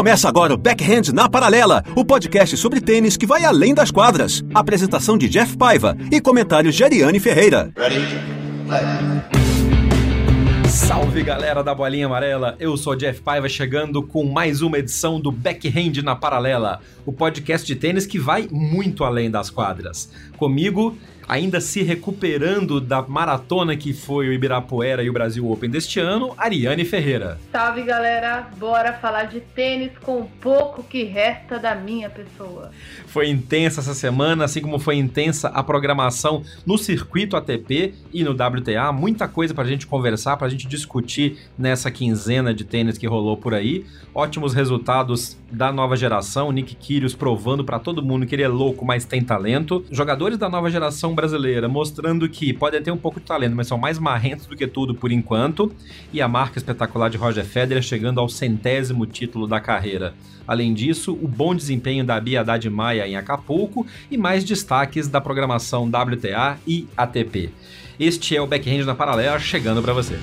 Começa agora o Backhand na Paralela, o podcast sobre tênis que vai além das quadras. Apresentação de Jeff Paiva e comentários de Ariane Ferreira. Salve galera da Bolinha Amarela, eu sou Jeff Paiva chegando com mais uma edição do Backhand na Paralela, o podcast de tênis que vai muito além das quadras. Comigo, ainda se recuperando da maratona que foi o Ibirapuera e o Brasil Open deste ano, Ariane Ferreira. Salve galera, bora falar de tênis com um pouco que resta da minha pessoa. Foi intensa essa semana, assim como foi intensa a programação no circuito ATP e no WTA, muita coisa pra gente conversar, pra gente discutir nessa quinzena de tênis que rolou por aí. Ótimos resultados da nova geração, Nick Kyrgios provando para todo mundo que ele é louco, mas tem talento. Jogadores da nova geração brasileira mostrando que podem ter um pouco de talento, mas são mais marrentos do que tudo por enquanto. E a marca espetacular de Roger Federer chegando ao centésimo título da carreira. Além disso, o bom desempenho da Bia Haddad Maia em Acapulco e mais destaques da programação WTA e ATP. Este é o Backhand na Paralela chegando para você.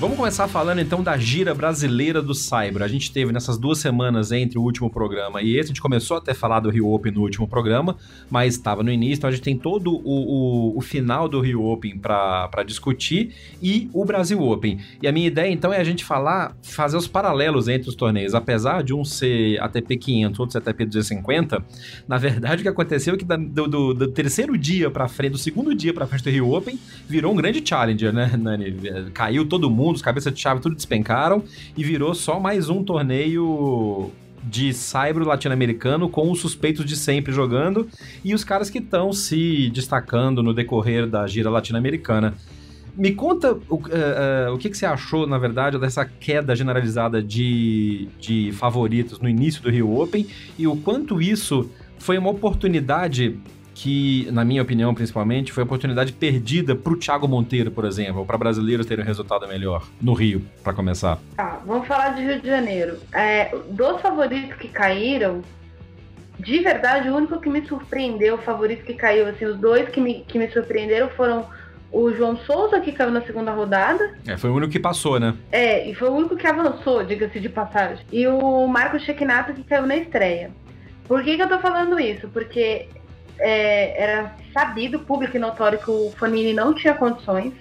Vamos começar falando então da gira brasileira do Cyber. A gente teve nessas duas semanas entre o último programa e esse, a gente começou até falar do Rio Open no último programa, mas estava no início, então a gente tem todo o, o, o final do Rio Open para discutir e o Brasil Open. E a minha ideia então é a gente falar, fazer os paralelos entre os torneios. Apesar de um ser ATP 500, outro ser ATP 250, na verdade o que aconteceu é que do, do, do terceiro dia para frente, do segundo dia para frente do Rio Open, virou um grande challenger, né, Nani? Caiu todo mundo mundo, os cabeças de chave tudo despencaram e virou só mais um torneio de cyber latino-americano com os suspeitos de sempre jogando e os caras que estão se destacando no decorrer da gira latino-americana. Me conta o, uh, uh, o que, que, você achou, na verdade, dessa queda generalizada de, de favoritos no início do Rio Open e o quanto isso foi uma oportunidade que, na minha opinião, principalmente, foi a oportunidade perdida para o Thiago Monteiro, por exemplo, para brasileiros terem um resultado melhor no Rio, para começar. Tá, vamos falar de Rio de Janeiro. É, dos favoritos que caíram, de verdade, o único que me surpreendeu, o favorito que caiu, assim, os dois que me, que me surpreenderam foram o João Souza, que caiu na segunda rodada. É, foi o único que passou, né? É, e foi o único que avançou, diga-se de passagem. E o Marco Chequinato, que caiu na estreia. Por que, que eu tô falando isso? Porque é, era sabido, público e notório, que o Fanini não tinha condições.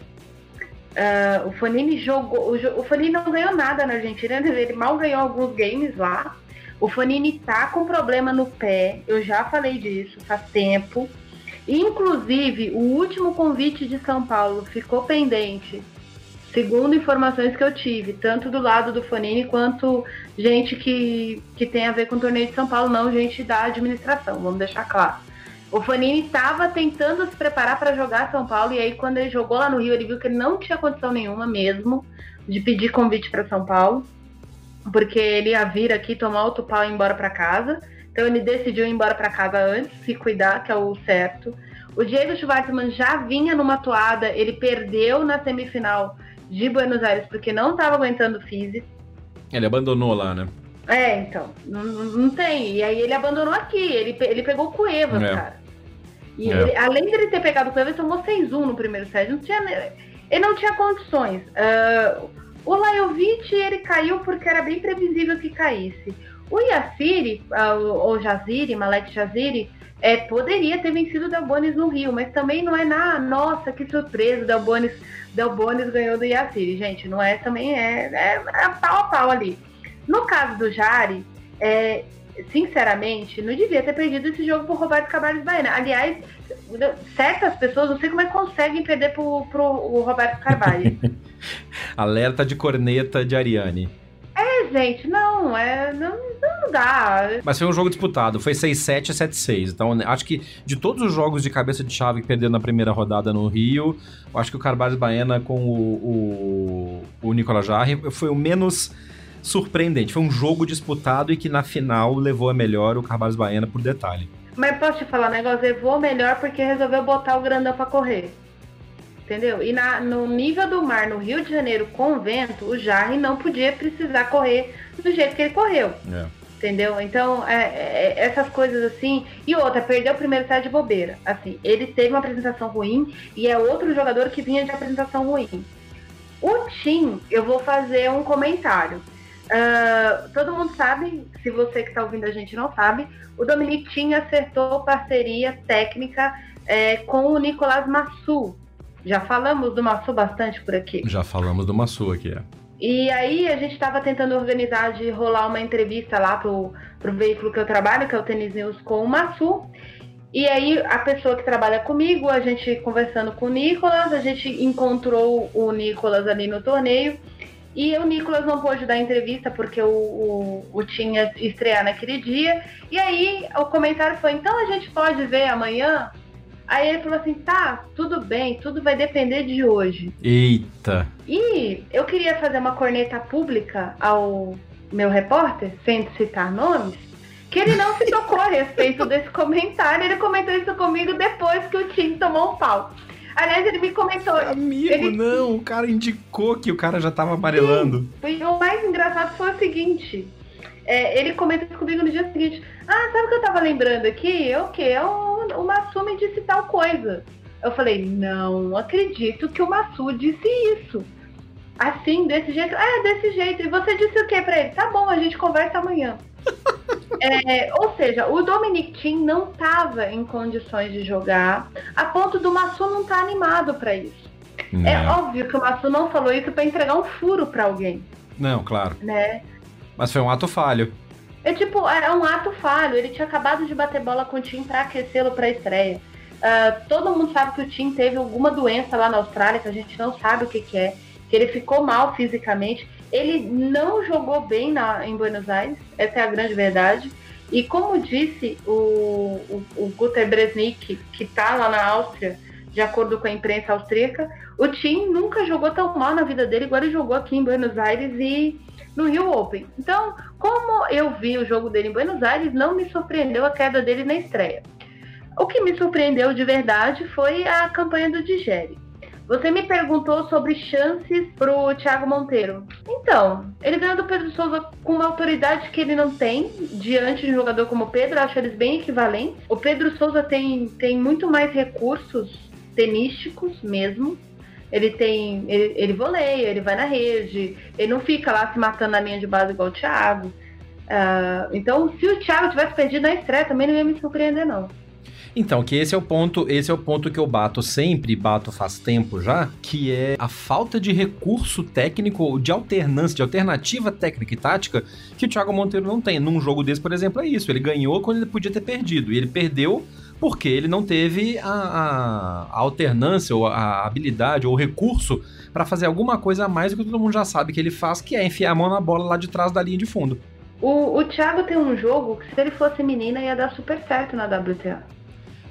Uh, o Fanini jogou. O, o Fanini não ganhou nada na Argentina, ele mal ganhou alguns games lá. O Fanini tá com problema no pé, eu já falei disso faz tempo. Inclusive, o último convite de São Paulo ficou pendente, segundo informações que eu tive, tanto do lado do Fanini quanto gente que, que tem a ver com o torneio de São Paulo, não gente da administração, vamos deixar claro. O Fanini estava tentando se preparar para jogar São Paulo e aí quando ele jogou lá no Rio, ele viu que ele não tinha condição nenhuma mesmo de pedir convite para São Paulo, porque ele ia vir aqui tomar outro pau e ir embora para casa. Então ele decidiu ir embora para casa antes, se cuidar, que é o certo. O Diego Schwartzman já vinha numa toada, ele perdeu na semifinal de Buenos Aires porque não estava aguentando físico. Ele abandonou lá, né? É, então, não, não, tem. E aí ele abandonou aqui, ele, ele pegou o Cuevas, é. cara. E é. ele, além de ele ter pegado o ele tomou 6-1 no primeiro set. Não tinha, ele não tinha condições. Uh, o Lajovic, ele caiu porque era bem previsível que caísse. O Yassiri, uh, ou Jaziri, Malek Jaziri, é, poderia ter vencido o Delbonis no Rio, mas também não é na nossa, que surpresa, o Delbonis, Delbonis ganhou do Yassiri, gente, não é, também é, é, é pau a pau ali. No caso do Jari, é, sinceramente, não devia ter perdido esse jogo pro Roberto Carvalho Baena. Aliás, certas pessoas, não sei como é que conseguem perder pro, pro Roberto Carvalho. Alerta de corneta de Ariane. É, gente, não, é, não, não dá. Mas foi um jogo disputado, foi 6-7 a 7-6. Então, acho que de todos os jogos de cabeça de chave que perderam na primeira rodada no Rio, acho que o Carvalho Baena com o, o, o Nicolas Jarre foi o menos surpreendente. Foi um jogo disputado e que na final levou a melhor o Carvalho Baena por detalhe. Mas posso te falar um negócio? Levou melhor porque resolveu botar o grandão pra correr. Entendeu? E na, no nível do mar, no Rio de Janeiro, com vento, o Jarre não podia precisar correr do jeito que ele correu. É. Entendeu? Então, é, é, essas coisas assim. E outra, perdeu o primeiro set de bobeira. Assim, ele teve uma apresentação ruim e é outro jogador que vinha de apresentação ruim. O Tim, eu vou fazer um comentário. Uh, todo mundo sabe, se você que está ouvindo a gente não sabe, o Dominic Tim acertou parceria técnica é, com o Nicolas Massu. Já falamos do Massu bastante por aqui. Já falamos do Massu aqui, é. E aí a gente estava tentando organizar de rolar uma entrevista lá pro, pro veículo que eu trabalho, que é o Tênis News, com o Massu. E aí a pessoa que trabalha comigo, a gente conversando com o Nicolas, a gente encontrou o Nicolas ali no torneio e o Nicolas não pôde dar entrevista porque o, o, o tinha estrear naquele dia. E aí o comentário foi: então a gente pode ver amanhã? Aí ele falou assim: tá, tudo bem, tudo vai depender de hoje. Eita! E eu queria fazer uma corneta pública ao meu repórter, sem citar nomes, que ele não se tocou a respeito desse comentário. Ele comentou isso comigo depois que o time tomou um pau. Aliás, ele me comentou. Amigo, ele... não, o cara indicou que o cara já tava amarelando. Sim, o mais engraçado foi o seguinte. É, ele comentou comigo no dia seguinte. Ah, sabe o que eu tava lembrando aqui? É o quê? É o, o Massu me disse tal coisa. Eu falei, não acredito que o Massu disse isso. Assim, desse jeito? É, desse jeito. E você disse o que pra ele? Tá bom, a gente conversa amanhã. É, ou seja, o Dominic Thiem não estava em condições de jogar, a ponto do Massu não estar tá animado para isso. Não. É óbvio que o Massu não falou isso para entregar um furo para alguém. Não, claro. Né? Mas foi um ato falho. É tipo, é um ato falho. Ele tinha acabado de bater bola com o Tim para aquecê-lo para a estreia. Uh, todo mundo sabe que o Tim teve alguma doença lá na Austrália, que a gente não sabe o que, que é, que ele ficou mal fisicamente. Ele não jogou bem na, em Buenos Aires, essa é a grande verdade. E como disse o, o, o Guter Bresnik, que está lá na Áustria, de acordo com a imprensa austríaca, o Tim nunca jogou tão mal na vida dele igual ele jogou aqui em Buenos Aires e no Rio Open. Então, como eu vi o jogo dele em Buenos Aires, não me surpreendeu a queda dele na estreia. O que me surpreendeu de verdade foi a campanha do Digere. Você me perguntou sobre chances pro Thiago Monteiro. Então, ele ganhou do Pedro Souza com uma autoridade que ele não tem diante de um jogador como o Pedro, acho eles bem equivalentes. O Pedro Souza tem, tem muito mais recursos tenísticos mesmo. Ele tem. Ele, ele voleia, ele vai na rede, ele não fica lá se matando na linha de base igual o Thiago. Uh, então, se o Thiago tivesse perdido na estreia, também não ia me surpreender, não. Então, que esse é o ponto, esse é o ponto que eu bato sempre, bato faz tempo já, que é a falta de recurso técnico, de alternância, de alternativa técnica e tática que o Thiago Monteiro não tem. Num jogo desse, por exemplo, é isso. Ele ganhou quando ele podia ter perdido. E ele perdeu porque ele não teve a, a, a alternância, ou a habilidade, ou o recurso para fazer alguma coisa a mais do que todo mundo já sabe que ele faz, que é enfiar a mão na bola lá de trás da linha de fundo. O, o Thiago tem um jogo que se ele fosse menina ia dar super certo na WTA.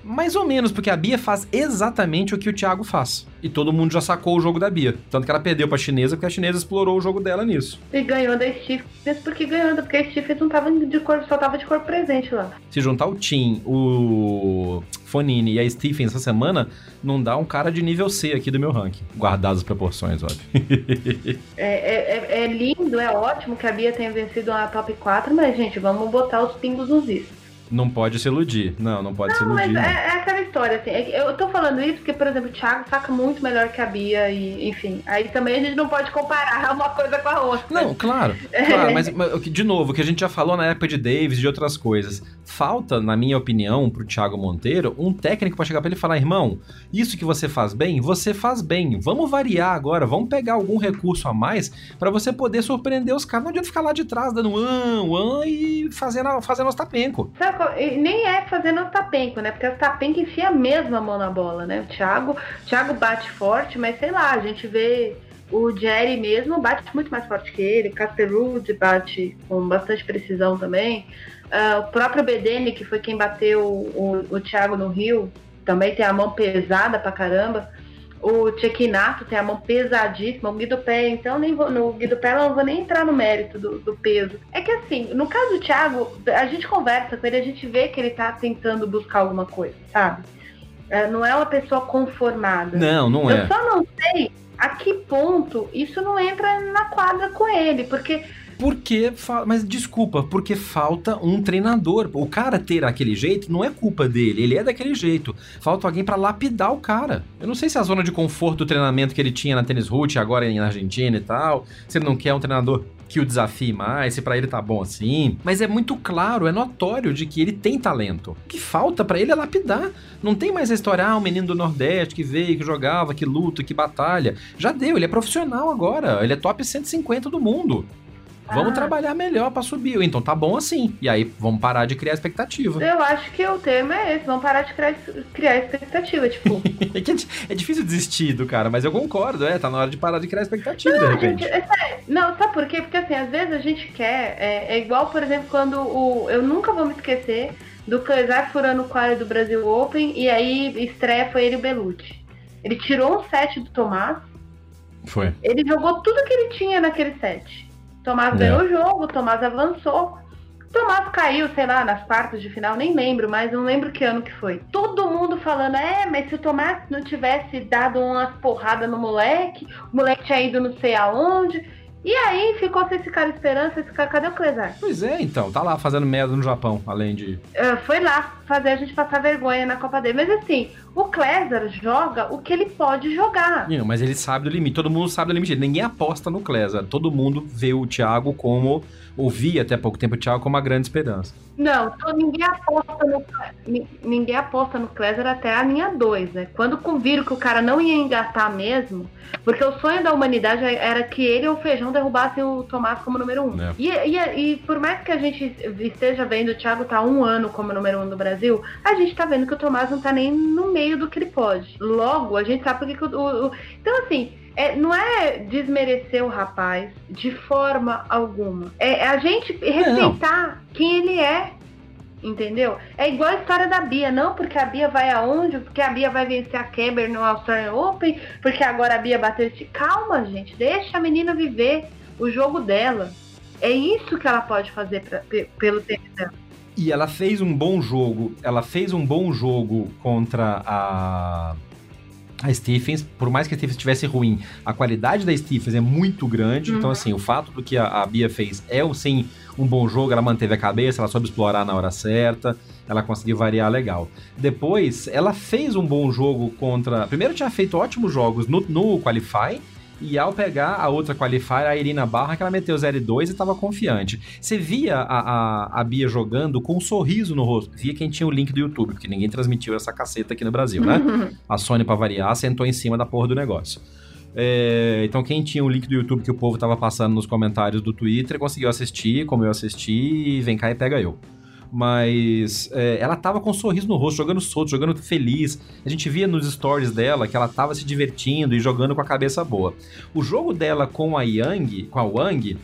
Mais ou menos, porque a Bia faz exatamente o que o Thiago faz. E todo mundo já sacou o jogo da Bia. Tanto que ela perdeu pra chinesa, porque a chinesa explorou o jogo dela nisso. E ganhou da Stephens porque ganhou, porque a Stephens não tava de cor, só tava de cor presente lá. Se juntar o Tim, o Fonini e a Stephens essa semana, não dá um cara de nível C aqui do meu ranking. Guardadas as proporções, óbvio. é, é, é, é lindo, é ótimo que a Bia tenha vencido a top 4, mas, gente, vamos botar os pingos nos is. Não pode se iludir. Não, não pode não, se iludir. Mas é, é, aquela história, assim. É eu tô falando isso porque, por exemplo, o Thiago saca muito melhor que a Bia, e, enfim. Aí também a gente não pode comparar uma coisa com a outra. Não, claro. claro mas, mas, de novo, o que a gente já falou na época de Davis e de outras coisas. Falta, na minha opinião, pro Thiago Monteiro, um técnico para chegar pra ele e falar: irmão, isso que você faz bem, você faz bem. Vamos variar agora, vamos pegar algum recurso a mais para você poder surpreender os caras. Não adianta ficar lá de trás dando um, um e fazendo, fazendo os tapenco. Sabe, nem é fazendo os tapenco, né? Porque os tapenco enfia mesmo a mão na bola, né? O Thiago, o Thiago bate forte, mas sei lá, a gente vê o Jerry mesmo bate muito mais forte que ele, Ruud bate com bastante precisão também. Uh, o próprio Bedene, que foi quem bateu o, o, o Thiago no Rio, também tem a mão pesada pra caramba. O Chequinato tem a mão pesadíssima, o Guido Pé, então nem vou, no Guido Pé eu não vou nem entrar no mérito do, do, peso. É que assim, no caso do Thiago, a gente conversa com ele, a gente vê que ele tá tentando buscar alguma coisa, sabe? É, não é uma pessoa conformada. Não, não é. Eu só não sei a que ponto isso não entra na quadra com ele, porque porque, mas desculpa, porque falta um treinador. O cara ter aquele jeito não é culpa dele, ele é daquele jeito. Falta alguém para lapidar o cara. Eu não sei se a zona de conforto do treinamento que ele tinha na Tênis Root, agora na Argentina e tal, se ele não quer um treinador que o desafie mais, se para ele tá bom assim. Mas é muito claro, é notório de que ele tem talento. O que falta para ele é lapidar. Não tem mais a história, ah, o menino do Nordeste que veio, que jogava, que luta, que batalha. Já deu, ele é profissional agora. Ele é top 150 do mundo. Vamos ah. trabalhar melhor para subir. Então tá bom assim. E aí vamos parar de criar expectativa. Eu acho que o tema é esse. Vamos parar de criar, criar expectativa, tipo. é, é, difícil desistir do cara, mas eu concordo, é. Tá na hora de parar de criar expectativa, não, de repente. Gente, é, não, sabe por quê? Porque assim, às vezes a gente quer. É, é igual, por exemplo, quando o. Eu nunca vou me esquecer do Clesar furando o quadro do Brasil Open e aí estreia foi ele o Belucci. Ele tirou um set do Tomás. Foi. Ele jogou tudo que ele tinha naquele set. Tomás é. ganhou o jogo, Tomás avançou. Tomás caiu, sei lá, nas quartas de final, nem lembro, mas não lembro que ano que foi. Todo mundo falando, é, mas se o Tomás não tivesse dado umas porradas no moleque, o moleque tinha ido não sei aonde. E aí ficou sem esse cara esperança, esse cara, cadê o Clesar? Pois é, então, tá lá fazendo merda no Japão, além de. Uh, foi lá fazer a gente passar vergonha na Copa dele. Mas assim, o Clesar joga o que ele pode jogar. Não, mas ele sabe do limite, todo mundo sabe do limite. Ninguém aposta no Clesar. Todo mundo vê o Thiago como. Ouvia até pouco tempo o Thiago como uma grande esperança. Não, ninguém aposta no, ninguém aposta no Clesar até a linha 2, né? Quando viram que o cara não ia engatar mesmo, porque o sonho da humanidade era que ele e o Feijão derrubassem o Tomás como número 1. Um. É. E, e, e, por mais que a gente esteja vendo o Thiago tá um ano como número 1 um do Brasil, a gente tá vendo que o Tomás não tá nem no meio do que ele pode. Logo, a gente sabe porque que o, o, o então assim, é, não é desmerecer o rapaz de forma alguma. É a gente respeitar não. quem ele é. Entendeu? É igual a história da Bia, não porque a Bia vai aonde, porque a Bia vai vencer a Kemper no Australian Open, porque agora a Bia bateu esse. Calma, gente, deixa a menina viver o jogo dela. É isso que ela pode fazer pra, pelo tempo dela. E ela fez um bom jogo. Ela fez um bom jogo contra a a Stephens, por mais que a Stephens estivesse ruim, a qualidade da Stephens é muito grande. Então, uhum. Então, assim, o fato do que a, a, Bia fez é, sim, um bom jogo. Ela manteve a cabeça, ela soube explorar na hora certa, ela conseguiu variar legal. Depois, ela fez um bom jogo contra. Primeiro, tinha feito ótimos jogos no, no Qualify. E ao pegar a outra qualifier, a Irina Barra, que ela meteu 0 e 2 e estava confiante. Você via a, a, a, Bia jogando com um sorriso no rosto. Via quem tinha o link do YouTube, porque ninguém transmitiu essa caceta aqui no Brasil, né? a Sony, pra variar, sentou em cima da porra do negócio. É, então, quem tinha o link do YouTube que o povo tava passando nos comentários do Twitter conseguiu assistir, como eu assisti, e vem cá e pega eu mas é, ela tava com um sorriso no rosto, jogando solto, jogando feliz. A gente via nos stories dela que ela tava se divertindo e jogando com a cabeça boa. O jogo dela com a Yang, com a Wang,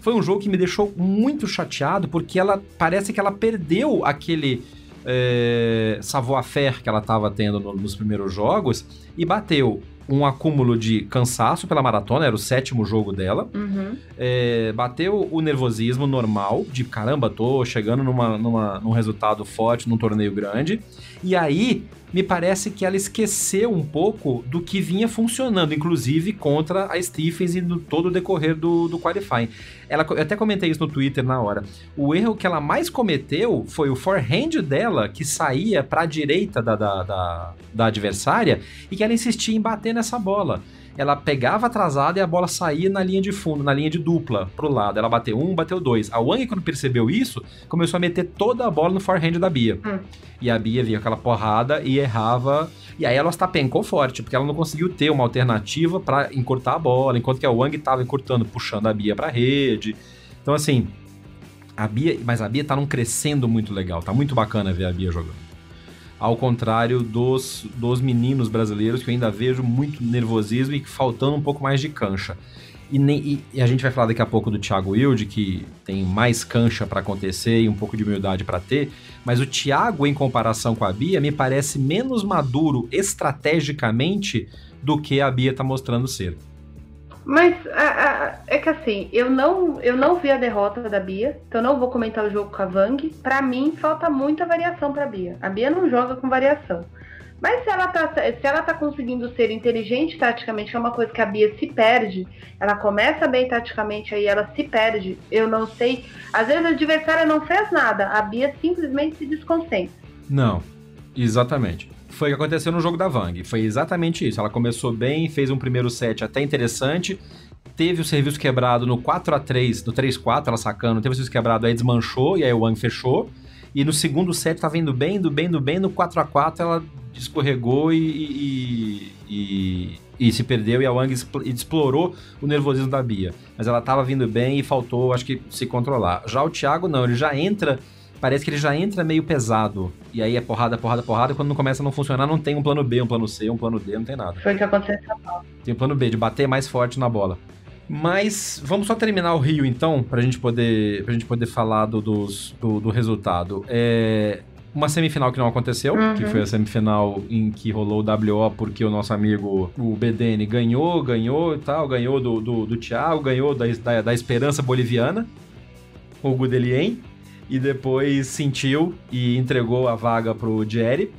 foi um jogo que me deixou muito chateado porque ela parece que ela perdeu aquele é, savoir-faire que ela estava tendo no, nos primeiros jogos e bateu um acúmulo de cansaço pela maratona, era o sétimo jogo dela. Uhum. É, bateu o nervosismo normal, de caramba, tô chegando numa, numa, num resultado forte num torneio grande. E aí, me parece que ela esqueceu um pouco do que vinha funcionando, inclusive contra a Stephens e no todo o decorrer do, do qualifying. Ela, eu até comentei isso no Twitter na hora. O erro que ela mais cometeu foi o forehand dela, que saía para a direita da, da, da, da adversária e que ela insistia em bater nessa bola ela pegava atrasada e a bola saía na linha de fundo, na linha de dupla, pro lado. Ela bateu um, bateu dois. A Wang, quando percebeu isso, começou a meter toda a bola no forehand da Bia. Hum. E a Bia via aquela porrada e errava. E aí ela estapencou forte, porque ela não conseguiu ter uma alternativa para encurtar a bola, enquanto que a Wang tava encurtando, puxando a Bia pra rede. Então, assim, a Bia, mas a Bia tá num crescendo muito legal, tá muito bacana ver a Bia jogando ao contrário dos, dos meninos brasileiros, que eu ainda vejo muito nervosismo e faltando um pouco mais de cancha. E, nem, e, e a gente vai falar daqui a pouco do Thiago Wilde, que tem mais cancha para acontecer e um pouco de humildade para ter, mas o Thiago, em comparação com a Bia, me parece menos maduro estrategicamente do que a Bia tá mostrando ser. Mas a, a, é que assim, eu não, eu não vi a derrota da Bia, então não vou comentar o jogo com a Vang. Pra mim, falta muita variação pra Bia. A Bia não joga com variação. Mas se ela, tá, se ela tá conseguindo ser inteligente taticamente, é uma coisa que a Bia se perde, ela começa bem taticamente, aí ela se perde, eu não sei. Às vezes a adversária não fez nada, a Bia simplesmente se desconcentra. Não, exatamente foi o que aconteceu no jogo da Vang. Foi exatamente isso. Ela começou bem, fez um primeiro set até interessante, teve o serviço quebrado no 4 a 3 no 3-4, ela sacando, teve o serviço quebrado, aí desmanchou, e aí o Wang fechou. E no segundo set tava indo bem, indo bem, indo bem, no 4 a 4 ela escorregou e, e, e, e se perdeu, e a Wang explorou o nervosismo da Bia. Mas ela tava vindo bem e faltou, acho que, se controlar. Já o Thiago não, ele já entra parece que ele já entra meio pesado. E aí é porrada, porrada, porrada. E quando não começa a não funcionar, não tem um plano B, um plano C, um plano D, não tem nada. Foi o que aconteceu em São Paulo. Tem um plano B, de bater mais forte na bola. Mas vamos só terminar o Rio, então, pra gente poder, pra gente poder falar do, dos, do, do resultado. É, uma semifinal que não aconteceu, uhum. que foi a semifinal em que rolou o WO, porque o nosso amigo, o BDN, ganhou, ganhou e tal, ganhou do, do, do Thiago, ganhou da, da, da esperança boliviana, o Gudelien e depois sentiu e entregou a vaga pro Jerry.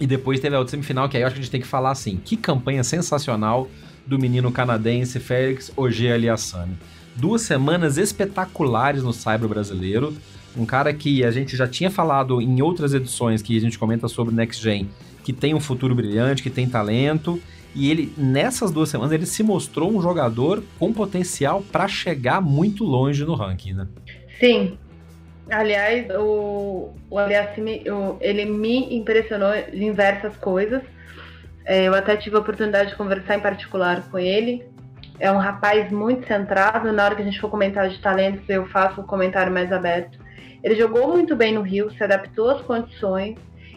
E depois teve a outra semifinal, que aí eu acho que a gente tem que falar assim: que campanha sensacional do menino canadense Félix Auger Aliassane. Duas semanas espetaculares no Cyber brasileiro. Um cara que a gente já tinha falado em outras edições que a gente comenta sobre Next Gen, que tem um futuro brilhante, que tem talento. E ele, nessas duas semanas, ele se mostrou um jogador com potencial para chegar muito longe no ranking, né? Sim, Aliás, o, o Aliassime, ele me impressionou em diversas coisas. É, eu até tive a oportunidade de conversar em particular com ele. É um rapaz muito centrado. Na hora que a gente for comentar de talentos, eu faço um comentário mais aberto. Ele jogou muito bem no Rio, se adaptou às condições.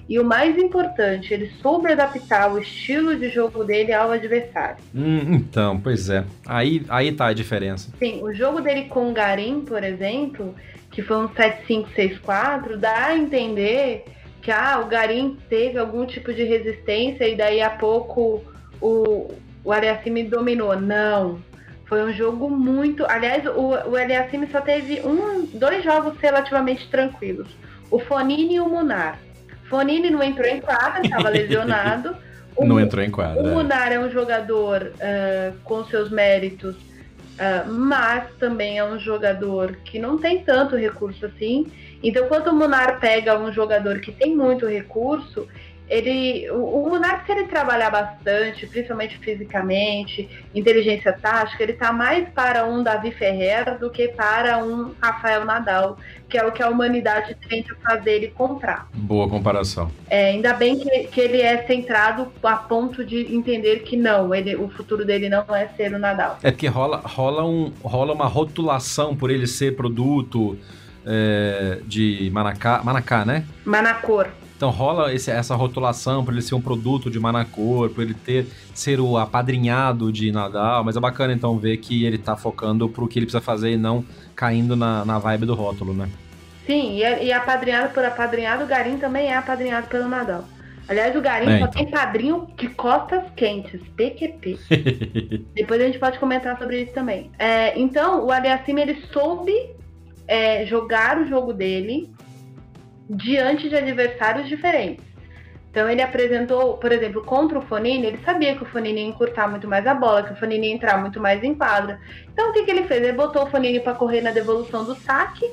E o mais importante, ele soube adaptar o estilo de jogo dele ao adversário. Hum, então, pois é. Aí, aí tá a diferença. Sim, o jogo dele com o Garim, por exemplo, que foi um 7564, dá a entender que ah, o Garim teve algum tipo de resistência e daí a pouco o, o Aliassime dominou. Não. Foi um jogo muito. Aliás, o, o Aliassime só teve um, dois jogos relativamente tranquilos. O Fonini e o Munar. Fonini não entrou em quadra, estava lesionado. O, não entrou em quadra. O é. Munar é um jogador uh, com seus méritos Uh, mas também é um jogador que não tem tanto recurso assim. Então, quando o Munar pega um jogador que tem muito recurso, ele, o, o Monark, se ele trabalhar bastante, principalmente fisicamente, inteligência tática, ele tá mais para um Davi Ferreira do que para um Rafael Nadal, que é o que a humanidade tenta fazer ele comprar. Boa comparação. É, ainda bem que, que ele é centrado a ponto de entender que não, ele, o futuro dele não é ser o Nadal. É porque rola, rola, um, rola uma rotulação por ele ser produto é, de Manacá, Manacá, né? Manacor. Então rola esse, essa rotulação para ele ser um produto de Manacor, para ele ter ser o apadrinhado de Nadal, mas é bacana então ver que ele tá focando pro que ele precisa fazer e não caindo na, na vibe do rótulo, né? Sim, e, e apadrinhado por apadrinhado, o Garim também é apadrinhado pelo Nadal. Aliás, o Garim é, só então. tem padrinho de costas quentes, PQP. Depois a gente pode comentar sobre isso também. É, então, o Aliassime, ele soube é, jogar o jogo dele diante de adversários diferentes. Então ele apresentou, por exemplo, contra o Fonini, ele sabia que o Fonini ia encurtar muito mais a bola, que o Fonini ia entrar muito mais em quadra. Então o que, que ele fez? Ele botou o Fonini para correr na devolução do saque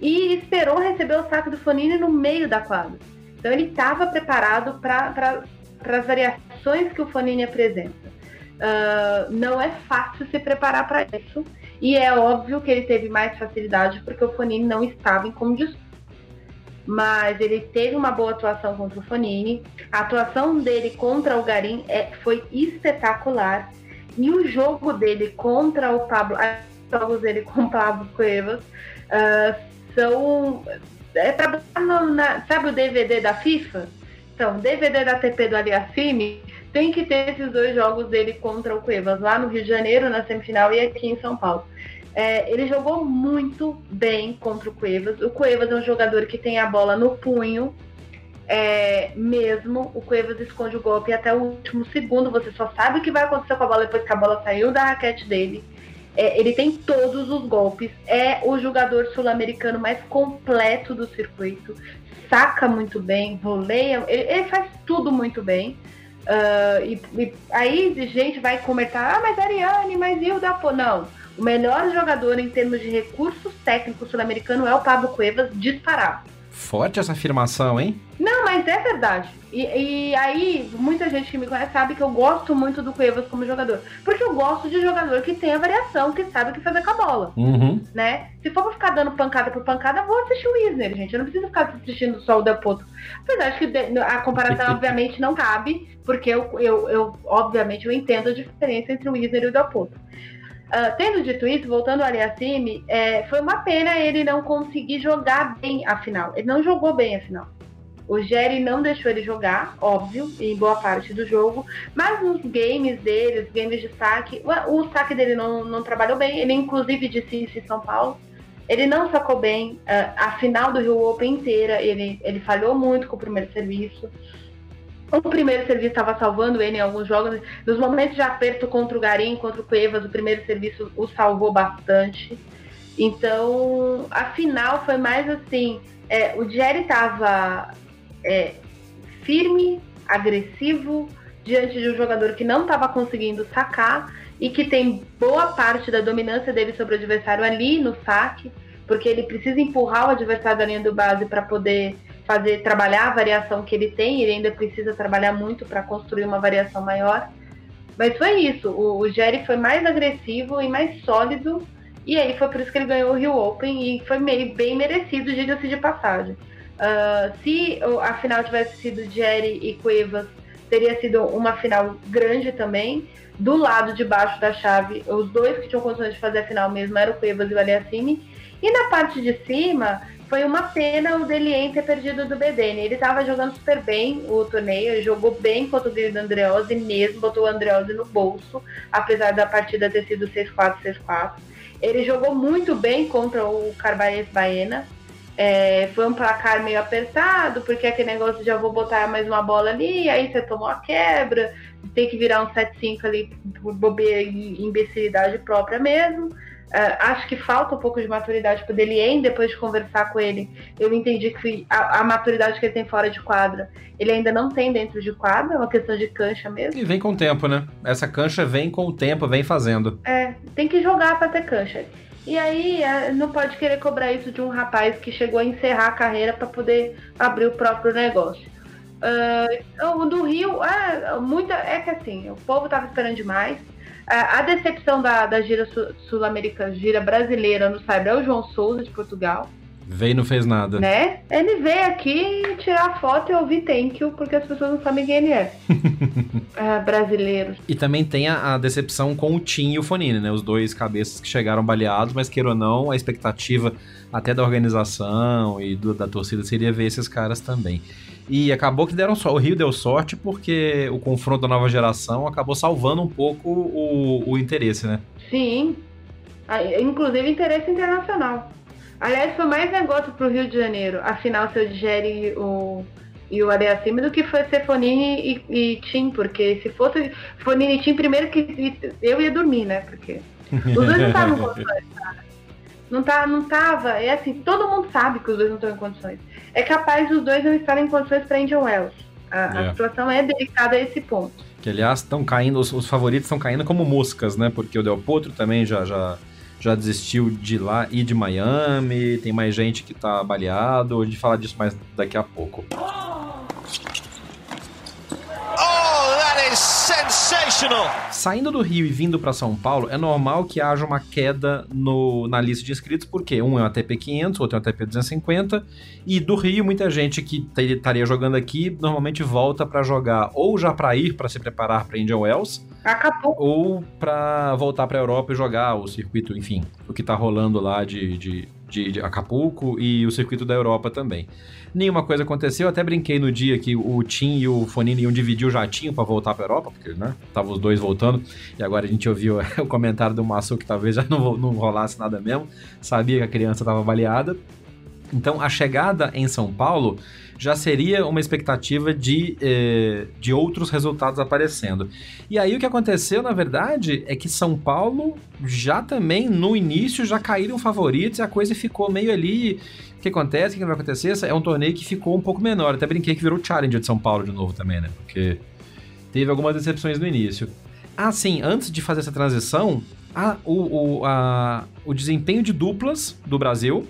e esperou receber o saque do Fonini no meio da quadra. Então ele estava preparado para as variações que o Fonini apresenta. Uh, não é fácil se preparar para isso. E é óbvio que ele teve mais facilidade porque o Fonini não estava em condições mas ele teve uma boa atuação contra o Fonini. A atuação dele contra o Garim é, foi espetacular. E o jogo dele contra o Pablo, os jogos dele com o Pablo Cuevas uh, são. É pra, na, sabe o DVD da FIFA? Então, DVD da TP do Aliassime tem que ter esses dois jogos dele contra o Cuevas, lá no Rio de Janeiro, na semifinal, e aqui em São Paulo. É, ele jogou muito bem contra o Cuevas. O Cuevas é um jogador que tem a bola no punho, é, mesmo. O Cuevas esconde o golpe até o último segundo. Você só sabe o que vai acontecer com a bola depois que a bola saiu da raquete dele. É, ele tem todos os golpes. É o jogador sul-americano mais completo do circuito. Saca muito bem, voleia. Ele, ele faz tudo muito bem. Uh, e, e, aí gente vai comentar, ah, mas Ariane, mas e o Dapo? Não. O melhor jogador em termos de recursos técnicos sul-americano é o Pablo Cuevas, disparado. Forte essa afirmação, hein? Não, mas é verdade. E, e, aí, muita gente que me conhece sabe que eu gosto muito do Cuevas como jogador. Porque eu gosto de jogador que tem a variação, que sabe o que fazer com a bola. Uhum. Né? Se for pra ficar dando pancada por pancada, vou assistir o Wisner, gente. Eu não preciso ficar assistindo só o Del Potro. Apesar de que a comparação, obviamente, não cabe, porque eu, eu, eu, obviamente, eu entendo a diferença entre o Wisner e o Del Potro. Uh, tendo dito isso, voltando ao Aliassime, é, foi uma pena ele não conseguir jogar bem a final. Ele não jogou bem a final. O Jerry não deixou ele jogar, óbvio, em boa parte do jogo, mas nos games dele, os games de saque, o, o saque dele não, não trabalhou bem. Ele, inclusive, disse isso em São Paulo. Ele não sacou bem uh, a final do Rio Open inteira, ele, ele falhou muito com o primeiro serviço. O primeiro serviço estava salvando ele em alguns jogos. Nos momentos de aperto contra o Garim, contra o Cuevas, o primeiro serviço o salvou bastante. Então, a final foi mais assim: é, o Jerry estava é, firme, agressivo, diante de um jogador que não estava conseguindo sacar e que tem boa parte da dominância dele sobre o adversário ali no saque, porque ele precisa empurrar o adversário da linha do base para poder fazer trabalhar a variação que ele tem, ele ainda precisa trabalhar muito para construir uma variação maior. Mas foi isso, o, o Jerry foi mais agressivo e mais sólido, e aí foi por isso que ele ganhou o Rio Open e foi meio, bem merecido, diga-se de passagem. Uh, se a final tivesse sido Jerry e Cuevas, teria sido uma final grande também. Do lado de baixo da chave, os dois que tinham condições de fazer a final mesmo eram o Cuevas e o Aliassime. E na parte de cima, foi uma pena o Delien ter perdido do BDN. Ele estava jogando super bem o torneio, jogou bem contra o do Andreozzi mesmo, botou o Andreozzi no bolso, apesar da partida ter sido 6-4, 6-4. Ele jogou muito bem contra o Carvalhais Baena. É, foi um placar meio apertado, porque aquele negócio já vou botar mais uma bola ali, aí você tomou a quebra, tem que virar um 7-5 ali por bobeira e imbecilidade própria mesmo. Uh, acho que falta um pouco de maturidade para Delien, depois de conversar com ele, eu entendi que a, a, maturidade que ele tem fora de quadra, ele ainda não tem dentro de quadra, é uma questão de cancha mesmo. E vem com o tempo, né? Essa cancha vem com o tempo, vem fazendo. É, tem que jogar para ter cancha. E aí, é, não pode querer cobrar isso de um rapaz que chegou a encerrar a carreira para poder abrir o próprio negócio. Uh, o do Rio, é, muita, é que assim, o povo tava esperando demais a, decepção da, da gira sul-americana, gira brasileira no Cyber é o João Souza de Portugal. Veio e não fez nada. Né? Ele veio aqui tirar foto e ouvir thank you, porque as pessoas não sabem quem ele é. é brasileiro. E também tem a, a, decepção com o Tim e o Fonini, né? Os dois cabeças que chegaram baleados, mas queira ou não, a expectativa até da organização e do, da torcida seria ver esses caras também. E acabou que deram só. O Rio deu sorte porque o confronto da nova geração acabou salvando um pouco o, o interesse, né? Sim. Inclusive interesse internacional. Aliás, foi mais negócio pro Rio de Janeiro. Afinal, se eu digere o, e o Aliassime do que foi ser Fonini e, e Tim, porque se fosse Fonini e Tim, primeiro que eu ia dormir, né? Porque os dois não estavam em condições, cara. Não, tá, não tava, é assim, todo mundo sabe que os dois não estão em condições. É capaz os dois não estarem em condições para Angel Wells. A, é. a, situação é delicada a esse ponto. Que aliás estão caindo, os, os favoritos estão caindo como moscas, né? Porque o Del Potro também já, já, já desistiu de lá e de Miami, tem mais gente que tá baleado, a gente fala disso mais daqui a pouco. sensational. Saindo do Rio e vindo para São Paulo, é normal que haja uma queda no, na lista de inscritos, porque um é um ATP 500, outro é um ATP 250, e do Rio muita gente que estaria jogando aqui normalmente volta para jogar ou já para ir para se preparar para Indian Wells, Acabou. ou para voltar para Europa e jogar o circuito, enfim, o que tá rolando lá de, de de, de, Acapulco e o circuito da Europa também. Nenhuma coisa aconteceu, eu até brinquei no dia que o Tim e o Fonini iam dividir o jatinho para voltar para Europa, porque, né, estavam os dois voltando, e agora a gente ouviu o comentário do Massu que talvez já não, não rolasse nada mesmo, sabia que a criança estava baleada. Então, a chegada em São Paulo já seria uma expectativa de, eh, de outros resultados aparecendo. E aí o que aconteceu, na verdade, é que São Paulo já também, no início, já caíram favoritos e a coisa ficou meio ali. O que acontece? O que vai acontecer? É um torneio que ficou um pouco menor. Até brinquei que virou Challenger de São Paulo de novo também, né? Porque teve algumas decepções no início. Ah, sim, antes de fazer essa transição, a, o, o, a, o desempenho de duplas do Brasil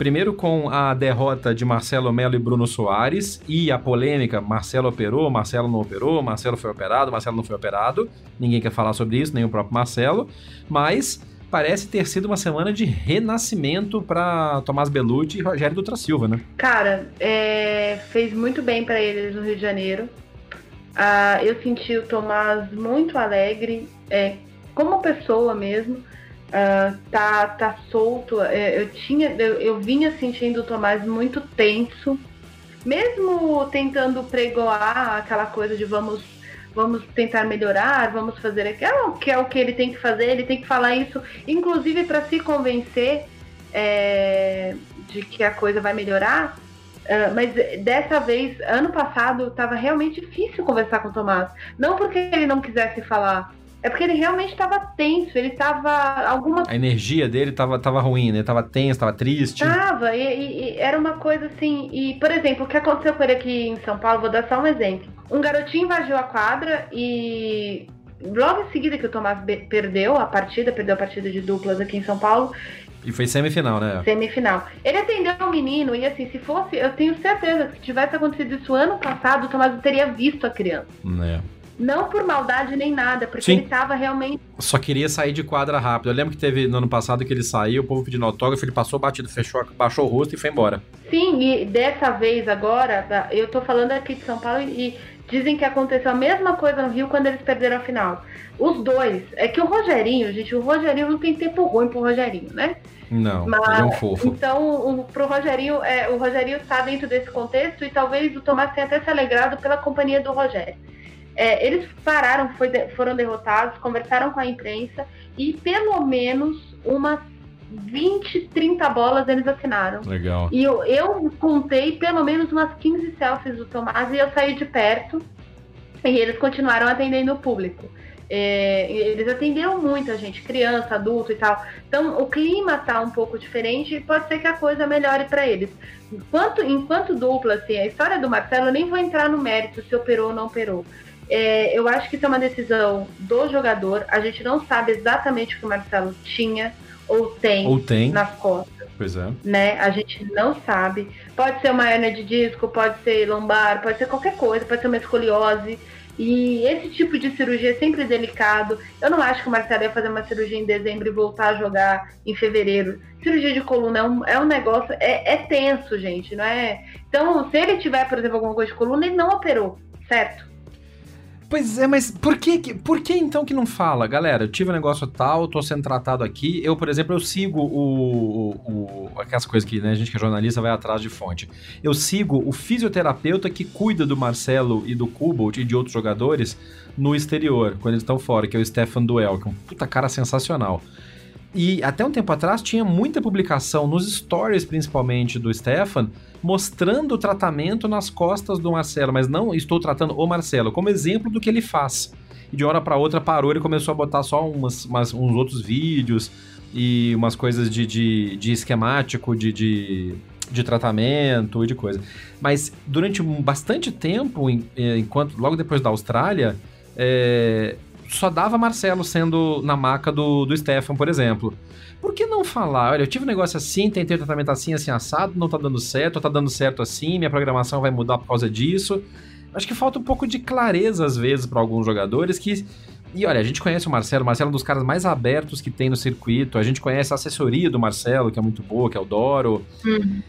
Primeiro com a derrota de Marcelo Melo e Bruno Soares e a polêmica: Marcelo operou, Marcelo não operou, Marcelo foi operado, Marcelo não foi operado. Ninguém quer falar sobre isso, nem o próprio Marcelo. Mas parece ter sido uma semana de renascimento para Tomás Belucci e Rogério Dutra Silva, né? Cara, é, fez muito bem para eles no Rio de Janeiro. Ah, eu senti o Tomás muito alegre, é, como pessoa mesmo. Uh, tá, tá solto. É, eu tinha, eu, eu, vinha sentindo o Tomás muito tenso, mesmo tentando pregoar aquela coisa de vamos, vamos tentar melhorar, vamos fazer aquilo, que é o que ele tem que fazer. Ele tem que falar isso, inclusive para se convencer é, de que a coisa vai melhorar. Uh, mas dessa vez, ano passado, estava realmente difícil conversar com o Tomás. Não porque ele não quisesse falar, é porque ele realmente estava tenso, ele estava alguma A energia dele estava tava ruim, né? Tava tenso, tava triste. Tava, e, e, e, era uma coisa assim. E, por exemplo, o que aconteceu com ele aqui em São Paulo, vou dar só um exemplo. Um garotinho invadiu a quadra e logo em seguida que o Tomás perdeu a partida, perdeu a partida de duplas aqui em São Paulo. E foi semifinal, né? Semifinal. Ele atendeu o menino e assim, se fosse, eu tenho certeza que se tivesse acontecido isso ano passado, o Tomás teria visto a criança. É. Não por maldade nem nada, porque Sim. ele tava realmente. Só queria sair de quadra rápido. Eu lembro que teve no ano passado que ele saiu, o povo pedindo autógrafo, ele passou batido, fechou, baixou o rosto e foi embora. Sim, e dessa vez agora, eu tô falando aqui de São Paulo e dizem que aconteceu a mesma coisa no Rio quando eles perderam a final. Os dois. É que o Rogerinho, gente, o Rogerinho não tem tempo ruim pro Rogerinho, né? Não, Mas, ele é um fofo. Então, o, pro Rogerinho, é, o Rogerinho tá dentro desse contexto e talvez o Tomás tenha até se alegrado pela companhia do Rogério. É, eles pararam, foi, foram derrotados, conversaram com a imprensa e pelo menos umas 20, 30 bolas eles assinaram. Legal. E eu, eu contei pelo menos umas 15 selfies do Tomás e eu saí de perto e eles continuaram atendendo o público. É, eles atenderam muita gente, criança, adulto e tal. Então o clima tá um pouco diferente e pode ser que a coisa melhore para eles. Enquanto, enquanto dupla, assim, a história do Marcelo, eu nem vou entrar no mérito se operou ou não operou. É, eu acho que isso é uma decisão do jogador. A gente não sabe exatamente o que o Marcelo tinha ou tem, ou tem. nas costas. Pois é. Né? A gente não sabe. Pode ser uma hernia de disco, pode ser lombar, pode ser qualquer coisa, pode ser uma escoliose. E esse tipo de cirurgia é sempre delicado. Eu não acho que o Marcelo ia fazer uma cirurgia em dezembro e voltar a jogar em fevereiro. Cirurgia de coluna é um, é um negócio, é, é tenso, gente, não é? Então, se ele tiver, por exemplo, alguma coisa de coluna, ele não operou, certo? Pois é, mas por que, por que então que não fala? Galera, eu tive um negócio tal, tô sendo tratado aqui. Eu, por exemplo, eu sigo o, o, o aquelas coisas que né, a gente que é jornalista vai atrás de fonte. Eu sigo o fisioterapeuta que cuida do Marcelo e do Kubalt e de outros jogadores no exterior, quando eles estão fora, que é o Stefan Duel, que é um puta cara sensacional. E até um tempo atrás tinha muita publicação nos stories, principalmente do Stefan, mostrando o tratamento nas costas do Marcelo, mas não estou tratando o Marcelo, como exemplo do que ele faz. E de hora para outra parou, ele começou a botar só umas, umas, uns outros vídeos e umas coisas de, de, de esquemático, de, de, de tratamento e de coisa. Mas durante bastante tempo, enquanto logo depois da Austrália, é, só dava Marcelo sendo na maca do, do Stefan, por exemplo. Por que não falar? Olha, eu tive um negócio assim, tentei o tratamento assim, assim, assado, não tá dando certo, tá dando certo assim, minha programação vai mudar por causa disso. Acho que falta um pouco de clareza, às vezes, para alguns jogadores que. E olha, a gente conhece o Marcelo, o Marcelo é um dos caras mais abertos que tem no circuito, a gente conhece a assessoria do Marcelo, que é muito boa, que é o Doro. Uhum.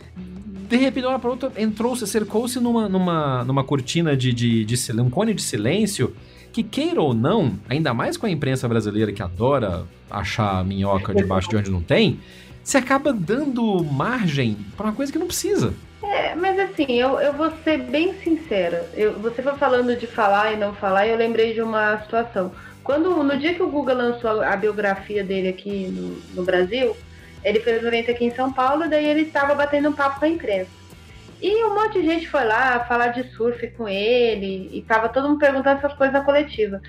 De repente, uma para outra, entrou, cercou-se numa, numa, numa cortina de, de, de, um cone de silêncio que queira ou não, ainda mais com a imprensa brasileira que adora achar minhoca debaixo de onde não tem, você acaba dando margem para uma coisa que não precisa. É, mas assim, eu, eu vou ser bem sincera. Eu, você foi falando de falar e não falar, e eu lembrei de uma situação. Quando, no dia que o Guga lançou a, a biografia dele aqui no, no Brasil, ele fez o evento aqui em São Paulo, daí ele estava batendo um papo com a imprensa. E um monte de gente foi lá falar de surf com ele, e tava todo mundo perguntando essas coisas na coletiva.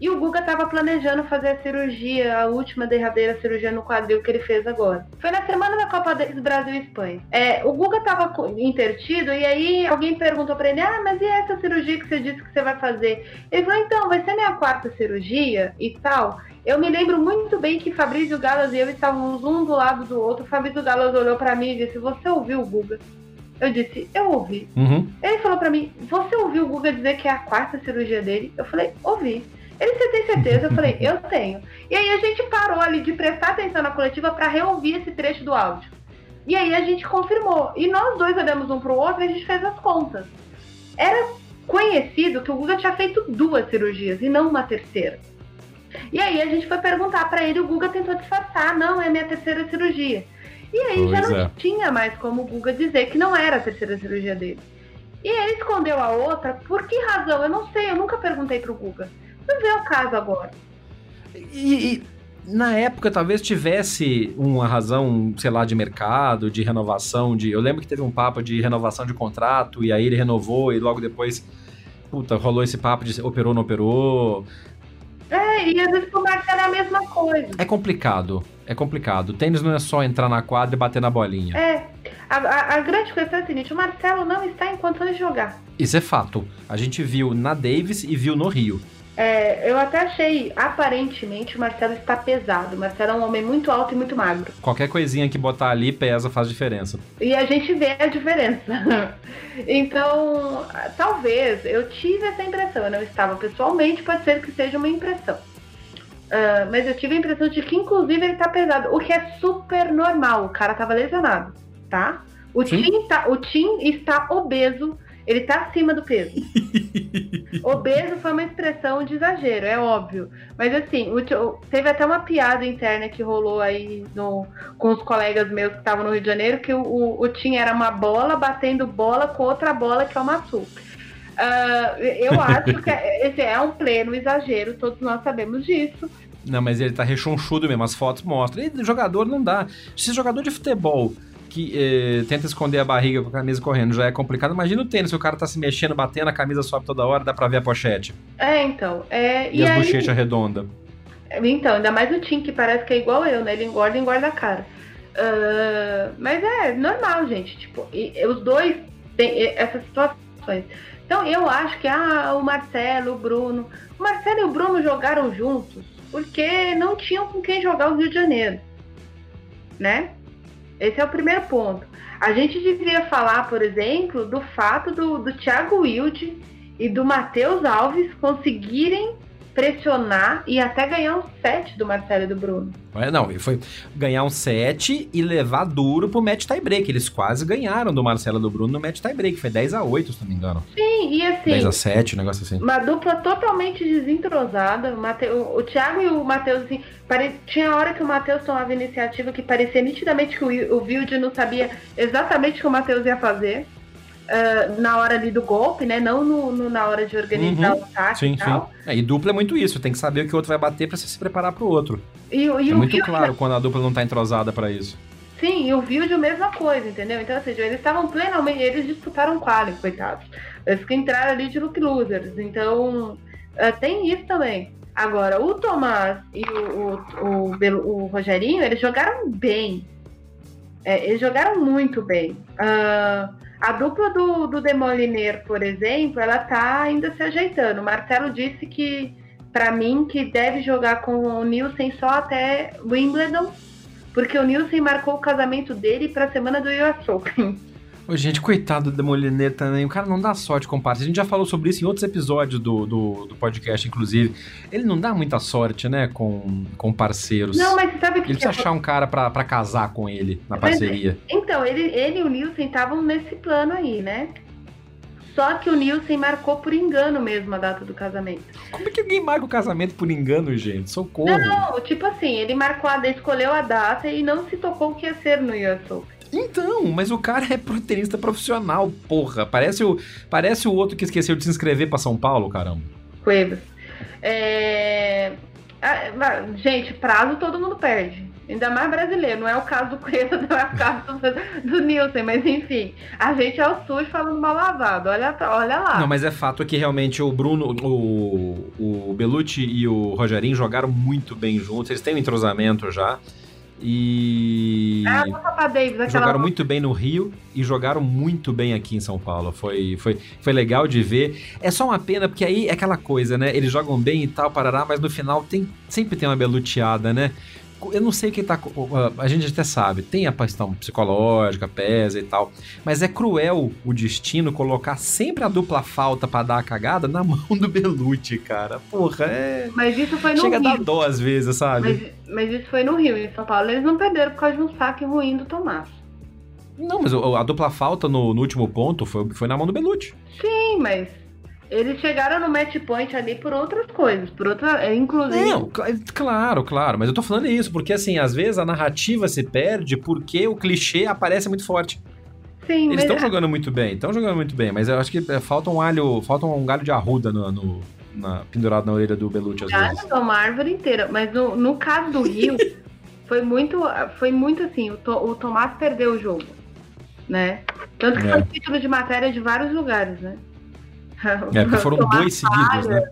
E o Guga tava planejando fazer a cirurgia, a última derradeira cirurgia no quadril que ele fez agora. Foi na semana da Copa do Brasil e Espanha. É, o Guga tava intertido e aí alguém perguntou para ele: Ah, mas e essa cirurgia que você disse que você vai fazer? Ele falou: Então, vai ser minha quarta cirurgia e tal. Eu me lembro muito bem que Fabrício Galas e eu estávamos um do lado do outro. Fabrício Galas olhou para mim e disse: Você ouviu o Guga? Eu disse, eu ouvi. Uhum. Ele falou para mim, você ouviu o Guga dizer que é a quarta cirurgia dele? Eu falei, ouvi. Ele, você tem certeza? Eu falei, eu tenho. E aí a gente parou ali de prestar atenção na coletiva para reouvir esse trecho do áudio. E aí a gente confirmou. E nós dois olhamos um pro outro e a gente fez as contas. Era conhecido que o Guga tinha feito duas cirurgias e não uma terceira. E aí a gente foi perguntar para ele, o Guga tentou disfarçar, não, é minha terceira cirurgia. E aí pois já não é. tinha mais como o Guga dizer que não era a terceira cirurgia dele. E ele escondeu a outra, por que razão? Eu não sei, eu nunca perguntei pro Guga. Não vê o caso agora. E, e, na época talvez tivesse uma razão, sei lá, de mercado, de renovação, de. Eu lembro que teve um papo de renovação de contrato, e aí ele renovou, e logo depois. Puta, rolou esse papo de operou, não operou. É, e às vezes pro Marcelo é a mesma coisa. É complicado. É complicado. O tênis não é só entrar na quadra e bater na bolinha. É. A, a, a grande questão é a seguinte: o Marcelo não está em condições de jogar. Isso é fato. A gente viu na Davis e viu no Rio. É, eu até achei, aparentemente, o Marcelo está pesado. O Marcelo é um homem muito alto e muito magro. Qualquer coisinha que botar ali pesa, faz diferença. E a gente vê a diferença. então, talvez eu tive essa impressão. Eu não estava pessoalmente, pode ser que seja uma impressão. Uh, mas eu tive a impressão de que, inclusive, ele tá pesado, o que é super normal. O cara tava lesionado, tá? O Tim, tá, o Tim está obeso, ele tá acima do peso. obeso foi uma expressão de exagero, é óbvio. Mas assim, teve até uma piada interna que rolou aí no, com os colegas meus que estavam no Rio de Janeiro, que o, o, o Tim era uma bola batendo bola com outra bola que é o Massu. Uh, eu acho que é, esse é um pleno exagero, todos nós sabemos disso. Não, mas ele tá rechonchudo mesmo, as fotos mostram. E jogador não dá. Se jogador de futebol que eh, tenta esconder a barriga com a camisa correndo já é complicado, imagina o tênis, o cara tá se mexendo, batendo, a camisa sobe toda hora, dá pra ver a pochete. É, então. É, e, e as aí... bochechas redondas. Então, ainda mais o Tim, que parece que é igual eu, né? Ele engorda e engorda a cara. Uh, mas é normal, gente. Tipo, e, os dois têm essas situações. Então eu acho que ah, o Marcelo, o Bruno. O Marcelo e o Bruno jogaram juntos porque não tinham com quem jogar o Rio de Janeiro. Né? Esse é o primeiro ponto. A gente deveria falar, por exemplo, do fato do, do Thiago Wilde e do Matheus Alves conseguirem pressionar e até ganhar um set do Marcelo e do Bruno. É, não, foi ganhar um set e levar duro pro match tie-break. Eles quase ganharam do Marcelo e do Bruno no match tie-break. Foi 10 a 8 se não me engano. Sim, e assim... 10 a 7 um negócio assim. Uma dupla totalmente desentrosada. O, Mate... o Thiago e o Matheus, assim... Pare... Tinha hora que o Matheus tomava iniciativa que parecia nitidamente que o, o Wilde não sabia exatamente o que o Matheus ia fazer. Uh, na hora ali do golpe, né? Não no, no na hora de organizar uhum. o ataque sim, e tal. Sim. É, e dupla é muito isso, tem que saber o que o outro vai bater para você se preparar pro outro. E, e é muito claro quando a dupla não tá entrosada para isso. Sim, e o Vilde a mesma coisa, entendeu? Então, ou seja, eles estavam plenamente, eles disputaram quali, coitados. Eles que entraram ali de look losers. Então, uh, tem isso também. Agora, o Tomás e o, o, o, o Rogerinho, eles jogaram bem. É, eles jogaram muito bem. Uh, a dupla do, do Demoliner, por exemplo, ela tá ainda se ajeitando. O Marcelo disse que, para mim, que deve jogar com o Nielsen só até Wimbledon, porque o Nielsen marcou o casamento dele pra semana do Open. Ô, gente, coitado do Demoliner também. O cara não dá sorte com parceiros. A gente já falou sobre isso em outros episódios do, do, do, podcast, inclusive. Ele não dá muita sorte, né, com, com parceiros. Não, mas sabe o que Ele precisa é? achar um cara pra, pra casar com ele na parceria. Mas, então, ele, ele e o Nielsen estavam nesse plano aí, né? Só que o Nielsen marcou por engano mesmo a data do casamento. Como é que alguém marca o casamento por engano, gente? Socorro. Não, não, tipo assim, ele marcou a escolheu a data e não se tocou o que ia ser no Open. Então, mas o cara é tenista profissional, porra. Parece o, parece o outro que esqueceu de se inscrever para São Paulo, caramba. Cuevas. É... Gente, prazo todo mundo perde. Ainda mais brasileiro. Não é o caso do Cuevas, não é o caso do, do Nilson, mas enfim. A gente é o SUS falando mal lavado. Olha, olha lá. Não, mas é fato que realmente o Bruno, o, o Belucci e o Rogerinho jogaram muito bem juntos. Eles têm um entrosamento já. E Davis, jogaram muito bem no Rio e jogaram muito bem aqui em São Paulo. Foi, foi, foi legal de ver. É só uma pena, porque aí é aquela coisa, né? Eles jogam bem e tal, parará, mas no final tem, sempre tem uma beluteada, né? Eu não sei o que tá. A gente até sabe, tem a questão psicológica, pesa e tal. Mas é cruel o destino colocar sempre a dupla falta para dar a cagada na mão do Belucci, cara. Porra, é. Mas isso foi no Chega Rio. a dar dó às vezes, sabe? Mas, mas isso foi no Rio. Em São Paulo eles não perderam por causa de um saque ruim do Tomás. Não, mas a dupla falta no, no último ponto foi, foi na mão do Belucci. Sim, mas eles chegaram no match point ali por outras coisas, por outra, é, inclusive. Não, claro, claro, mas eu tô falando isso porque assim, às vezes a narrativa se perde porque o clichê aparece muito forte. Sim, Eles estão mas... jogando muito bem, estão jogando muito bem, mas eu acho que é, falta um alho, falta um galho de arruda no, no na, pendurado na orelha do Belucci às Galho vezes. uma árvore inteira, mas no, no caso do Rio, foi muito, foi muito assim, o, to, o Tomás perdeu o jogo, né? Tanto que é. foi título de matéria de vários lugares, né? É, porque foram dois seguidos, né?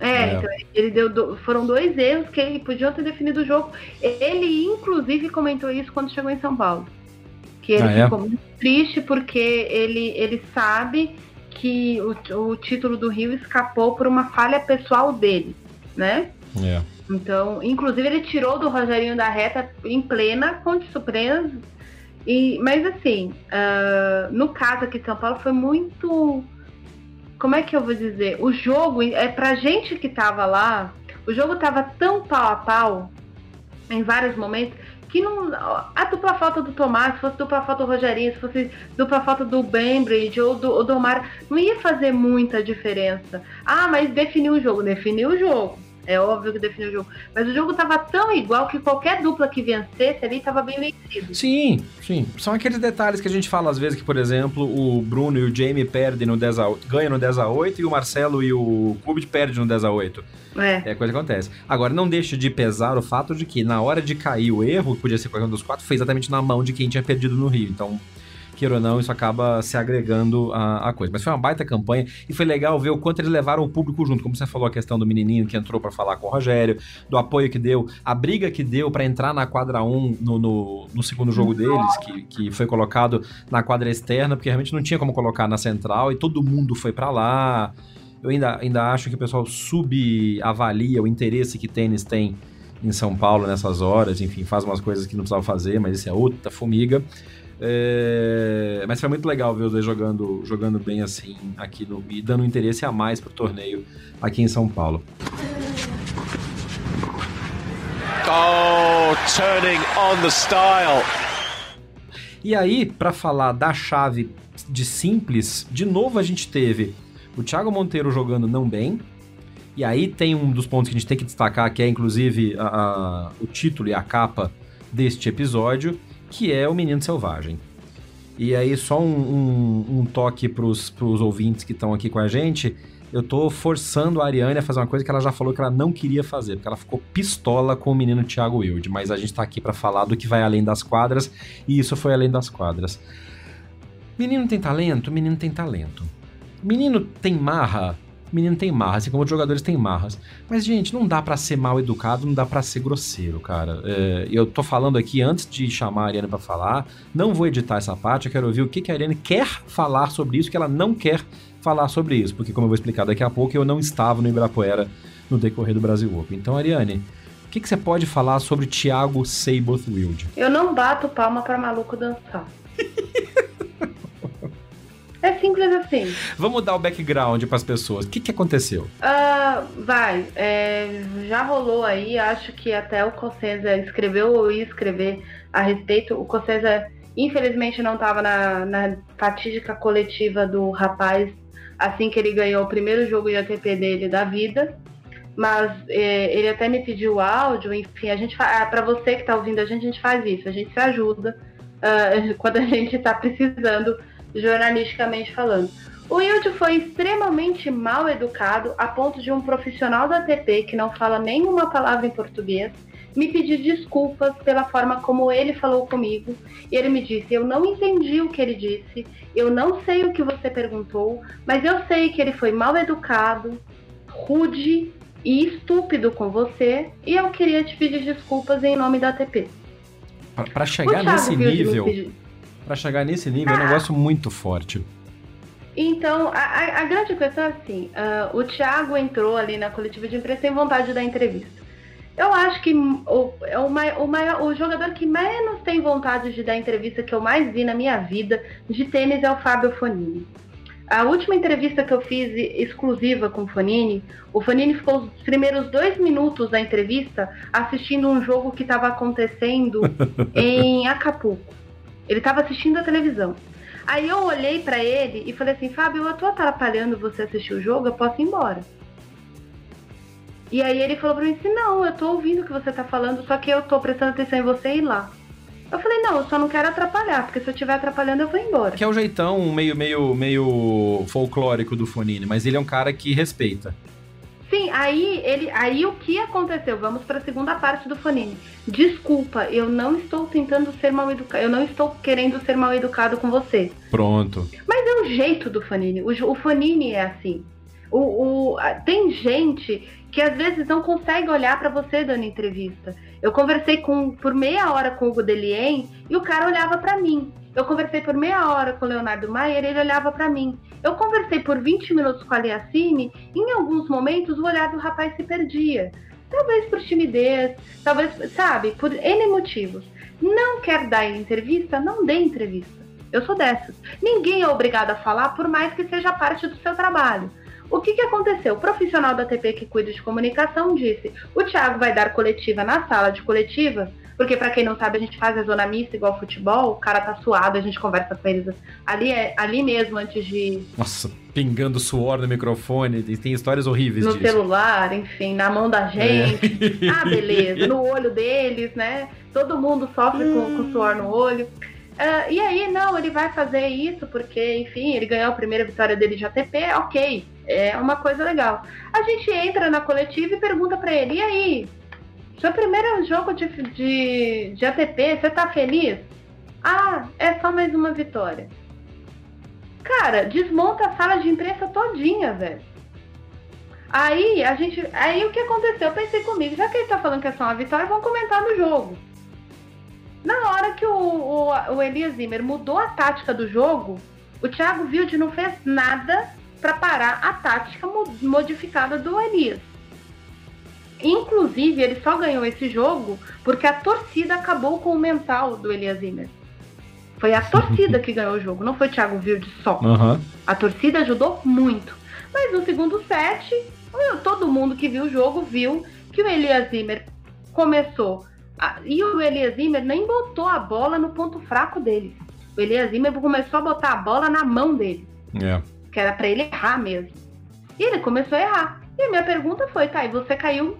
É, é, então ele deu do, foram dois erros que ele podia ter definido o jogo. Ele, inclusive, comentou isso quando chegou em São Paulo. Que ele ah, ficou é? muito triste porque ele, ele sabe que o, o título do Rio escapou por uma falha pessoal dele, né? É. Então, inclusive, ele tirou do Rogerinho da reta em plena Conte Supremas. E, mas assim, uh, no caso aqui de São Paulo foi muito como é que eu vou dizer? O jogo, é pra gente que tava lá, o jogo tava tão pau a pau em vários momentos que não. A dupla falta do Tomás, se fosse dupla falta do Rogerinho, se fosse dupla falta do Bembridge ou do, do Omar, não ia fazer muita diferença. Ah, mas definiu o jogo, definiu o jogo. É óbvio que definiu o jogo. Mas o jogo estava tão igual que qualquer dupla que vencesse ali estava bem vencido. Sim, sim. São aqueles detalhes que a gente fala às vezes que, por exemplo, o Bruno e o Jamie perdem no 10 a 8, ganham no 10 a 8 e o Marcelo e o Kubit perdem no 10 a 8. É. É coisa que acontece. Agora, não deixe de pesar o fato de que na hora de cair o erro, que podia ser qualquer um dos quatro, foi exatamente na mão de quem tinha perdido no Rio. Então, queira ou não, isso acaba se agregando a, a, coisa. Mas foi uma baita campanha e foi legal ver o quanto eles levaram o público junto. Como você falou, a questão do menininho que entrou para falar com o Rogério, do apoio que deu, a briga que deu para entrar na quadra 1 no, no, no segundo jogo deles, que, que foi colocado na quadra externa, porque realmente não tinha como colocar na central e todo mundo foi para lá. Eu ainda, ainda acho que o pessoal subavalia o interesse que tênis tem em São Paulo nessas horas, enfim, faz umas coisas que não precisava fazer, mas isso é outra formiga. É, mas foi muito legal ver os dois jogando, jogando bem assim aqui no, e dando interesse a mais pro torneio aqui em São Paulo. Oh, turning on the style. E aí, para falar da chave de simples, de novo a gente teve o Thiago Monteiro jogando não bem. E aí tem um dos pontos que a gente tem que destacar, que é inclusive a, a, o título e a capa deste episódio, que é o Menino Selvagem. E aí, só um, um, um toque pros, pros ouvintes que estão aqui com a gente. Eu tô forçando a Ariane a fazer uma coisa que ela já falou que ela não queria fazer, porque ela ficou pistola com o menino Thiago Wilde. Mas a gente tá aqui para falar do que vai além das quadras, e isso foi além das quadras. Menino tem talento? Menino tem talento. Menino tem marra? Menino tem marra, assim como os jogadores têm marras. Mas, gente, não dá para ser mal educado, não dá para ser grosseiro, cara. É, eu tô falando aqui antes de chamar a Ariane para falar, não vou editar essa parte, eu quero ouvir o que, que a Ariane quer falar sobre isso, que ela não quer falar sobre isso, porque como eu vou explicar daqui a pouco, eu não estava no Ibirapuera no decorrer do Brasil Open. Então, Ariane, o que, que você pode falar sobre Thiago Seiboth Wild? Eu não bato palma para maluco dançar. É simples assim. Vamos dar o background para as pessoas. O que, que aconteceu? Uh, vai. É, já rolou aí, acho que até o Cossesa escreveu ou ia escrever a respeito. O Cossesa, infelizmente, não estava na, na fatídica coletiva do rapaz assim que ele ganhou o primeiro jogo de ATP dele da vida. Mas é, ele até me pediu áudio, enfim, a gente ah, para você que está ouvindo a gente, a gente faz isso, a gente se ajuda uh, quando a gente está precisando jornalisticamente falando. O Wilde foi extremamente mal educado a ponto de um profissional da ATP que não fala nenhuma palavra em português me pedir desculpas pela forma como ele falou comigo. E ele me disse: Eu não entendi o que ele disse, eu não sei o que você perguntou, mas eu sei que ele foi mal educado, rude e estúpido com você, e eu queria te pedir desculpas em nome da ATP. Para chegar nesse nível. Para chegar nesse nível é um negócio muito forte. Então, a, a grande questão é assim: uh, o Thiago entrou ali na coletiva de imprensa sem vontade da entrevista. Eu acho que o, é o, o, maior, o jogador que menos tem vontade de dar entrevista que eu mais vi na minha vida de tênis é o Fábio Fonini. A última entrevista que eu fiz exclusiva com o Fonini, o Fonini ficou os primeiros dois minutos da entrevista assistindo um jogo que estava acontecendo em Acapulco. Ele estava assistindo a televisão. Aí eu olhei para ele e falei assim, Fábio, eu tô atrapalhando você assistir o jogo, eu posso ir embora. E aí ele falou pra mim assim, não, eu tô ouvindo o que você tá falando, só que eu tô prestando atenção em você e ir lá. Eu falei, não, eu só não quero atrapalhar, porque se eu estiver atrapalhando, eu vou embora. Que é o jeitão meio, meio, meio folclórico do Fonini, mas ele é um cara que respeita. Aí ele, aí o que aconteceu? Vamos para a segunda parte do Fonini. Desculpa, eu não estou tentando ser mal educado, eu não estou querendo ser mal educado com você. Pronto. Mas é o jeito do Fonini. O, o Fonini é assim. O, o, tem gente que às vezes não consegue olhar para você dando entrevista. Eu conversei com, por meia hora com o Hugo Delien e o cara olhava para mim. Eu conversei por meia hora com o Leonardo Maier ele olhava para mim. Eu conversei por 20 minutos com a Liacine em alguns momentos o olhar do rapaz se perdia. Talvez por timidez, talvez, sabe, por N motivos. Não quer dar entrevista? Não dê entrevista. Eu sou dessas. Ninguém é obrigado a falar, por mais que seja parte do seu trabalho. O que, que aconteceu? O profissional da TP que cuida de comunicação disse: o Thiago vai dar coletiva na sala de coletiva porque, para quem não sabe, a gente faz a zona mista igual futebol, o cara tá suado, a gente conversa com eles ali, é, ali mesmo antes de. Nossa, pingando suor no microfone, tem histórias horríveis no disso. No celular, enfim, na mão da gente. É. Ah, beleza, no olho deles, né? Todo mundo sofre com, com suor no olho. Uh, e aí, não, ele vai fazer isso porque, enfim, ele ganhou a primeira vitória dele de ATP, ok, é uma coisa legal. A gente entra na coletiva e pergunta para ele, e aí, seu primeiro jogo de, de, de ATP, você tá feliz? Ah, é só mais uma vitória. Cara, desmonta a sala de imprensa todinha, velho. Aí a gente. Aí o que aconteceu? Eu pensei comigo, já que ele tá falando que é só uma vitória, vamos comentar no jogo. Na hora que o, o, o Elias Zimmer mudou a tática do jogo, o Thiago Wilde não fez nada para parar a tática modificada do Elias. Inclusive, ele só ganhou esse jogo porque a torcida acabou com o mental do Elias Zimmer. Foi a torcida que ganhou o jogo, não foi o Thiago Wilde só. Uhum. A torcida ajudou muito. Mas no segundo set, todo mundo que viu o jogo viu que o Elias Zimmer começou. A, e o Elias Zimmer nem botou a bola no ponto fraco dele. O Elias Zimmer começou a botar a bola na mão dele. Yeah. Que era para ele errar mesmo. E ele começou a errar. E a minha pergunta foi, tá, e você caiu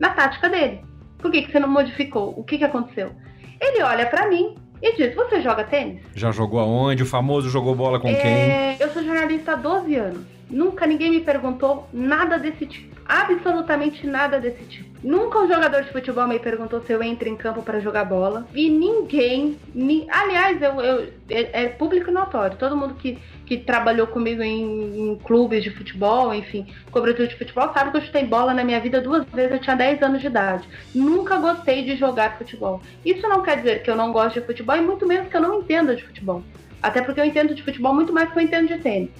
na tática dele. Por que, que você não modificou? O que, que aconteceu? Ele olha para mim e diz: Você joga tênis? Já jogou aonde? O famoso jogou bola com é... quem? Eu sou jornalista há 12 anos. Nunca ninguém me perguntou nada desse tipo. Absolutamente nada desse tipo. Nunca um jogador de futebol me perguntou se eu entro em campo para jogar bola. E ninguém. Ni... Aliás, eu, eu é, é, público notório. Todo mundo que, que trabalhou comigo em, em, clubes de futebol, enfim, cobertura de futebol, sabe que eu chutei bola na minha vida duas vezes. Eu tinha 10 anos de idade. Nunca gostei de jogar futebol. Isso não quer dizer que eu não gosto de futebol e muito menos que eu não entenda de futebol. Até porque eu entendo de futebol muito mais que eu entendo de tênis.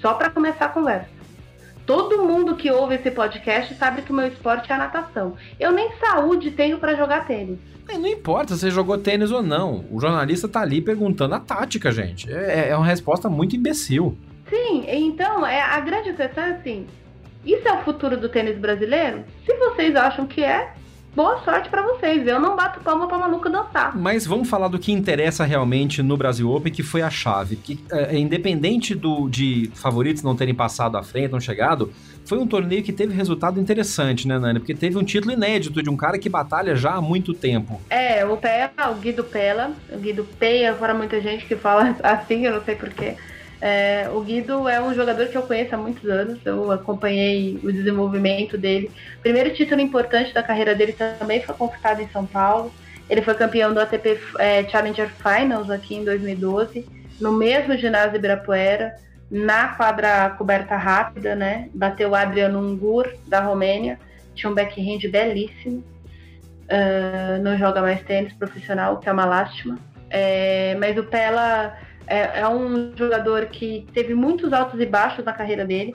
Só para começar a conversa. Todo mundo que ouve esse podcast sabe que o meu esporte é a natação. Eu nem saúde tenho para jogar tênis. Não importa se você jogou tênis ou não. O jornalista tá ali perguntando a tática, gente. É, é uma resposta muito imbecil. Sim, então é, a grande questão é assim: isso é o futuro do tênis brasileiro? Se vocês acham que é, boa sorte para vocês. Eu não bato palma pra maluco dançar. Mas vamos falar do que interessa realmente no Brasil Open, que foi a chave. Que, é, independente do, de favoritos não terem passado à frente, não chegado, foi um torneio que teve resultado interessante, né, Nani? Porque teve um título inédito de um cara que batalha já há muito tempo. É, o Pela, o Guido Pela, o Guido Peia, fora muita gente que fala assim, eu não sei porquê. É, o Guido é um jogador que eu conheço há muitos anos, eu acompanhei o desenvolvimento dele. O primeiro título importante da carreira dele também foi conquistado em São Paulo. Ele foi campeão do ATP é, Challenger Finals aqui em 2012, no mesmo ginásio Ibirapuera, na quadra coberta rápida, né? Bateu o Adriano Ungur, da Romênia, tinha um backhand belíssimo. Uh, não joga mais tênis profissional, que é uma lástima. É, mas o Pela é, é, um jogador que teve muitos altos e baixos na carreira dele.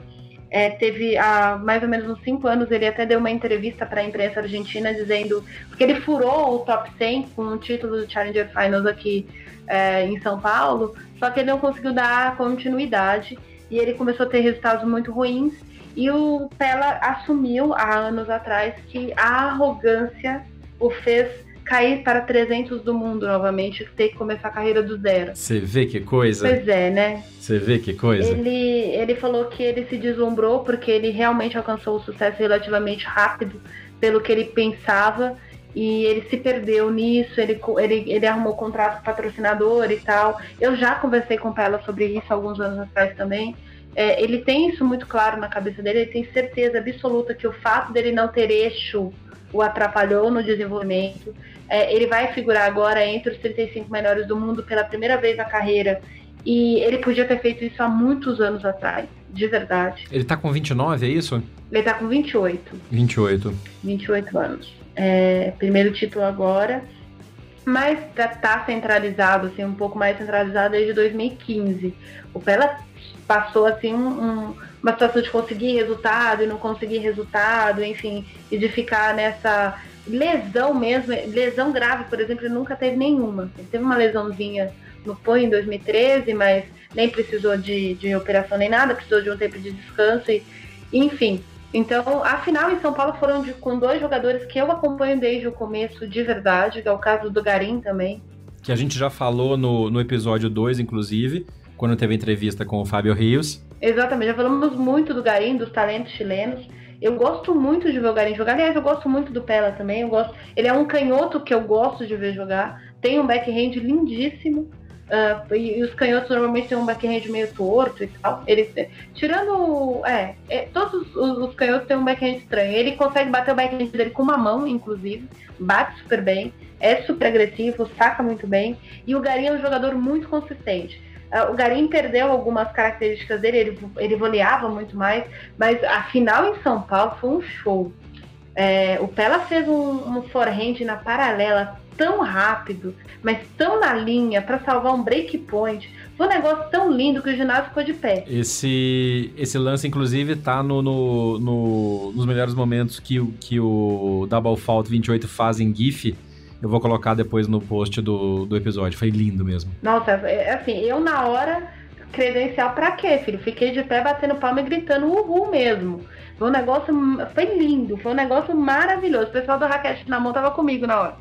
É, teve há mais ou menos uns 5 anos, ele até deu uma entrevista para a imprensa argentina dizendo porque ele furou o top 100 com o título do Challenger Finals aqui é, em São Paulo, só que ele não conseguiu dar continuidade e ele começou a ter resultados muito ruins. E o Pela assumiu há anos atrás que a arrogância o fez cair para 300 do mundo novamente, ter que começar a carreira do zero. Você vê que coisa? Pois é, né? Você vê que coisa? Ele, ele falou que ele se deslumbrou porque ele realmente alcançou o sucesso relativamente rápido pelo que ele pensava e ele se perdeu nisso, ele, ele, ele arrumou contrato com patrocinador e tal. Eu já conversei com ela sobre isso alguns anos atrás também. É, ele tem isso muito claro na cabeça dele, ele tem certeza absoluta que o fato dele não ter eixo o atrapalhou no desenvolvimento. É, ele vai figurar agora entre os 35 melhores do mundo pela primeira vez na carreira. E ele podia ter feito isso há muitos anos atrás, de verdade. Ele tá com 29, é isso? Ele tá com 28. 28. 28 anos. É, primeiro título agora. Mas já tá centralizado, assim, um pouco mais centralizado desde 2015. O Pela passou, assim, um, um uma situação de conseguir resultado e não conseguir resultado, enfim, e de ficar nessa lesão mesmo, lesão grave, por exemplo, ele nunca teve nenhuma. Ele teve uma lesãozinha no POI em 2013, mas nem precisou de, de operação nem nada, precisou de um tempo de descanso, e, enfim. Então, a final em São Paulo foram de, com dois jogadores que eu acompanho desde o começo de verdade, que é o caso do Garim também. Que a gente já falou no, no episódio 2, inclusive, quando teve entrevista com o Fábio Rios. Exatamente, já falamos muito do Garim, dos talentos chilenos. Eu gosto muito de ver o Garim jogar. Aliás, eu gosto muito do Pela também. Eu gosto. Ele é um canhoto que eu gosto de ver jogar. Tem um backhand lindíssimo. Uh, e, e, os canhotos normalmente têm um backhand meio torto e tal. Ele, tirando. É, é todos os, os, canhotos têm um backhand estranho. Ele consegue bater o backhand dele com uma mão, inclusive. Bate super bem. É super agressivo, saca muito bem. E o Garim é um jogador muito consistente. Ah, o Garim perdeu algumas características dele, ele, ele voleava muito mais, mas a final em São Paulo foi um show. É, o Pela fez um, um forehand na paralela tão rápido, mas tão na linha para salvar um break point. Foi um negócio tão lindo que o ginásio ficou de pé. Esse, esse lance, inclusive, tá no, no, no nos melhores momentos que, que o Double Fault 28 faz em GIF eu vou colocar depois no post do, do episódio. Foi lindo mesmo. Nossa, é, é assim, eu na hora, credencial pra quê, filho? Fiquei de pé batendo palma e gritando uhul mesmo. Foi um negócio, foi lindo, foi um negócio maravilhoso. O pessoal do Raquete na mão tava comigo na hora.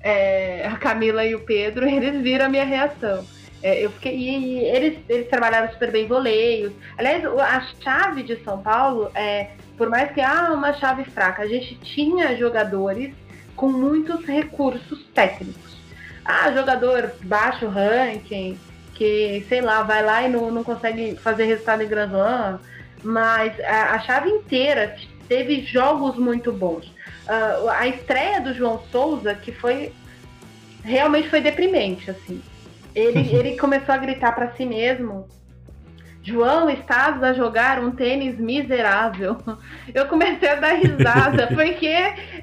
É, a Camila e o Pedro, eles viram a minha reação. É, eu fiquei, e, eles, eles trabalharam super bem voleios. Aliás, a chave de São Paulo, é, por mais que ah, uma chave fraca, a gente tinha jogadores com muitos recursos técnicos. ah, jogador baixo ranking, que, sei lá, vai lá e não, não consegue fazer resultado em Grand mas a, a chave inteira teve jogos muito bons. Uh, a estreia do João Souza, que foi realmente foi deprimente, assim. Ele, ele começou a gritar para si mesmo João, estás a jogar um tênis miserável. Eu comecei a dar risada, porque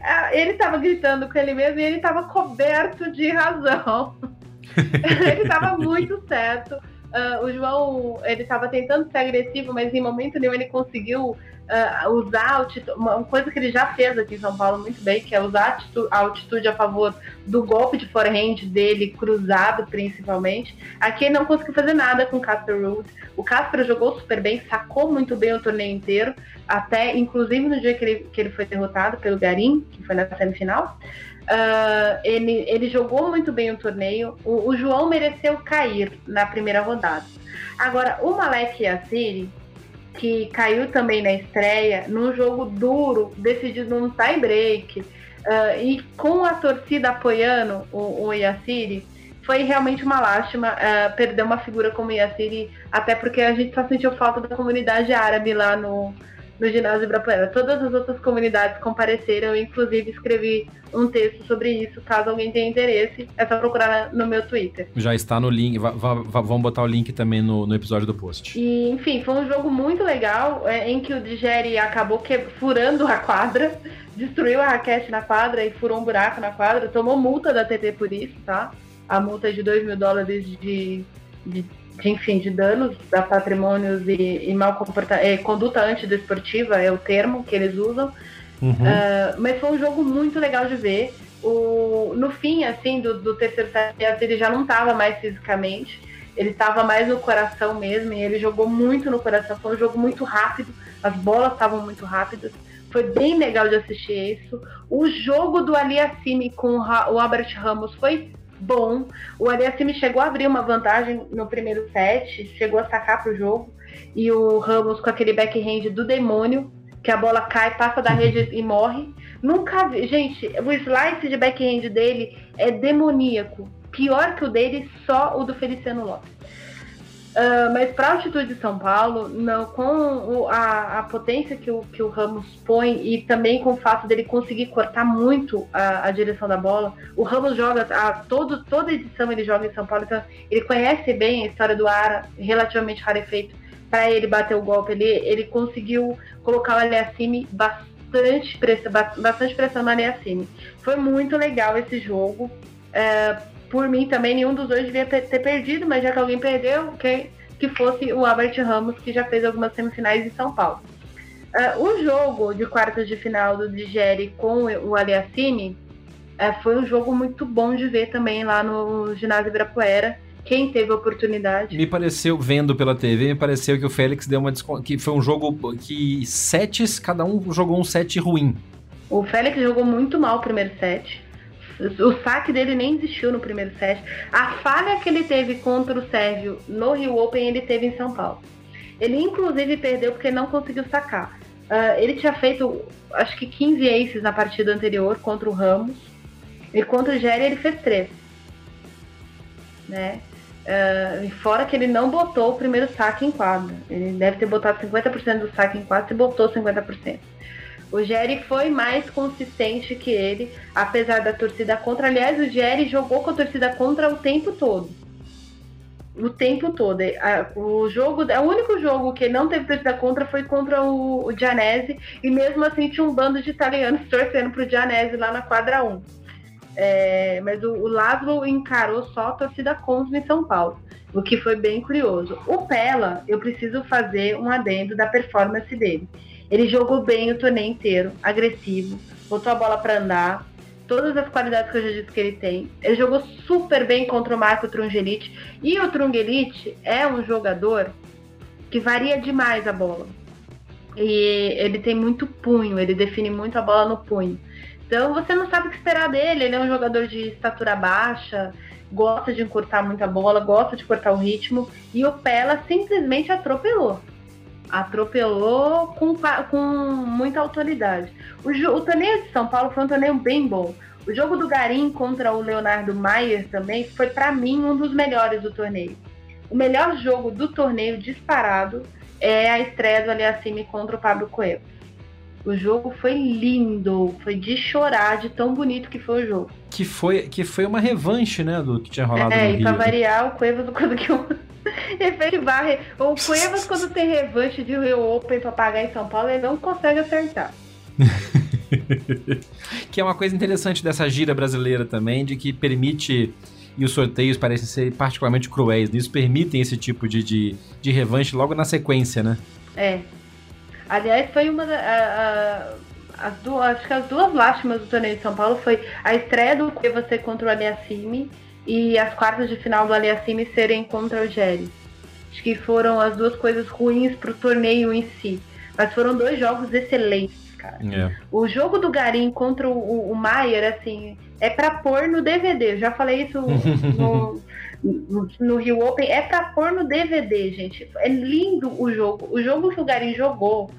ah, ele estava gritando com ele mesmo e ele estava coberto de razão. ele estava muito certo. Uh, o João, ele estava tentando ser agressivo, mas em momento nenhum ele conseguiu uh, usar altitude, uma coisa que ele já fez aqui em São Paulo muito bem, que é usar a altitude a favor do golpe de forehand dele, cruzado principalmente. Aqui ele não conseguiu fazer nada com o Casper Ruud. O Casper jogou super bem, sacou muito bem o torneio inteiro, até inclusive no dia que ele, que ele foi derrotado pelo Garim, que foi na semifinal. Uh, ele, ele jogou muito bem o torneio. O, o, João mereceu cair na primeira rodada. Agora, o Malek Yassiri, que caiu também na estreia, num jogo duro, decidido num tie break, uh, e com a torcida apoiando o, o Yassiri, foi realmente uma lástima uh, perder uma figura como Yassiri, até porque a gente só sentiu falta da comunidade árabe lá no, no ginásio Ibirapuera. Todas as outras comunidades compareceram, inclusive escrevi um texto sobre isso. Caso alguém tenha interesse, é só procurar no meu Twitter. Já está no link, vamos botar o link também no, no, episódio do post. E, enfim, foi um jogo muito legal, é, em que o Digeri acabou que, furando a quadra, destruiu a raquete na quadra e furou um buraco na quadra, tomou multa da TT por isso, tá? A multa é de 2 mil dólares de, de de, enfim, de danos a patrimônios e, e mal comporta é, conduta antidesportiva é o termo que eles usam. Uhum. Uh, mas foi um jogo muito legal de ver. O, no fim, assim, do, do terceiro set, ele já não estava mais fisicamente, ele estava mais no coração mesmo, e ele jogou muito no coração. Foi um jogo muito rápido, as bolas estavam muito rápidas. Foi bem legal de assistir isso. O jogo do Aliassime com o Albert Ramos foi bom. O Aliassime chegou a abrir uma vantagem no primeiro set, chegou a sacar pro jogo. E o Ramos com aquele backhand do demônio, que a bola cai, passa da rede e morre. Nunca vi. Gente, o slice de backhand dele é demoníaco. Pior que o dele, só o do Feliciano Lopes. Uh, mas para a altitude de São Paulo, não, com o, a, a, potência que o, que o Ramos põe e também com o fato dele conseguir cortar muito a, a direção da bola, o Ramos joga a, todo, toda edição ele joga em São Paulo, então ele conhece bem a história do ar, relativamente rarefeito, para ele bater o golpe. Ele, ele conseguiu colocar o Aliassime bastante bastante pressão no Aliassime. Foi muito legal esse jogo. Uh, por mim também nenhum dos dois devia ter perdido, mas já que alguém perdeu, que, que fosse o Albert Ramos, que já fez algumas semifinais em São Paulo. Uh, o jogo de quartas de final do Digeri com o Aliassime uh, foi um jogo muito bom de ver também lá no ginásio Ibirapuera. Quem teve a oportunidade. Me pareceu, vendo pela TV, me pareceu que o Félix deu uma que foi um jogo que sets, cada um jogou um set ruim. O Félix jogou muito mal o primeiro set. O saque dele nem existiu no primeiro set. A falha que ele teve contra o Sérgio no Rio Open, ele teve em São Paulo. Ele, inclusive, perdeu porque não conseguiu sacar. Uh, ele tinha feito, acho que 15 aces na partida anterior contra o Ramos. E contra o Jerry, ele fez 3. Né? Uh, fora que ele não botou o primeiro saque em quadra. Ele deve ter botado 50% do saque em quadra e botou 50%. O Jerry foi mais consistente que ele, apesar da torcida contra. Aliás, o Jerry jogou com a torcida contra o tempo todo. O tempo todo. O jogo, o único jogo que não teve torcida contra foi contra o, o Gianese, e mesmo assim tinha um bando de italianos torcendo pro Gianese lá na quadra 1. É, mas o, o Laszlo encarou só a torcida contra em São Paulo, o que foi bem curioso. O Pella, eu preciso fazer um adendo da performance dele. Ele jogou bem o torneio inteiro, agressivo, botou a bola para andar, todas as qualidades que eu já disse que ele tem. Ele jogou super bem contra o Marco Trungelite. E o Trungelite é um jogador que varia demais a bola. E ele tem muito punho, ele define muito a bola no punho. Então você não sabe o que esperar dele. Ele é um jogador de estatura baixa, gosta de encurtar muita bola, gosta de cortar o ritmo. E o Pela simplesmente atropelou atropelou com, com muita autoridade. O, o torneio de São Paulo foi um torneio bem bom. O jogo do Garim contra o Leonardo Maier também foi, para mim, um dos melhores do torneio. O melhor jogo do torneio disparado é a estreia do Aliassime contra o Pablo Coelho. O jogo foi lindo, foi de chorar, de tão bonito que foi o jogo. Que foi, que foi uma revanche, né, do que tinha rolado é, no Rio. É, e pra variar, o Cuevas, efeito barre... O Cuevas, quando tem revanche de Rio Open pra pagar em São Paulo, ele não consegue acertar. que é uma coisa interessante dessa gira brasileira também, de que permite e os sorteios parecem ser particularmente cruéis nisso, permitem esse tipo de, de, de revanche logo na sequência, né? É. Aliás, foi uma a, a, as duas, acho que as duas lástimas do torneio de São Paulo foi a estreia do que você contra o Aliassime e as quartas de final do Aliassime serem contra o Jerry. Acho que foram as duas coisas ruins pro torneio em si. Mas foram dois jogos excelentes, cara. É. O jogo do Garim contra o, o Maier, assim, é para pôr no DVD. Eu já falei isso no, no, no, Rio Open. É para pôr no DVD, gente. É lindo o jogo. O jogo que o Garim jogou.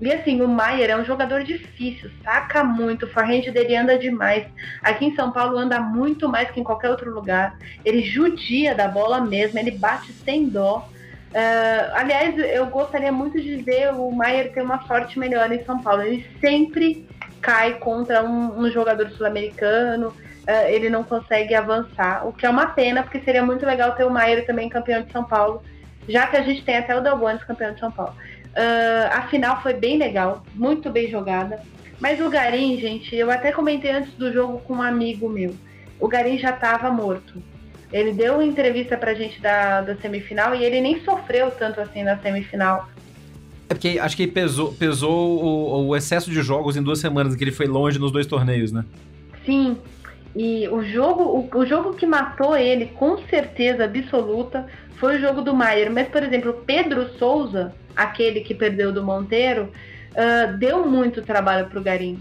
E assim, o Maier é um jogador difícil, saca muito, o forehand dele anda demais. Aqui em São Paulo anda muito mais que em qualquer outro lugar. Ele judia da bola mesmo, ele bate sem dó. Uh, aliás, eu gostaria muito de ver o Maier ter uma sorte melhor em São Paulo. Ele sempre cai contra um, um jogador sul-americano, uh, ele não consegue avançar, o que é uma pena, porque seria muito legal ter o Maier também campeão de São Paulo, já que a gente tem até o Dalbones campeão de São Paulo. Uh, a final foi bem legal, muito bem jogada. Mas o Garim, gente, eu até comentei antes do jogo com um amigo meu. O Garim já estava morto. Ele deu uma entrevista pra gente da, da semifinal e ele nem sofreu tanto assim na semifinal. É porque acho que pesou, pesou o, o, excesso de jogos em duas semanas, que ele foi longe nos dois torneios, né? Sim. E o jogo, o, o jogo que matou ele, com certeza absoluta, foi o jogo do Maier. Mas, por exemplo, Pedro Souza, aquele que perdeu do Monteiro, uh, deu muito trabalho pro Garim.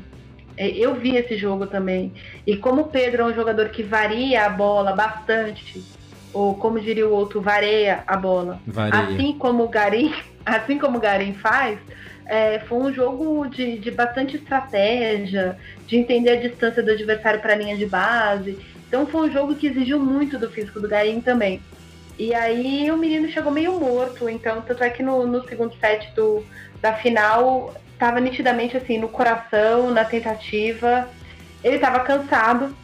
É, eu vi esse jogo também. E como o Pedro é um jogador que varia a bola bastante, ou como diria o outro, vareia a bola. Vareia. Assim como o Garim assim como o Garen faz, é, foi um jogo de, de bastante estratégia, de entender a distância do adversário para a linha de base. Então foi um jogo que exigiu muito do físico do Garim também. E aí o menino chegou meio morto, então tanto é que no, no segundo set do, da final estava nitidamente assim no coração, na tentativa. Ele estava cansado,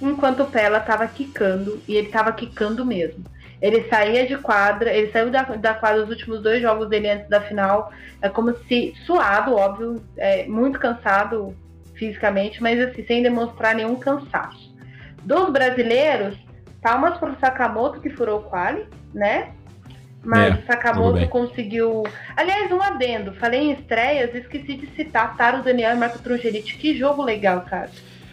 enquanto o Pela estava quicando, e ele estava quicando mesmo. Ele saía de quadra, ele saiu da, da quadra os últimos dois jogos dele antes da final, é como se suado, óbvio, é, muito cansado fisicamente, mas assim, sem demonstrar nenhum cansaço. Dos brasileiros, palmas para o Sakamoto que furou o quali, né? Mas é, o Sakamoto conseguiu. Aliás, um adendo. Falei em estreias, esqueci de citar Taro Daniel e Marco Trungelite. Que jogo legal, cara.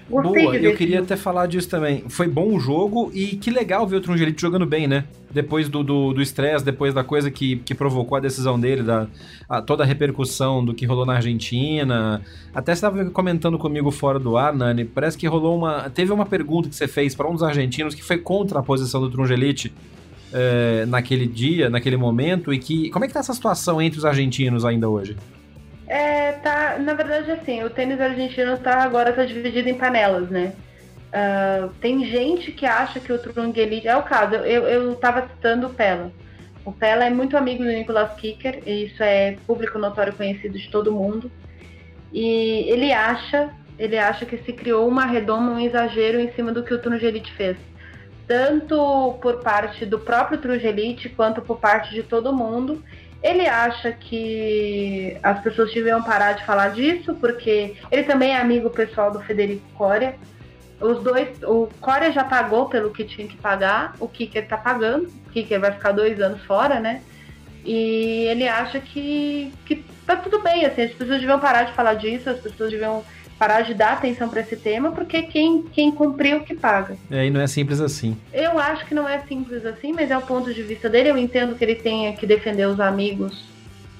Gostei Boa, eu queria até falar disso também. Foi bom o jogo e que legal ver o Trungelite jogando bem, né? Depois do estresse, depois da coisa que, que provocou a decisão dele, da, a, toda a repercussão do que rolou na Argentina. Até você estava comentando comigo fora do ar, Nani, parece que rolou uma. Teve uma pergunta que você fez para um dos argentinos que foi contra a posição do Trungelite é, naquele dia, naquele momento, e que. Como é que tá essa situação entre os argentinos ainda hoje? É, tá, na verdade, assim, o tênis argentino tá agora tá dividido em panelas, né? Uh, tem gente que acha que o Trungelite. É o caso, eu, eu tava citando o Pella. O Pella é muito amigo do Nicolas Kicker, e isso é público notório conhecido de todo mundo. E ele acha, ele acha que se criou uma redoma, um exagero em cima do que o Trungelite fez. Tanto por parte do próprio Trungelite quanto por parte de todo mundo. Ele acha que as pessoas deviam parar de falar disso, porque ele também é amigo pessoal do Federico Coria. Os dois, o Coria já pagou pelo que tinha que pagar, o Kicker tá pagando, o Kicker vai ficar dois anos fora, né? E ele acha que, que tá tudo bem, assim, as pessoas deviam parar de falar disso, as pessoas deviam parar de dar atenção para esse tema, porque quem, quem cumpriu que paga. É, e não é simples assim. Eu acho que não é simples assim, mas é o ponto de vista dele. Eu entendo que ele tenha que defender os amigos.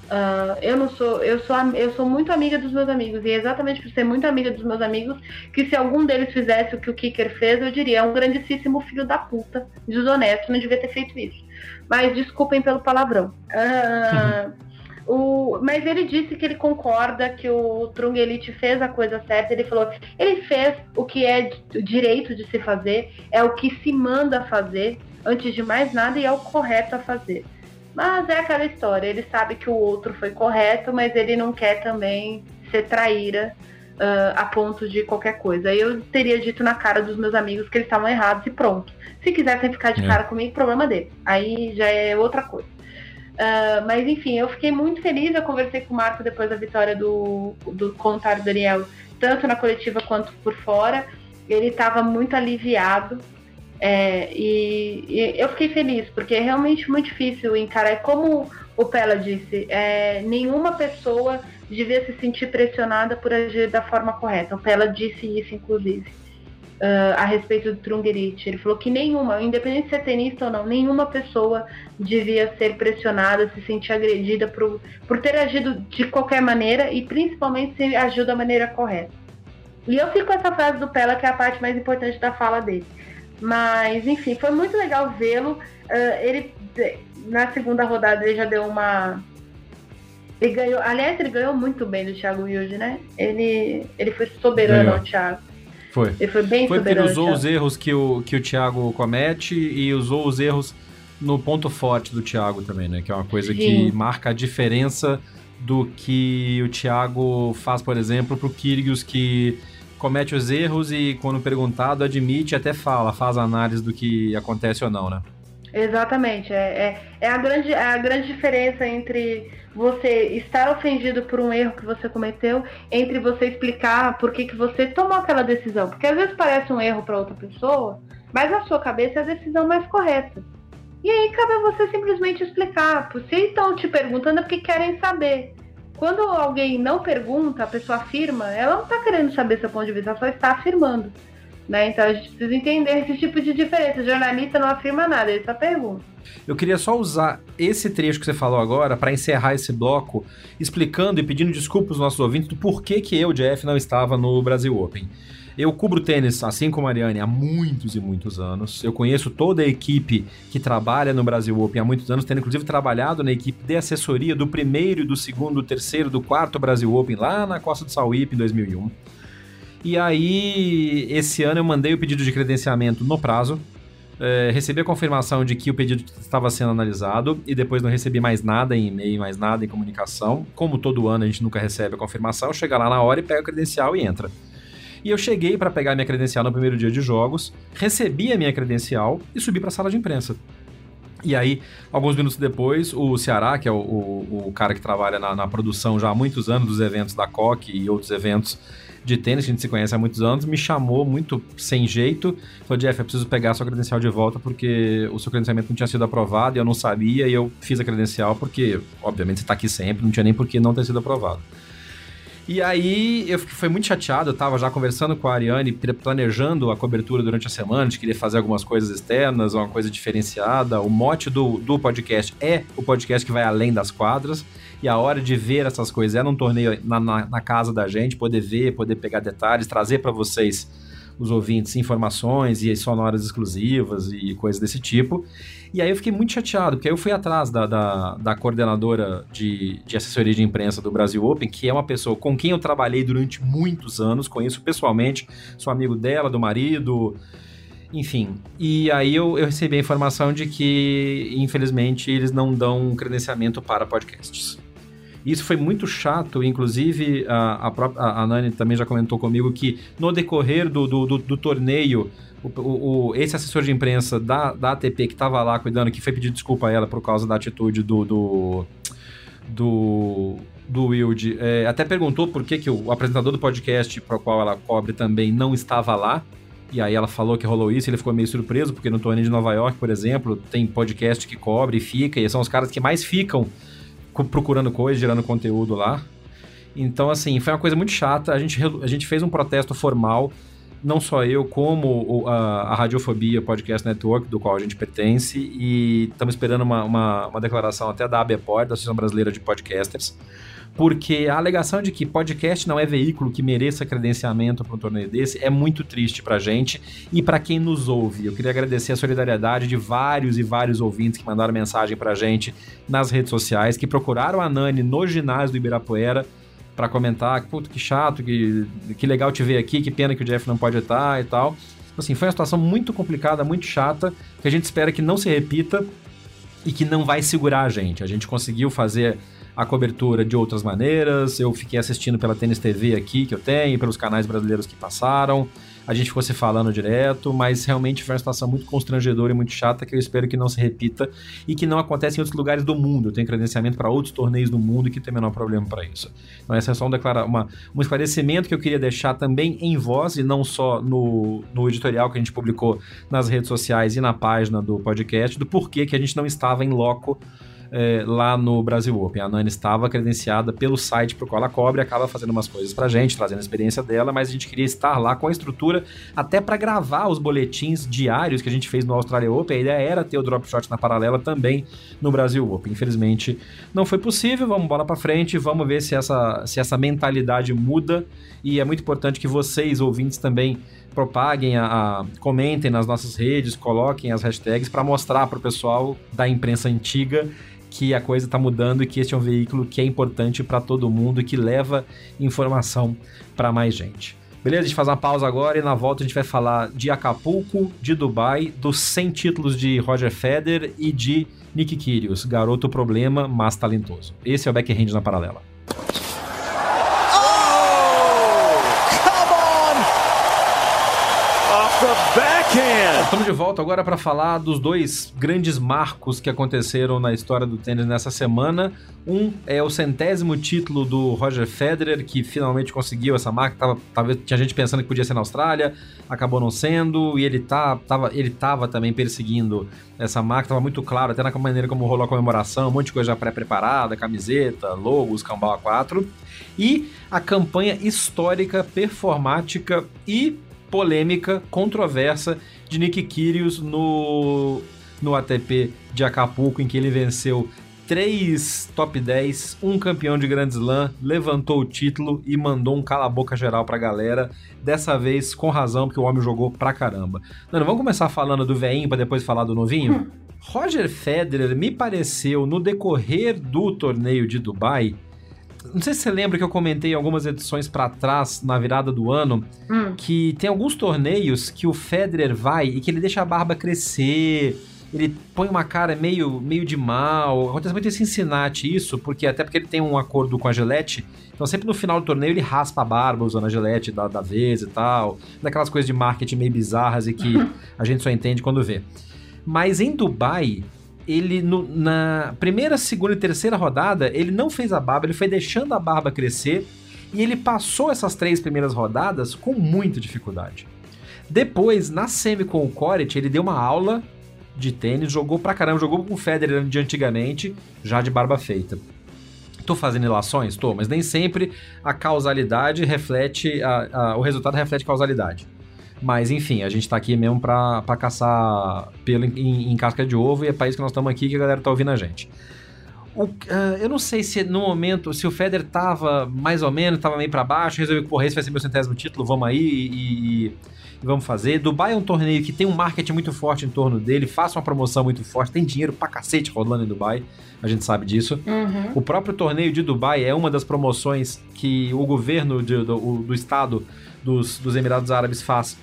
Uh, eu não sou, eu sou, eu sou muito amiga dos meus amigos e é exatamente por ser muito amiga dos meus amigos que se algum deles fizesse o que o Kicker fez, eu diria é um grandíssimo filho da puta, desonesto, não devia ter feito isso. Mas desculpem pelo palavrão. Uh, O, mas ele disse que ele concorda que o Trungelite fez a coisa certa. Ele falou, ele fez o que é direito de se fazer, é o que se manda fazer, antes de mais nada, e é o correto a fazer. Mas é aquela história, ele sabe que o outro foi correto, mas ele não quer também ser traíra uh, a ponto de qualquer coisa. Eu teria dito na cara dos meus amigos que eles estavam errados e pronto. Se quisessem ficar de é. cara comigo, problema deles. Aí já é outra coisa. Uh, mas enfim, eu fiquei muito feliz. Eu conversei com o Marco depois da vitória do, do contar Daniel, tanto na coletiva quanto por fora. Ele estava muito aliviado. É, e, e, eu fiquei feliz, porque é realmente muito difícil encarar. Como o Pela disse, é, nenhuma pessoa devia se sentir pressionada por agir da forma correta. O Pela disse isso, inclusive, uh, a respeito do Trungerite. Ele falou que nenhuma, independente de ser tenista ou não, nenhuma pessoa devia ser pressionada, se sentir agredida por, por ter agido de qualquer maneira e principalmente se agiu da maneira correta. E eu fico com essa frase do Pela, que é a parte mais importante da fala dele. Mas, enfim, foi muito legal vê-lo. Uh, ele, na segunda rodada, ele já deu uma. Ele ganhou. Aliás, ele ganhou muito bem do Thiago Wilde, né? Ele, ele foi soberano ganhou. ao Thiago. Foi. Ele foi bem foi soberano. Foi usou os erros que o, que o Thiago comete e usou os erros no ponto forte do Thiago também, né? Que é uma coisa Sim. que marca a diferença do que o Thiago faz, por exemplo, pro Kyrgios que comete os erros e, quando perguntado, admite até fala, faz análise do que acontece ou não, né? Exatamente. É, é, é, a, grande, é a grande diferença entre você estar ofendido por um erro que você cometeu, entre você explicar por que, que você tomou aquela decisão. Porque às vezes parece um erro para outra pessoa, mas na sua cabeça é a decisão mais correta. E aí cabe você simplesmente explicar. Se estão te perguntando é porque querem saber. Quando alguém não pergunta, a pessoa afirma, ela não está querendo saber seu ponto de vista, ela só está afirmando. Né? Então a gente precisa entender esse tipo de diferença. O jornalista não afirma nada, ele só pergunta. Eu queria só usar esse trecho que você falou agora para encerrar esse bloco, explicando e pedindo desculpas aos nossos ouvintes do porquê que eu, Jeff, não estava no Brasil Open. Eu cubro tênis, assim como a Mariane, há muitos e muitos anos. Eu conheço toda a equipe que trabalha no Brasil Open há muitos anos, tendo inclusive trabalhado na equipe de assessoria do primeiro, do segundo, do terceiro, do quarto Brasil Open, lá na Costa do Sauípe, em 2001. E aí, esse ano eu mandei o pedido de credenciamento no prazo, é, recebi a confirmação de que o pedido estava sendo analisado e depois não recebi mais nada em e-mail, mais nada em comunicação. Como todo ano a gente nunca recebe a confirmação, chega lá na hora e pega a credencial e entra. E eu cheguei para pegar minha credencial no primeiro dia de jogos, recebi a minha credencial e subi para a sala de imprensa. E aí, alguns minutos depois, o Ceará, que é o, o, o cara que trabalha na, na, produção já há muitos anos dos eventos da COC e outros eventos de tênis, que a gente se conhece há muitos anos, me chamou muito sem jeito. Falou, Jeff, eu preciso pegar a sua credencial de volta porque o seu credenciamento não tinha sido aprovado e eu não sabia e eu fiz a credencial porque, obviamente, você está aqui sempre, não tinha nem por que não ter sido aprovado. E aí eu foi muito chateado, eu tava já conversando com a Ariane, planejando a cobertura durante a semana, gente queria fazer algumas coisas externas, uma coisa diferenciada. O mote do, do podcast é o podcast que vai além das quadras. E a hora de ver essas coisas é num torneio na, na, na casa da gente, poder ver, poder pegar detalhes, trazer para vocês os ouvintes informações e sonoras exclusivas e coisas desse tipo. E aí eu fiquei muito chateado, porque aí eu fui atrás da, da, da coordenadora de, de assessoria de imprensa do Brasil Open, que é uma pessoa com quem eu trabalhei durante muitos anos, conheço pessoalmente, sou amigo dela, do marido, enfim. E aí eu, eu recebi a informação de que, infelizmente, eles não dão credenciamento para podcasts. Isso foi muito chato, inclusive a, a, própria, a Nani também já comentou comigo que no decorrer do, do, do, do torneio, o, o, esse assessor de imprensa da, da ATP que estava lá cuidando, que foi pedir desculpa a ela por causa da atitude do. do, do do Wild, é, até perguntou por que, que o apresentador do podcast para o qual ela cobre também não estava lá. E aí ela falou que rolou isso, ele ficou meio surpreso, porque no torneio de Nova York, por exemplo, tem podcast que cobre e fica, e são os caras que mais ficam procurando coisas, gerando conteúdo lá. Então, assim, foi uma coisa muito chata. A gente, a gente fez um protesto formal, não só eu, como a, a Radiofobia Podcast Network, do qual a gente pertence, e estamos esperando uma, uma, uma, declaração até da ABPOR, da Associação Brasileira de Podcasters, porque a alegação de que podcast não é veículo que mereça credenciamento para um torneio desse é muito triste pra gente e para quem nos ouve. Eu queria agradecer a solidariedade de vários e vários ouvintes que mandaram mensagem pra gente nas redes sociais, que procuraram a Nani no ginásio do Ibirapuera para comentar, puto, que chato, que, que legal te ver aqui, que pena que o Jeff não pode estar e tal. Assim, foi uma situação muito complicada, muito chata, que a gente espera que não se repita e que não vai segurar a gente. A gente conseguiu fazer a cobertura de outras maneiras. Eu fiquei assistindo pela Tênis TV aqui que eu tenho, pelos canais brasileiros que passaram. A gente ficou se falando direto, mas realmente foi uma situação muito constrangedora e muito chata que eu espero que não se repita e que não aconteça em outros lugares do mundo. Eu tenho credenciamento para outros torneios do mundo e que tem menor problema para isso. Então, essa é só um, declara uma, um esclarecimento que eu queria deixar também em voz e não só no, no editorial que a gente publicou nas redes sociais e na página do podcast, do porquê que a gente não estava em loco é, lá no Brasil Open. A Nani estava credenciada pelo site pro qual ela cobre, acaba fazendo umas coisas pra gente, trazendo a experiência dela, mas a gente queria estar lá com a estrutura até para gravar os boletins diários que a gente fez no Australia Open. A ideia era ter o drop shot na paralela também no Brasil Open. Infelizmente não foi possível, vamos bola para frente, vamos ver se essa, se essa mentalidade muda e é muito importante que vocês, ouvintes, também propaguem, a, a, comentem nas nossas redes, coloquem as hashtags para mostrar para o pessoal da imprensa antiga que a coisa está mudando e que este é um veículo que é importante para todo mundo e que leva informação para mais gente. Beleza? A gente faz uma pausa agora e na volta a gente vai falar de Acapulco, de Dubai, dos 100 títulos de Roger Federer e de Nick Kyrgios, garoto problema, mas talentoso. Esse é o Backhand na Paralela. Estamos de volta agora para falar dos dois grandes marcos que aconteceram na história do tênis nessa semana. Um é o centésimo título do Roger Federer, que finalmente conseguiu essa marca. Tava, tinha gente pensando que podia ser na Austrália, acabou não sendo, e ele, tá, tava, ele tava também perseguindo essa marca, tava muito claro, até na maneira como rolou a comemoração, um monte de coisa já pré-preparada, camiseta, logos, Cambau A4. E a campanha histórica, performática e polêmica, controversa de Nick Kyrgios no, no ATP de Acapulco, em que ele venceu três top 10, um campeão de Grand Slam, levantou o título e mandou um cala-boca geral pra galera. Dessa vez com razão, porque o homem jogou pra caramba. Não, vamos começar falando do veinho pra depois falar do novinho? Hum. Roger Federer me pareceu, no decorrer do torneio de Dubai, não sei se você lembra que eu comentei algumas edições para trás, na virada do ano, hum. que tem alguns torneios que o Federer vai e que ele deixa a barba crescer, ele põe uma cara meio, meio de mal. Acontece muito em Cincinnati isso, porque até porque ele tem um acordo com a Gillette, então sempre no final do torneio ele raspa a barba usando a Gillette da, da vez e tal, daquelas coisas de marketing meio bizarras e que a gente só entende quando vê. Mas em Dubai, ele no, na primeira, segunda e terceira rodada, ele não fez a barba, ele foi deixando a barba crescer e ele passou essas três primeiras rodadas com muita dificuldade. Depois, na semi com o Coret, ele deu uma aula de tênis, jogou pra caramba, jogou com o Federer de antigamente, já de barba feita. Tô fazendo ilações? Tô, mas nem sempre a causalidade reflete, a, a, o resultado reflete causalidade. Mas enfim, a gente tá aqui mesmo pra, pra caçar pelo em, em casca de ovo e é pra isso que nós estamos aqui que a galera tá ouvindo a gente. O, uh, eu não sei se no momento, se o Federer tava mais ou menos, tava meio para baixo, resolveu que, porra, esse vai ser meu centésimo título, vamos aí e, e, vamos fazer. Dubai é um torneio que tem um marketing muito forte em torno dele, faça uma promoção muito forte, tem dinheiro pra cacete rolando em Dubai, a gente sabe disso. Uhum. O próprio torneio de Dubai é uma das promoções que o governo de, do, do estado dos, dos Emirados Árabes faz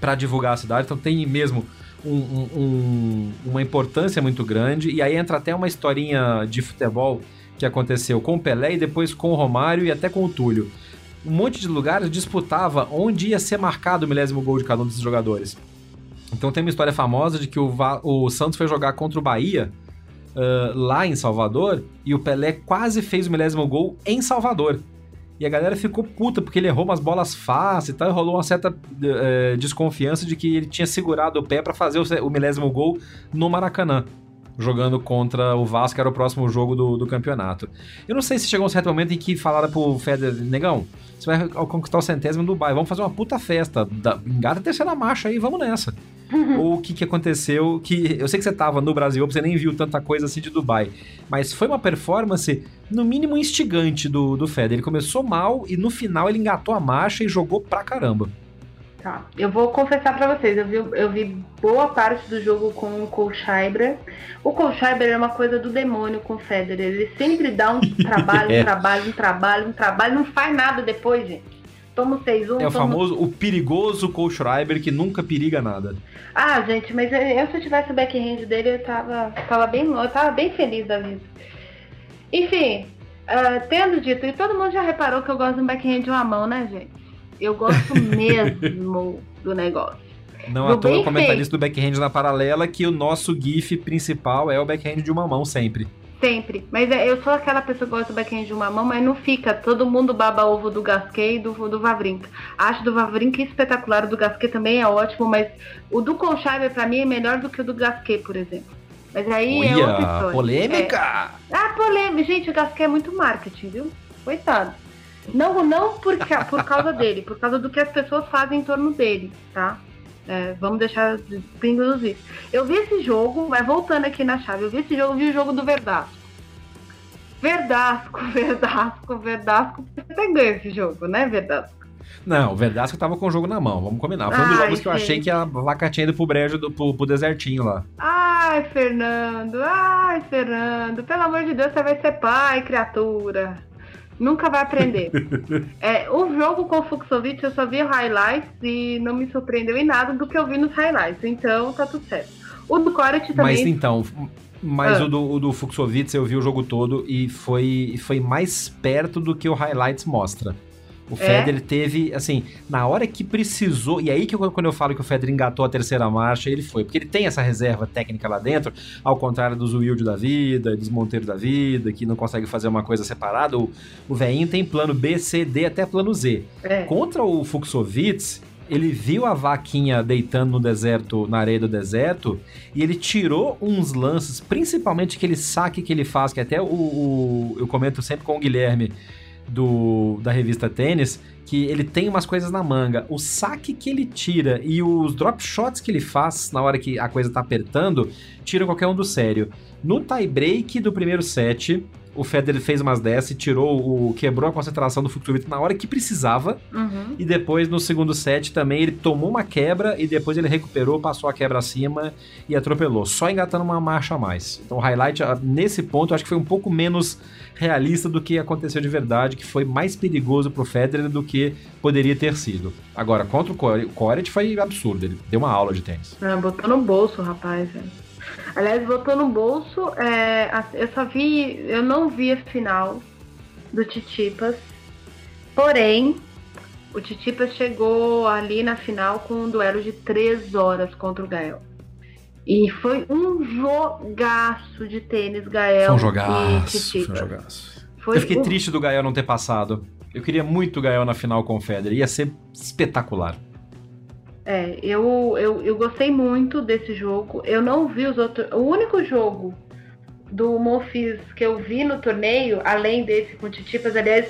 para divulgar a cidade, então tem mesmo um, um, uma importância muito grande. E aí entra até uma historinha de futebol que aconteceu com o Pelé e depois com o Romário e até com o Túlio. Um monte de lugares disputava onde ia ser marcado o milésimo gol de cada um desses jogadores. Então tem uma história famosa de que o, o Santos foi jogar contra o Bahia uh, lá em Salvador e o Pelé quase fez o milésimo gol em Salvador. E a galera ficou puta porque ele errou umas bolas fáceis e tal. E rolou uma certa é, desconfiança de que ele tinha segurado o pé para fazer o milésimo gol no Maracanã jogando contra o Vasco, que era o próximo jogo do, do campeonato. Eu não sei se chegou um certo momento em que falaram pro Federer, negão, você vai conquistar o centésimo do Dubai, vamos fazer uma puta festa, da, engata a terceira marcha aí, vamos nessa. ou o que, que aconteceu, que eu sei que você tava no Brasil, você nem viu tanta coisa assim de Dubai, mas foi uma performance, no mínimo, instigante do, do Federer. Ele começou mal e no final ele engatou a marcha e jogou pra caramba. Tá, eu vou confessar para vocês, eu vi, eu vi boa parte do jogo com o Kohlschreiber. O Kohlschreiber é uma coisa do demônio com o Federer. Ele sempre dá um trabalho, É. um trabalho, um trabalho, um trabalho, não faz nada depois, gente. Toma 6-1. É o famoso, o perigoso Cole Schreiber que nunca periga nada. Ah, gente, mas eu, se eu tivesse o backhand dele, eu tava, tava bem eu tava bem feliz da vida. Enfim, ah, tendo dito, e todo mundo já reparou que eu gosto de um backhand de uma mão, né, gente? Eu gosto mesmo do negócio. Não Do à toa bem o comentarista do backhand na paralela que o nosso GIF principal é o backhand de uma mão sempre. Sempre. Mas é, eu sou aquela pessoa que gosta do backhand de uma mão, mas não fica. Todo mundo baba ovo do Gasquet e do, do Vavrinka. Acho do Vavrinka espetacular, o do Gasquet também é ótimo, mas o do Colchaiber pra mim é melhor do que o do Gasquet, por exemplo. Mas aí é outra história. polêmica! É. Ah, polêmica. Gente, o Gasquet é muito marketing, viu? Coitado. Não, não por, por causa dele, por causa do que as pessoas fazem em torno dele, tá? É, vamos deixar de is. Eu vi esse jogo, mas voltando aqui na chave, eu vi esse jogo, eu vi o jogo do Verdasco. Verdasco, Verdasco, Verdasco. Você até ganha esse jogo, né, Verdasco? Não, o Verdasco tava com o jogo na mão, vamos combinar. Foi um dos jogos que eu gente. achei que a vaca tinha ido pro brejo, do, pro, pro desertinho lá. Ai, Fernando, ai, Fernando, pelo amor de Deus, você vai ser pai, criatura. Nunca vai aprender. é, o jogo com o Fuxovic, eu só vi highlights e não me surpreendeu em nada do que eu vi nos highlights. Então, tá tudo certo. O do Koret também. Mas então, mas Ah. o do, o do Fuxovic eu vi o jogo todo e foi, foi mais perto do que o highlights mostra. O É? Federer teve, assim, na hora que precisou, e aí que eu- quando eu falo que o Federer engatou a terceira marcha, ele foi, porque ele tem essa reserva técnica lá dentro, ao contrário dos Wilde da vida, dos Monteiro da vida, que não consegue fazer uma coisa separada, o, o veinho tem plano B, C, D, até plano Z. É. Contra o Fuxovic, ele viu a vaquinha deitando no deserto, na areia do deserto, e ele tirou uns lances, principalmente aquele saque que ele faz, que até o, o- eu comento sempre com o Guilherme do, da revista Tênis, que ele tem umas coisas na manga. O saque que ele tira e os drop shots que ele faz na hora que a coisa tá apertando, tiram qualquer um do sério. No tie break do primeiro set, o Federer fez umas dessas e tirou o quebrou a concentração do Fuxovic na hora que precisava. Uhum. E depois, no segundo set, também ele tomou uma quebra e depois ele recuperou, passou a quebra acima e atropelou, só engatando uma marcha a mais. Então o highlight, ah, nesse ponto, eu acho que foi um pouco menos realista do que aconteceu de verdade, que foi mais perigoso pro Federer do que poderia ter sido. Agora, contra o Core- o Koret foi absurdo, ele deu uma aula de tênis. Ah, botou no bolso, rapaz. velho. Aliás, botou no bolso. é, eu só vi. Eu não vi a final do Titipas. Porém, o Titipas chegou ali na final com um duelo de três horas contra o Gael. E foi um jogaço de tênis, Gael. Foi um e jogaço, foi um jogaço. Foi Eu fiquei um- triste do Gael não ter passado. Eu queria muito o Gael na final com o Federer, ia ser espetacular. É, eu, eu, eu gostei muito desse jogo. Eu não vi os outros. O único jogo do Monfils que eu vi no torneio, além desse com Titipas, aliás,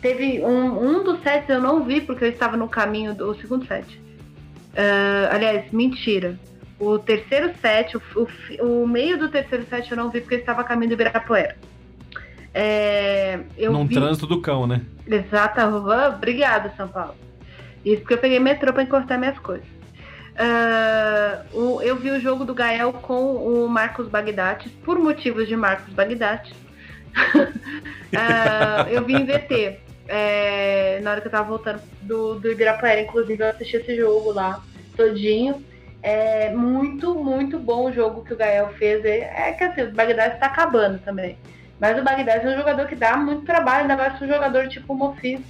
teve um, um dos sets eu não vi porque eu estava no caminho do segundo set. Ah, aliás, mentira. O terceiro set, o, o o meio do terceiro set eu não vi porque eu estava a caminho do Ibirapuera. É, eu Num vi... trânsito do cão, né? Exata, ah, obrigada, São Paulo. Isso porque eu peguei metrô pra encostar minhas coisas. O- eu vi o jogo do Gael com o Marcos Bagdatis, por motivos de Marcos Bagdatis. Ah, eu vi em VT. é, na hora que eu tava voltando do, do Ibirapuera, inclusive eu assisti esse jogo lá, todinho. É muito, muito bom o jogo que o Gael fez. É, é que assim, o Bagdatis tá acabando também. Mas o Bagdatis é um jogador que dá muito trabalho, ainda mais um jogador tipo o Mofis.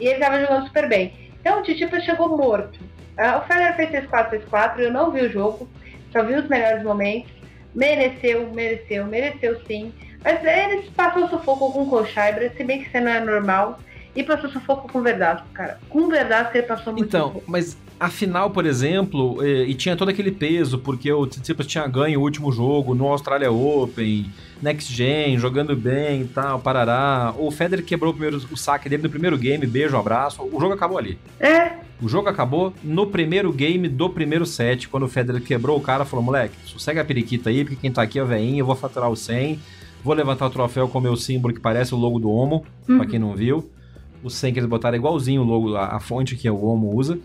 E ele tava jogando super bem. Então o Titipa chegou morto. Ah, o Federer fez 6-4, 6-4, eu não vi o jogo, só vi os melhores momentos. Mereceu, mereceu, mereceu sim. Mas ele passou sufoco com o Colchaibre, se bem que isso não é normal. E passou sufoco com o Verdasco, cara. Com o Verdasco ele passou muito Então, sufoco. mas a final, por exemplo, e, e, tinha todo aquele peso, porque o Tsitsipas tinha ganho o último jogo no Australia Open, Next Gen, jogando bem e tal, parará. O Federer quebrou o, primeiro, o saque dele no primeiro game, beijo, abraço. O jogo acabou ali. É. O jogo acabou no primeiro game do primeiro set, quando o Federer quebrou o cara, falou, moleque, sossega a periquita aí, porque quem tá aqui é o veinho, eu vou faturar o 100, vou levantar o troféu com o meu símbolo que parece o logo do Omo, uhum. pra quem não viu. O 100 que eles botaram é igualzinho o logo, a, a fonte que o Omo usa.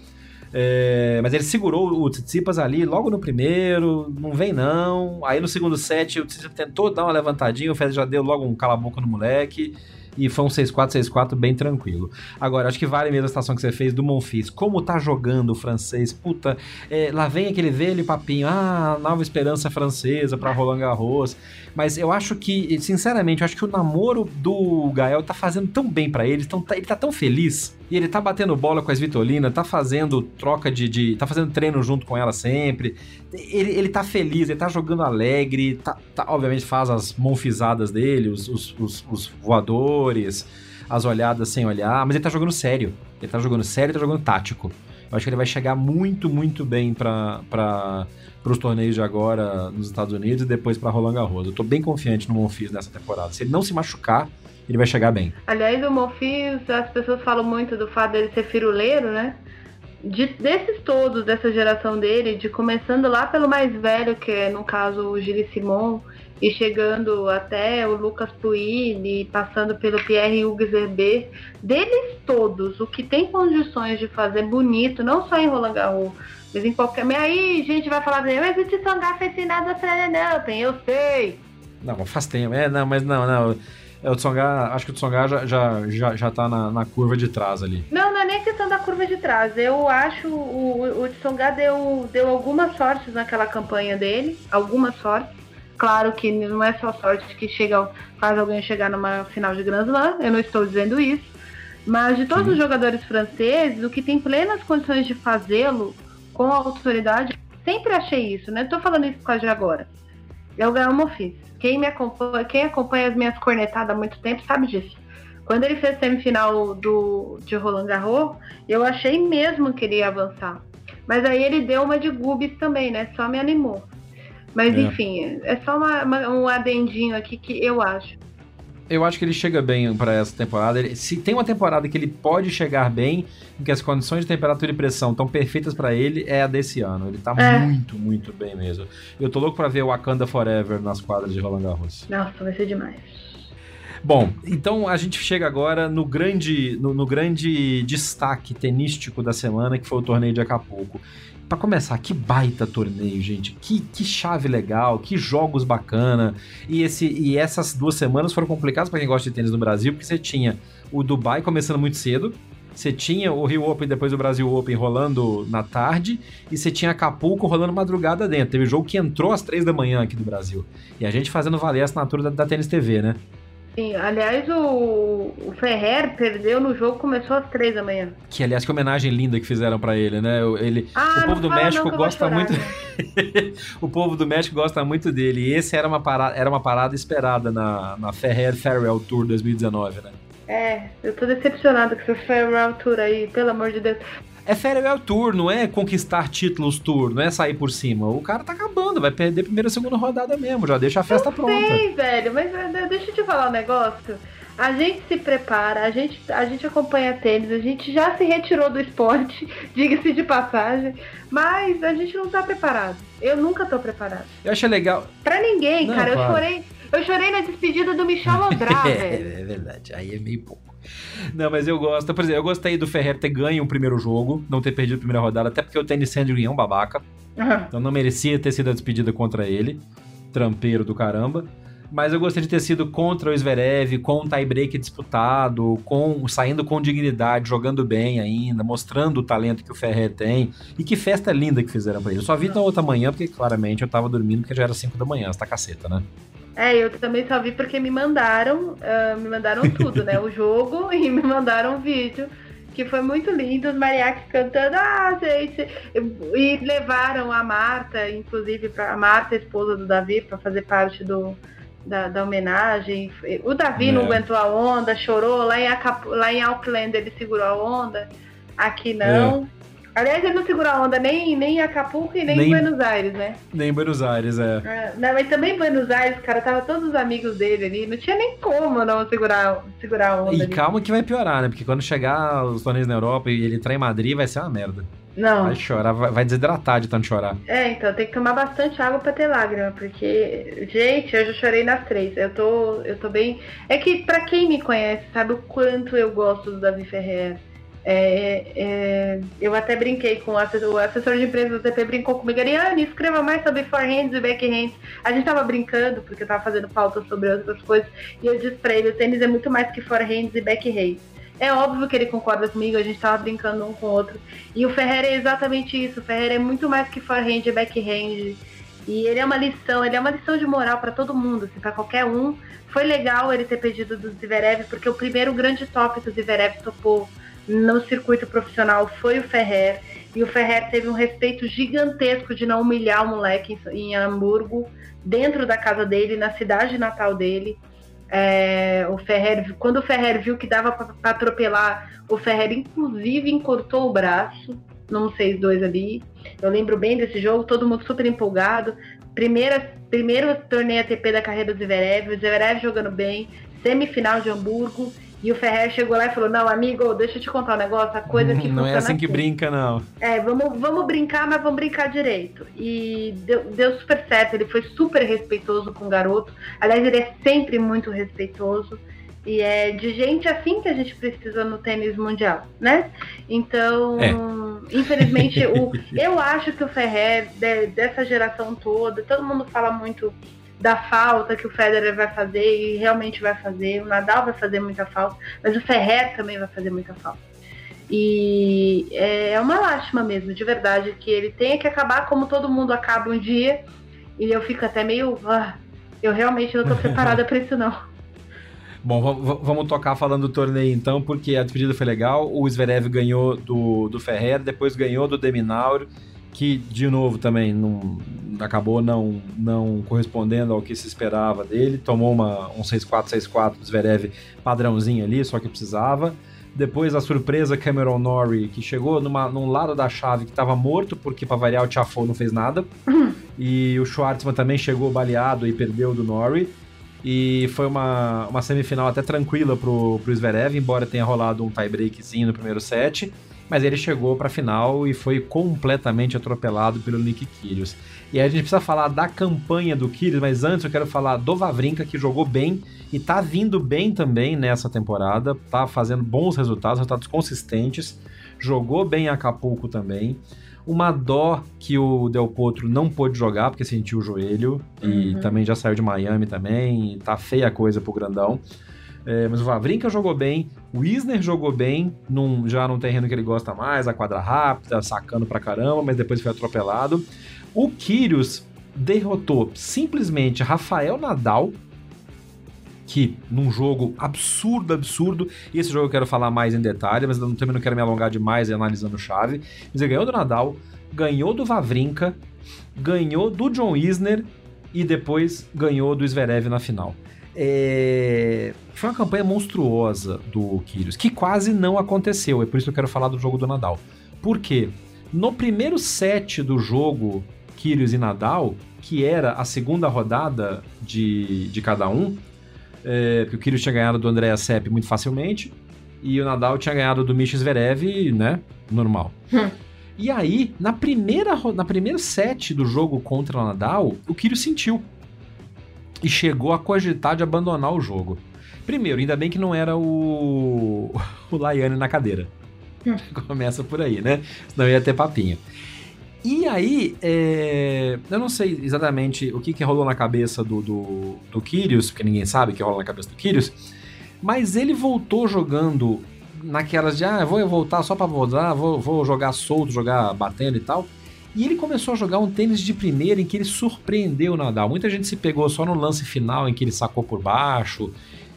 É, mas ele segurou o Tsitsipas ali logo no primeiro, não vem não. Aí no segundo set o Tsitsipas tentou dar uma levantadinha, o Federer já deu logo um cala-boca no moleque e foi um 6-4, 6-4 bem tranquilo. Agora, acho que vale mesmo a situação que você fez do Monfils. Como tá jogando o francês? Puta, é, lá vem aquele velho papinho, ah, nova esperança francesa para Roland Garros. Mas eu acho que, sinceramente, eu acho que o namoro do Gael tá fazendo tão bem para ele, tão, ele tá tão feliz. E ele tá batendo bola com as Vitolina, tá fazendo troca de, de. tá fazendo treino junto com ela sempre. Ele, ele tá feliz, ele tá jogando alegre, tá, tá obviamente faz as monfizadas dele, os, os, os, os voadores, as olhadas sem olhar, mas ele tá jogando sério. Ele tá jogando sério e tá jogando tático. Eu acho que ele vai chegar muito, muito bem para os torneios de agora nos Estados Unidos e depois para Roland Garros. Eu tô bem confiante no Monfils nessa temporada. Se ele não se machucar, ele vai chegar bem. Aliás, o Monfils, as pessoas falam muito do fato dele ser firuleiro, né? De, desses todos, dessa geração dele, de começando lá pelo mais velho, que é no caso o Gilles Simon, e chegando até o Lucas Puini, passando pelo Pierre Hugues Herber, deles todos, o que tem condições de fazer bonito, não só em Roland Garros, mas em qualquer. Mas aí a gente vai falar, mas o Tsonga fez final da Australian Open, eu sei. Não, faz tempo. É, não, mas não, não. É, o Tsonga, acho que o Tsonga já, já, já, já tá na, na curva de trás ali. Não, não é nem questão da curva de trás. Eu acho o, o Tsonga deu, deu algumas sortes naquela campanha dele, algumas sortes. Claro que não é só sorte que chega, faz alguém chegar numa final de Grand Slam, eu não estou dizendo isso. Mas de todos Sim. os jogadores franceses, o que tem plenas condições de fazê-lo com autoridade, sempre achei isso, né? Tô falando isso quase agora. É o Gael Monfils. Quem me acompanha, quem acompanha as minhas cornetadas há muito tempo sabe disso. Quando ele fez semifinal do, de Roland Garros, eu achei mesmo que ele ia avançar. Mas aí ele deu uma de Gubis também, né? Só me animou. Mas é. enfim, é só uma, uma, um adendinho aqui que eu acho eu acho que ele chega bem para essa temporada. Ele, se tem uma temporada que ele pode chegar bem, em que as condições de temperatura e pressão estão perfeitas para ele, é a desse ano. Ele tá é. muito, muito bem mesmo. Eu tô louco para ver o Wakanda Forever nas quadras de Roland Garros. Nossa, vai ser demais. Bom, então a gente chega agora no grande, no, no grande destaque tenístico da semana, que foi o torneio de Acapulco para começar, que baita torneio, gente. Que, que chave legal, que jogos bacana. E, esse, e essas duas semanas foram complicadas para quem gosta de tênis no Brasil, porque você tinha o Dubai começando muito cedo, você tinha o Rio Open depois do Brasil Open rolando na tarde e você tinha Acapulco rolando madrugada dentro. Teve jogo que entrou às três da manhã aqui do Brasil. E a gente fazendo valer a assinatura da, da Tênis TV, né? Sim, aliás, o, o Ferrer perdeu no jogo, começou às três da manhã. Que, aliás, que homenagem linda que fizeram para ele, né? Ele, ah, o povo do México gosta muito. o povo do México gosta muito dele. E esse era uma parada, era uma parada esperada na, na Ferrer Farewell Tour 2019, né? É, eu tô decepcionado com esse Farewell Tour aí, pelo amor de Deus. É farewell tour, não é conquistar títulos tour, não é sair por cima. O cara tá acabando, vai perder primeira e segunda rodada mesmo, já deixa a festa eu pronta. Sei, velho, mas eh, deixa eu te falar um negócio. A gente se prepara, a gente, a gente acompanha tênis, a gente já se retirou do esporte, diga-se de passagem, mas a gente não tá preparado. Eu nunca tô preparado. Eu achei legal. Pra ninguém, não, cara. Eu chorei. Eu chorei na despedida do Michel André, é, é verdade, aí é meio pouco. Não, mas eu gosto. Por exemplo, eu gostei do Ferrer ter ganho o primeiro jogo, não ter perdido a primeira rodada, até porque o Tennis Sandring é um babaca. Uhum. Então não merecia ter sido a despedida contra ele. Trampeiro do caramba. Mas eu gostei de ter sido contra o Zverev, com um tie-break disputado, com saindo com dignidade, jogando bem ainda, mostrando o talento que o Ferrer tem. E que festa linda que fizeram pra ele. Eu só vi na outra manhã, porque claramente eu tava dormindo, porque já era 5 da manhã, essa caceta, né? É, eu também só vi porque me mandaram, uh, me mandaram tudo, né? O jogo e me mandaram um vídeo que foi muito lindo, os mariachis cantando, ah, gente, e levaram a Marta, inclusive pra, a Marta, esposa do Davi, para fazer parte do, da, da, homenagem. O Davi é. não aguentou a onda, chorou, lá em, Acap lá em Auckland ele segurou a onda, aqui não. É. Aliás, ele não segura onda nem, nem em Acapulco e nem, nem, em Buenos Aires, né? Nem em Buenos Aires, é. é. Não, mas também em Buenos Aires, cara, tava todos os amigos dele ali. Não tinha nem como não segurar, segurar onda. E ali. calma que vai piorar, né? Porque quando chegar os torneios na Europa e ele entrar em Madrid, vai ser uma merda. Não. Vai chorar, vai desidratar de tanto chorar. É, então tem que tomar bastante água pra ter lágrima, porque, gente, eu já chorei nas três. Eu tô, eu tô bem. É que pra quem me conhece, sabe o quanto eu gosto do Davi Ferreira. É, é, eu até brinquei com o assessor, o assessor de empresa do TP brincou comigo, Ariane, escreva mais sobre forehands e backhands. A gente tava brincando, porque eu tava fazendo pauta sobre outras coisas, e eu disse pra ele, o tênis é muito mais que forehands e backhands. É óbvio que ele concorda comigo, a gente tava brincando um com o outro. E o Ferreira é exatamente isso, o Ferreira é muito mais que forehand e backhand. E ele é uma lição, ele é uma lição de moral para todo mundo, assim, para qualquer um. Foi legal ele ter pedido do Zverev, porque o primeiro grande top que o Zverev topou no circuito profissional foi o Ferrer. E o Ferrer teve um respeito gigantesco de não humilhar o moleque em, Hamburgo, dentro da casa dele, na cidade natal dele. É, o Ferrer, quando o Ferrer viu que dava para atropelar, o Ferrer inclusive encurtou o braço num 6-2 ali. Eu lembro bem desse jogo, todo mundo super empolgado. Primeira, primeiro torneio ATP da carreira do Zverev, o Zverev jogando bem, semifinal de Hamburgo e o Ferrer chegou lá e falou: Não, amigo, deixa eu te contar um negócio, a coisa que Não é assim que brinca, não. É, vamos, vamos brincar, mas vamos brincar direito. E deu, deu super certo, ele foi super respeitoso com o garoto. Aliás, ele é sempre muito respeitoso. E é de gente assim que a gente precisa no tênis mundial, né? Então, é. infelizmente, o, eu acho que o Ferrer, de, dessa geração toda, todo mundo fala muito da falta que o Federer vai fazer e realmente vai fazer, o Nadal vai fazer muita falta, mas o Ferrer também vai fazer muita falta. E é uma lástima mesmo, de verdade, que ele tenha que acabar como todo mundo acaba um dia. E eu fico até meio. Ah, eu realmente não tô preparada para isso, não. Bom, vamos tocar falando do torneio então, porque a despedida foi legal. O Zverev ganhou do, do Ferrer, depois ganhou do Deminauro que de novo também não acabou não, não correspondendo ao que se esperava dele. Tomou uma, um 6-4, 6-4 do Zverev padrãozinho ali, só que precisava. Depois a surpresa Cameron Norrie, que chegou numa, num lado da chave que estava morto, porque para variar o Tiafoe não fez nada. e o Schwartzman também chegou baleado e perdeu do Norrie. E foi uma, uma semifinal até tranquila pro, pro Zverev, embora tenha rolado um tie-breakzinho no primeiro set mas ele chegou para a final e foi completamente atropelado pelo Nick Kyrgios. E aí a gente precisa falar da campanha do Kyrgios, mas antes eu quero falar do Vavrinka, que jogou bem e tá vindo bem também nessa temporada, tá fazendo bons resultados, resultados consistentes, jogou bem em Acapulco também. Uma dó que o Del Potro não pôde jogar porque sentiu o joelho e uhum. também já saiu de Miami também, tá feia a coisa pro grandão. É, mas o Vavrinka jogou bem, o Isner jogou bem, num, já num terreno que ele gosta mais, a quadra rápida, sacando pra caramba, mas depois foi atropelado. O Kyrgios derrotou simplesmente Rafael Nadal, que num jogo absurdo, absurdo, e esse jogo eu quero falar mais em detalhe, mas eu também não quero me alongar demais analisando chave, mas ele ganhou do Nadal, ganhou do Vavrinka, ganhou do John Isner e depois ganhou do Zverev na final. É... Foi uma campanha monstruosa do Kyrgios, que quase não aconteceu. É por isso que eu quero falar do jogo do Nadal. Por quê? No primeiro set do jogo Kyrgios e Nadal, que era a segunda rodada de, de cada um, é, porque o Kyrgios tinha ganhado do Andrea Sepp muito facilmente, e o Nadal tinha ganhado do Misha Zverev, né, normal. Hum. E aí, na primeira, na primeiro set do jogo contra o Nadal, o Kyrgios sentiu e chegou a cogitar de abandonar o jogo. Primeiro, ainda bem que não era o, o Laiane na cadeira. Começa por aí, né? Senão ia ter papinho. E aí, é... eu não sei exatamente o que, que rolou na cabeça do, do, do Kyrios, porque ninguém sabe o que rola na cabeça do Kyrios, mas ele voltou jogando naquelas de, ah, vou voltar só pra voltar, vou, vou jogar solto, jogar batendo e tal. E ele começou a jogar um tênis de primeira em que ele surpreendeu o Nadal. Muita gente se pegou só no lance final em que ele sacou por baixo,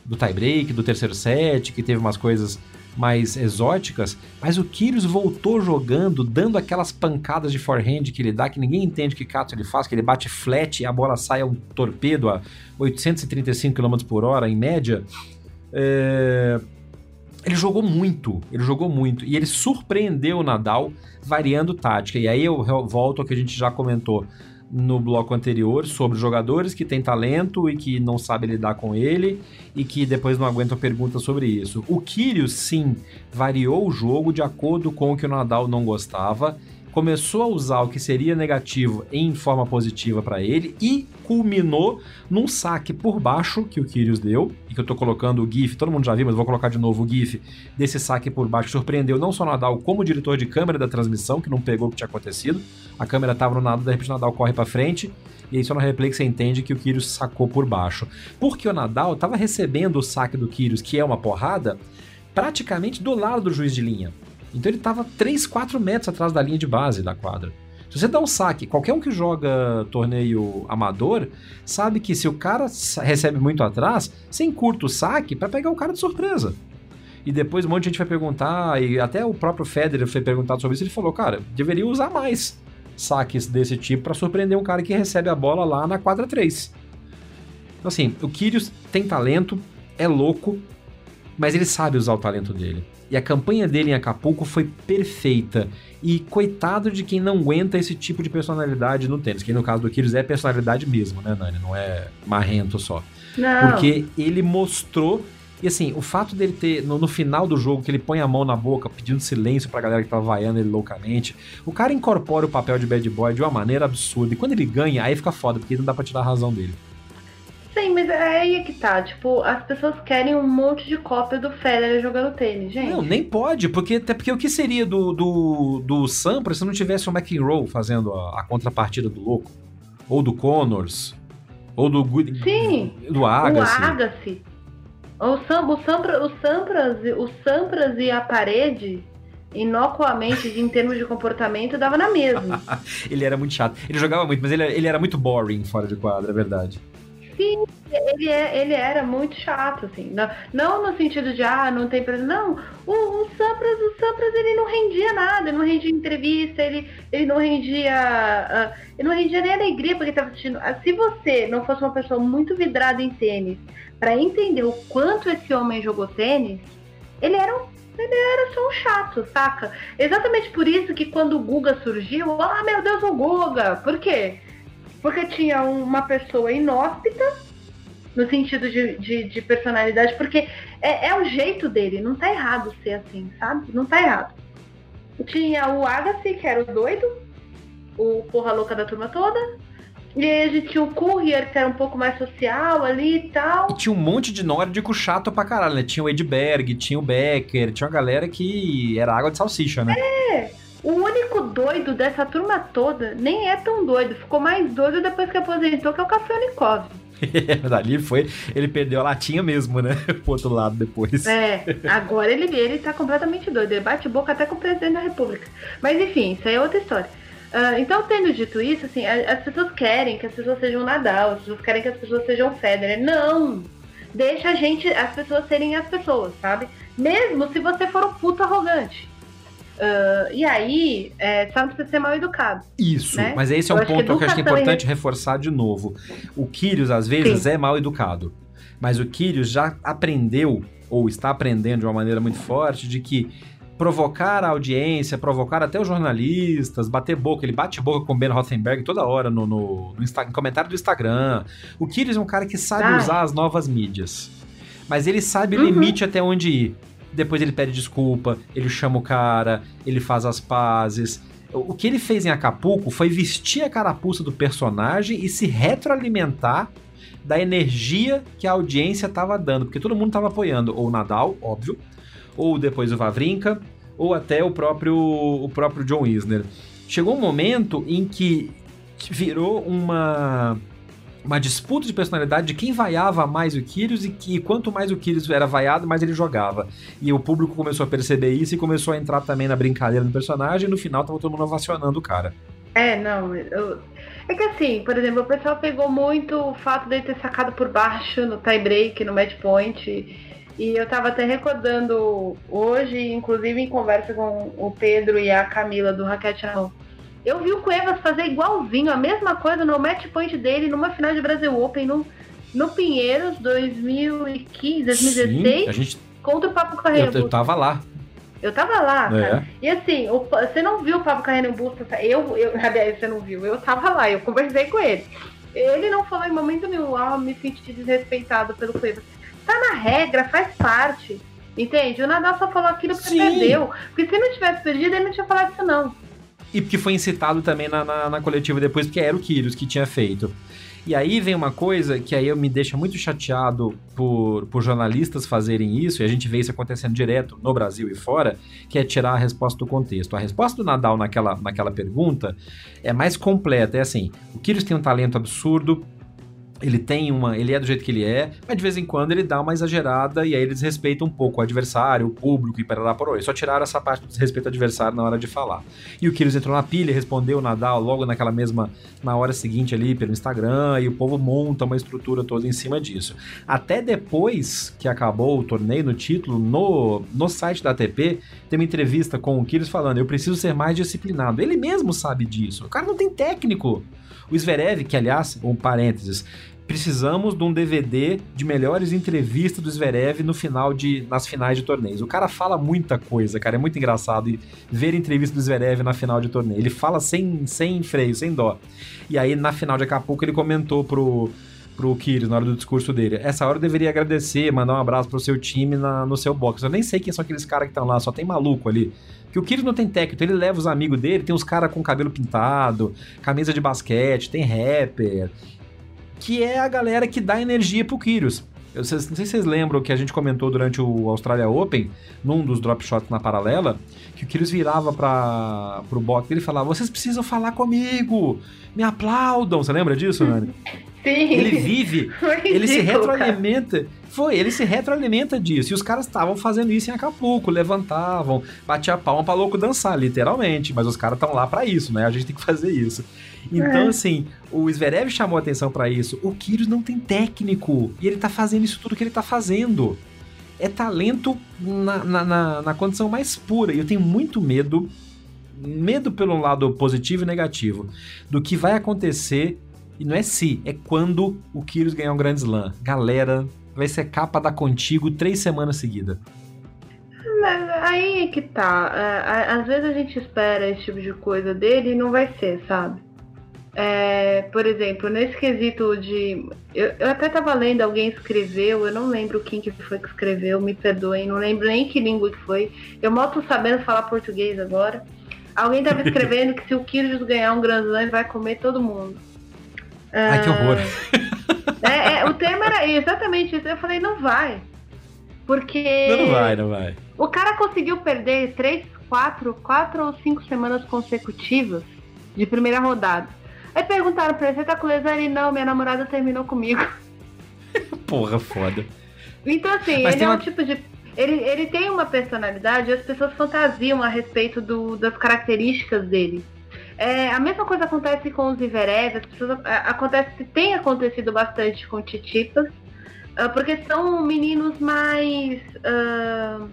do tie-break, do terceiro set, que teve umas coisas mais exóticas, mas o Kyrgios voltou jogando, dando aquelas pancadas de forehand que ele dá, que ninguém entende que cato ele faz, que ele bate flat e a bola sai a um torpedo a 835 km por hora, em média. É... ele jogou muito, ele jogou muito. E ele surpreendeu o Nadal variando tática. E aí eu volto ao que a gente já comentou no bloco anterior sobre jogadores que têm talento e que não sabem lidar com ele e que depois não aguentam perguntas sobre isso. O Kyrgios, sim, variou o jogo de acordo com o que o Nadal não gostava começou a usar o que seria negativo em forma positiva para ele e culminou num saque por baixo que o Kyrgios deu, e que eu tô colocando o GIF, todo mundo já viu, mas vou colocar de novo o GIF desse saque por baixo, surpreendeu não só Nadal, como o diretor de câmera da transmissão, que não pegou o que tinha acontecido. A câmera tava no nada, de repente o Nadal corre para frente, e aí só no replay que você entende que o Kyrgios sacou por baixo. Porque o Nadal tava recebendo o saque do Kyrgios, que é uma porrada, praticamente do lado do juiz de linha. Então ele estava 3, 4 metros atrás da linha de base da quadra. Se você dá um saque, qualquer um que joga torneio amador sabe que se o cara recebe muito atrás, você encurta o saque para pegar o cara de surpresa. E depois um monte de gente vai perguntar, e até o próprio Federer foi perguntado sobre isso, ele falou, cara, deveria usar mais saques desse tipo para surpreender um cara que recebe a bola lá na quadra 3. Então assim, o Kyrgios tem talento, é louco, mas ele sabe usar o talento dele. E a campanha dele em Acapulco foi perfeita. E coitado de quem não aguenta esse tipo de personalidade no tênis, que no caso do Kyrgios é personalidade mesmo, né, Nani? Não é marrento só. Não. Porque ele mostrou e assim, o fato dele ter, no, no, final do jogo, que ele põe a mão na boca pedindo silêncio pra galera que tava vaiando ele loucamente, o cara incorpora o papel de bad boy de uma maneira absurda. E quando ele ganha, aí fica foda, porque não dá pra tirar a razão dele. Sim, mas é aí que tá. Tipo, as pessoas querem um monte de cópia do Federer jogando tênis, gente. Não, nem pode, porque até porque o que seria do, do, do Sampras se não tivesse o McEnroe fazendo a, a, contrapartida do louco? Ou do Connors? Ou do Sim, do Agassi? O Agassi. O, Sam, o, Sampras, o, Sampras, o Sampras e a parede inocuamente, em termos de comportamento, dava na mesma. ele era muito chato. Ele jogava muito, mas ele, ele era muito boring fora de quadra, é verdade. Sim, ele, é, ele era muito chato, assim. Não, não no sentido de, ah, não tem preço. Não, o, o Sampras, o Sampras, ele não rendia nada, ele não rendia entrevista, ele, ele não rendia. Uh, ele não rendia nem alegria porque estava assistindo. Uh, se você não fosse uma pessoa muito vidrada em tênis, para entender o quanto esse homem jogou tênis, ele era um ele era só um chato, saca? Exatamente por isso que quando o Guga surgiu, ah, meu Deus, o Guga! Por quê? Porque tinha uma pessoa inóspita, no sentido de, de, de personalidade, porque é, é, o jeito dele, não tá errado ser assim, sabe? Não tá errado. Tinha o Agassi, que era o doido, o porra louca da turma toda. E aí a gente tinha o Courier, que era um pouco mais social ali e tal. E tinha um monte de nórdico chato pra caralho, né? Tinha o Edberg, tinha o Becker, tinha uma galera que era água de salsicha, né? É! O único doido dessa turma toda nem é tão doido. Ficou mais doido depois que aposentou, que é o Kafelnikov. Dali foi, ele perdeu a latinha mesmo, né? Pro outro lado depois. É, agora ele, ele tá completamente doido. Ele bate boca até com o presidente da república. Mas enfim, isso aí é outra história. Uh, então, tendo dito isso, assim, as pessoas querem que as pessoas sejam Nadal, as pessoas querem que as pessoas sejam Federer. Não! Deixa a gente, as pessoas serem as pessoas, sabe? Mesmo se você for um puto arrogante. Uh, e aí, é, só não precisa ser mal educado. Isso, né? mas esse é um eu ponto que, que eu acho que é importante reforçar de novo. O Kyrios, às vezes, Sim. é mal educado. Mas o Kyrios já aprendeu, ou está aprendendo de uma maneira muito forte, de que provocar a audiência, provocar até os jornalistas, bater boca. Ele bate boca com o Ben Rothenberg toda hora no, no, no, no comentário do Instagram. O Kyrios é um cara que sabe Ai. usar as novas mídias. Mas ele sabe o uhum. limite até onde ir depois ele pede desculpa, ele chama o cara, ele faz as pazes. O que ele fez em Acapulco foi vestir a carapuça do personagem e se retroalimentar da energia que a audiência estava dando, porque todo mundo estava apoiando, ou o Nadal, óbvio, ou depois o Vavrinka, ou até o próprio o próprio John Isner. Chegou um momento em que virou uma uma disputa de personalidade de quem vaiava mais o Kyrgios e que quanto mais o Kyrgios era vaiado, mais ele jogava. E o público começou a perceber isso e começou a entrar também na brincadeira do personagem e no final tava todo mundo ovacionando o cara. É, não, eu... É que assim, por exemplo, o pessoal pegou muito o fato dele ter sacado por baixo no tie break, no match point. E eu tava até recordando hoje, inclusive em conversa com o Pedro e a Camila do Raquete na mão eu vi o Cuevas fazer igualzinho, a mesma coisa no match point dele numa final de Brasil Open no, no Pinheiros 2015, 2016. Sim, gente contra o Papo Carreira Eu, eu tava lá. Eu tava lá, É. cara. E assim, o- você não viu o Pablo Carreiro Busta? Eu, eu, aliás, você não viu. Eu tava lá, eu conversei com ele. Ele não falou em momento nenhum, ah, me senti desrespeitado pelo Cueva. Tá na regra, faz parte. Entende? O Nadal só falou aquilo porque Sim. perdeu. Porque se não tivesse perdido, ele não tinha falado isso, não. E porque foi incitado também na, na, na coletiva depois, porque era o Kyrgios que tinha feito. E aí vem uma coisa que aí eu me deixa muito chateado por, por jornalistas fazerem isso, e a gente vê isso acontecendo direto no Brasil e fora, que é tirar a resposta do contexto. A resposta do Nadal naquela, naquela pergunta é mais completa, é assim, o Kyrgios tem um talento absurdo, ele tem uma. Ele é do jeito que ele é, mas de vez em quando ele dá uma exagerada e aí ele desrespeita um pouco o adversário, o público e parará por aí. Só tiraram essa parte do desrespeito ao adversário na hora de falar. E o Kyrgios entrou na pilha, respondeu o Nadal logo naquela mesma. na hora seguinte ali pelo Instagram, e o povo monta uma estrutura toda em cima disso. Até depois que acabou o torneio, no título, no, no site da ATP, tem uma entrevista com o Kyrgios falando: eu preciso ser mais disciplinado. Ele mesmo sabe disso. O cara não tem técnico. O Zverev, que aliás, um parênteses, precisamos de um DVD de melhores entrevistas do Zverev no final de, nas finais de torneios. O cara fala muita coisa, cara, é muito engraçado ver entrevista do Zverev na final de torneio. Ele fala sem, sem freio, sem dó. E aí na final de Acapulco ele comentou pro pro Kyrgios na hora do discurso dele. Essa hora eu deveria agradecer, mandar um abraço pro seu time na, no seu box. Eu nem sei quem são aqueles caras que estão lá, só tem maluco ali. Que o Kyrgios não tem técnico, ele leva os amigos dele, tem uns caras com cabelo pintado, camisa de basquete, tem rapper, que é a galera que dá energia pro Kyrgios. Eu não sei se vocês lembram que a gente comentou durante o Australia Open, num dos drop shots na paralela, que o Kyrgios virava para pro box dele e falava: "Vocês precisam falar comigo, me aplaudam". Você lembra disso, Nani? Sim. Ele vive Foi ele se ridículo, cara. retroalimenta. Foi, ele se retroalimenta disso. E os caras estavam fazendo isso em Acapulco, levantavam, batia a palma pra louco dançar, literalmente. Mas os caras estão lá pra isso, né? A gente tem que fazer isso. Então, É. assim, o Zverev chamou atenção pra isso. O Kyrgios não tem técnico. E ele tá fazendo isso tudo que ele tá fazendo. É talento na, na, na, na condição mais pura. E eu tenho muito medo, medo pelo lado positivo e negativo, do que vai acontecer e não é se, é quando o Kyrgios ganhar um Grand Slam. Galera, vai ser capa da Contigo três semanas seguidas. Aí é que tá. É, Às vezes a gente espera esse tipo de coisa dele e não vai ser, sabe? É, por exemplo, nesse quesito de. Eu, eu até tava lendo, alguém escreveu, eu não lembro quem que foi que escreveu, me perdoem, não lembro nem que língua que foi. Eu mal tô sabendo falar português agora. Alguém tava escrevendo que se o Kyrgios ganhar um Grand Slam, vai comer todo mundo. Ai, que horror. É, é, o termo era exatamente isso. Eu falei, não vai. Porque. Não vai, não vai. O cara conseguiu perder três, quatro, quatro ou cinco semanas consecutivas de primeira rodada. Aí perguntaram pra ele, você tá com lesão? Ele, não, minha namorada terminou comigo. Porra, foda. Então, assim, Mas ele é um uma- tipo de. Ele, ele tem uma personalidade e as pessoas fantasiam a respeito do- das características dele. É, a mesma coisa acontece com os Zverev, as pessoas a- acontece, tem acontecido bastante com Titipas, ah, porque são meninos mais. ah,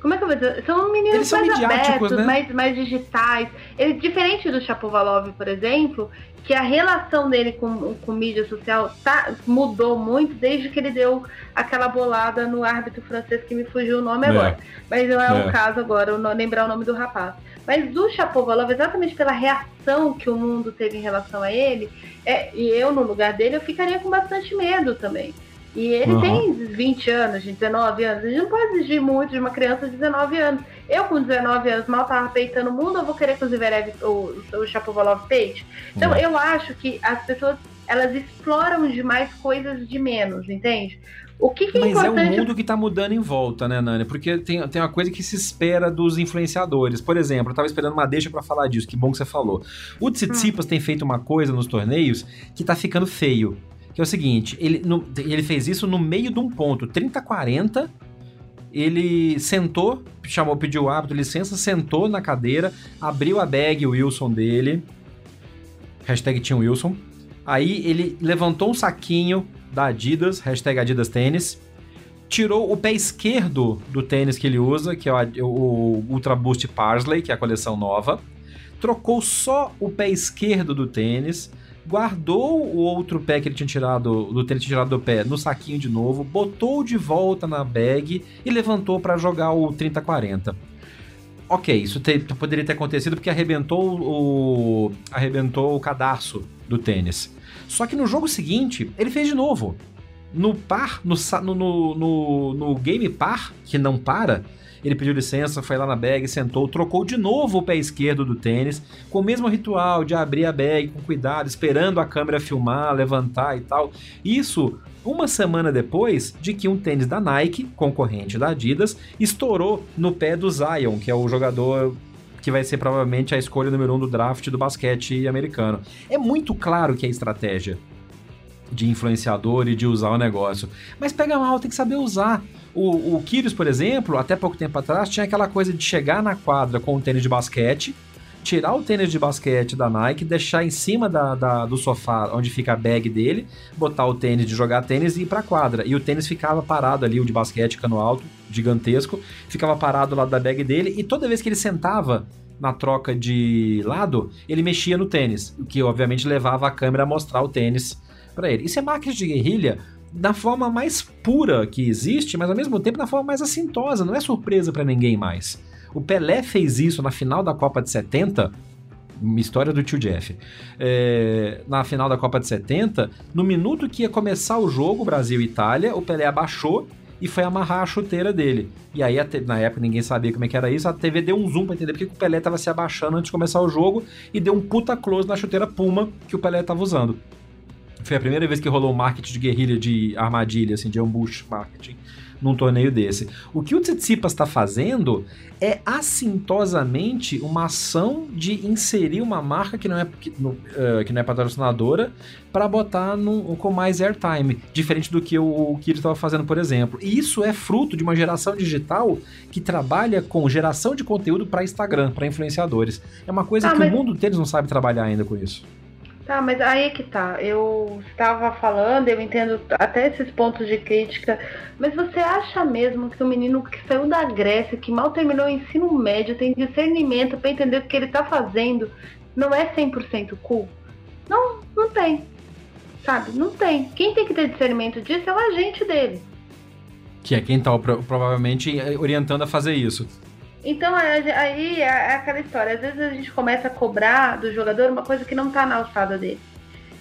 como é que eu vou dizer? São meninos Eles mais abertos, né? mais, mais digitais. Ele, diferente do Chapovalov, por exemplo, que a relação dele com, com mídia social tá, mudou muito desde que ele deu aquela bolada no árbitro francês que me fugiu o nome É. agora. Mas não é, É. o caso agora, não lembrar o nome do rapaz. Mas o Chapovalov, exatamente pela reação que o mundo teve em relação a ele, é, e eu no lugar dele, eu ficaria com bastante medo também. E ele Uhum. tem 20 anos, de 19 anos. A gente não pode exigir muito de uma criança de 19 anos. Eu, com 19 anos, mal tava peitando o mundo, eu vou querer que o Zverev, o, o Chapovalov peite? Então, É. eu acho que as pessoas, elas exploram demais coisas de menos, entende? O que, que é Mas é o importante mundo que tá mudando em volta, né, Nani? Porque tem, tem uma coisa que se espera dos influenciadores. Por exemplo, eu tava esperando uma deixa pra falar disso, que bom que você falou. O Tsitsipas tem feito uma coisa nos torneios que tá ficando feio. Que é o seguinte, ele, no- ele fez isso no meio de um ponto, 30-40, ele sentou, chamou, pediu o árbitro licença, sentou na cadeira, abriu a bag Wilson dele, hashtag tinha Wilson, aí ele levantou um saquinho da Adidas, hashtag Adidas Tênis, tirou o pé esquerdo do tênis que ele usa, que é o, o Ultra Boost Parsley, que é a coleção nova, trocou só o pé esquerdo do tênis, guardou o outro pé que ele tinha tirado, do tênis tirado do pé, no saquinho de novo, botou de volta na bag e levantou para jogar o 30-40. Ok, isso te, poderia ter acontecido porque arrebentou o, arrebentou o cadarço do tênis. Só que no jogo seguinte, ele fez de novo. No par, no, no, no, no game par, que não para, ele pediu licença, foi lá na bag, sentou, trocou de novo o pé esquerdo do tênis, com o mesmo ritual de abrir a bag com cuidado, esperando a câmera filmar, levantar e tal. Isso uma semana depois de que um tênis da Nike, concorrente da Adidas, estourou no pé do Zion, que é o jogador que vai ser provavelmente a escolha número um do draft do basquete americano. É muito claro que é estratégia de influenciador e de usar o negócio. Mas pega mal, tem que saber usar. O, o por exemplo, até pouco tempo atrás, tinha aquela coisa de chegar na quadra com um tênis de basquete, tirar o tênis de basquete da Nike, deixar em cima da, da, do sofá onde fica a bag dele, botar o tênis de jogar tênis e ir pra quadra. E o tênis ficava parado ali, o de basquete, cano alto, gigantesco, ficava parado lá da bag dele, e toda vez que ele sentava na troca de lado, ele mexia no tênis, o que obviamente levava a câmera a mostrar o tênis para ele. Isso é marketing de guerrilha da forma mais pura que existe, mas ao mesmo tempo da forma mais assintosa, não é surpresa para ninguém mais. O Pelé fez isso na final da Copa de 70, história do tio Jeff. É, na final da Copa de 70, no minuto que ia começar o jogo, Brasil e Itália, o Pelé abaixou e foi amarrar a chuteira dele. E aí, na época, ninguém sabia como é que era isso, a TV deu um zoom pra entender porque o Pelé tava se abaixando antes de começar o jogo e deu um puta close na chuteira Puma que o Pelé tava usando. Foi a primeira vez que rolou um marketing de guerrilha, de armadilha, assim, de ambush marketing num torneio desse. O que o Tsitsipas está fazendo é assintosamente uma ação de inserir uma marca que não é, que, no, uh, que não é patrocinadora para botar num, com mais airtime, diferente do que o, o Kiri estava fazendo, por exemplo. E isso é fruto de uma geração digital que trabalha com geração de conteúdo para Instagram, para influenciadores. É uma coisa ah, que mas... o mundo deles não sabe trabalhar ainda com isso. Tá, mas aí que tá. Eu estava falando, eu entendo até esses pontos de crítica, mas você acha mesmo que o menino que saiu da Grécia, que mal terminou o ensino médio, tem discernimento para entender o que ele tá fazendo, não é 100% cool? Não, não tem. Sabe? Não tem. Quem tem que ter discernimento disso é o agente dele. Que é quem tá provavelmente orientando a fazer isso. Então aí é aquela história. Às vezes a gente começa a cobrar do jogador uma coisa que não está na alçada dele.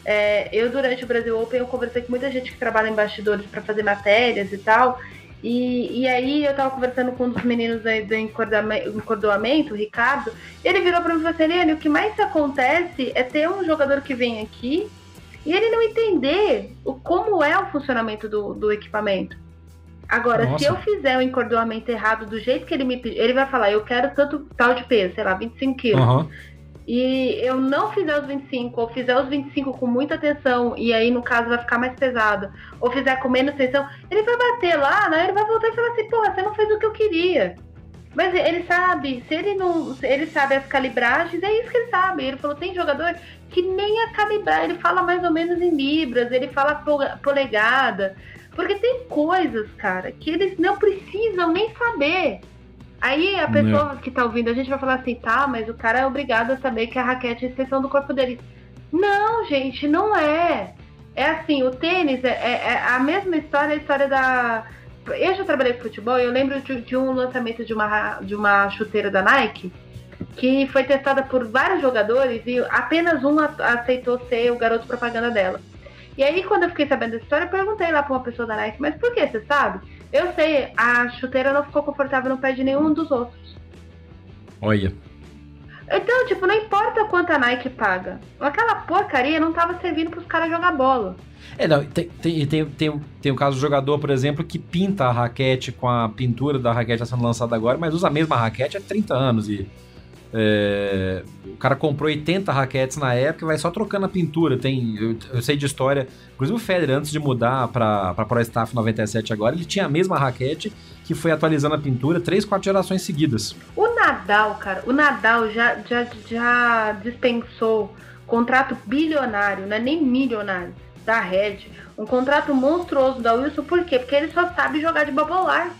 É, eu, durante o Brasil Open, eu conversei com muita gente que trabalha em bastidores para fazer matérias e tal. E, e aí eu tava conversando com um dos meninos aí do encordoamento, o Ricardo, e ele virou para mim e falou assim, o que mais acontece é ter um jogador que vem aqui e ele não entender o, como é o funcionamento do, do equipamento. Agora, Nossa. se eu fizer o encordoamento errado do jeito que ele me pediu, ele vai falar, eu quero tanto tal de peso, sei lá, 25 quilos. Uhum. E eu não fizer os 25, ou fizer os 25 com muita atenção, e aí no caso vai ficar mais pesado, ou fizer com menos atenção, ele vai bater lá, né? Ele vai voltar e falar assim, porra, você não fez o que eu queria. Mas ele sabe, se ele não. Se ele sabe as calibragens, é isso que ele sabe. Ele falou, tem jogador que nem a calibrar, ele fala mais ou menos em libras, ele fala polegada. Porque tem coisas, cara, que eles não precisam nem saber. Aí a pessoa que tá ouvindo a gente vai falar assim, tá, mas o cara é obrigado a saber que a raquete é a extensão do corpo dele. Não, gente, não é. É assim, o tênis é, é, é a mesma história, a história da. Eu já trabalhei com futebol e eu lembro de, de, um lançamento de uma, de uma chuteira da Nike que foi testada por vários jogadores e apenas um aceitou ser o garoto propaganda dela. E aí, quando eu fiquei sabendo dessa história, eu perguntei lá pra uma pessoa da Nike, mas por que, você sabe? Eu sei, a chuteira não ficou confortável no pé de nenhum dos outros. Olha. Então, tipo, não importa quanto a Nike paga. Aquela porcaria não tava servindo pros caras jogar bola. É, não, tem, tem, tem, tem, tem o caso do jogador, por exemplo, que pinta a raquete com a pintura da raquete sendo lançada agora, mas usa a mesma raquete há 30 anos e é, o cara comprou 80 raquetes na época e vai só trocando a pintura. Tem, eu, eu sei de história. Inclusive o Federer, antes de mudar para Pro Staff 97 agora, ele tinha a mesma raquete que foi atualizando a pintura três, quatro gerações seguidas. O Nadal, cara, o Nadal já, já, já dispensou contrato bilionário, não é nem milionário, da Red. Um contrato monstruoso da Wilson, por quê? Porque ele só sabe jogar de babolar.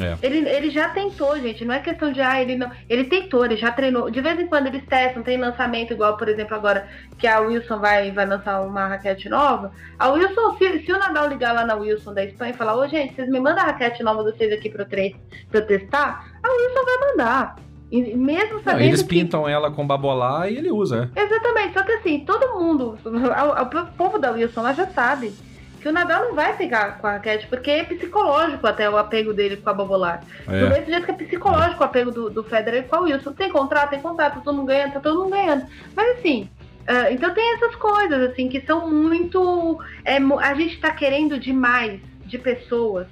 É. Ele, ele já tentou, gente. Não é questão de, ah, ele não. Ele tentou, ele já treinou. De vez em quando eles testam, tem lançamento, igual, por exemplo, agora que a Wilson vai, vai lançar uma raquete nova. A Wilson, se, se o Nadal ligar lá na Wilson da Espanha e falar, ô gente, vocês me mandam a raquete nova de vocês aqui pra eu, tre pra eu testar, a Wilson vai mandar. Mesmo sabendo. Não, eles pintam que... ela com babolá e ele usa. É. Exatamente, só que assim, todo mundo, o povo da Wilson lá já sabe que o Nadal não vai pegar com a raquete, porque é psicológico até o apego dele com a Bobolar. É. Do mesmo jeito que é psicológico o apego do, do Federer com o Wilson. Tem contrato, tem contrato, todo mundo ganhando, tá todo mundo ganhando. Mas assim, uh, então tem essas coisas, assim, que são muito. É, a gente tá querendo demais de pessoas.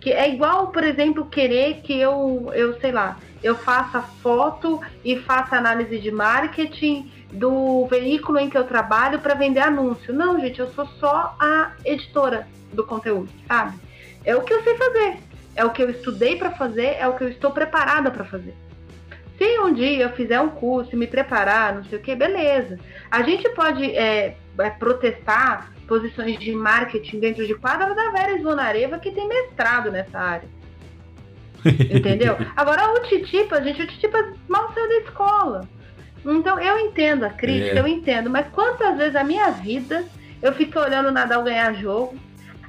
Que é igual, por exemplo, querer que eu, eu sei lá, eu faça foto e faça análise de marketing do veículo em que eu trabalho para vender anúncio. Não, gente, eu sou só a editora do conteúdo, sabe? É o que eu sei fazer, é o que eu estudei para fazer, é o que eu estou preparada para fazer. Se um dia eu fizer um curso e me preparar, não sei o que, beleza. A gente pode é, é, protestar posições de marketing dentro de quadra da Vera Zvonareva, que tem mestrado nessa área. Entendeu? Agora o Titipa, gente, o Titipa mal saiu da escola. Então eu entendo a crítica, é. eu entendo, mas quantas vezes a minha vida eu fico olhando o Nadal ganhar jogo,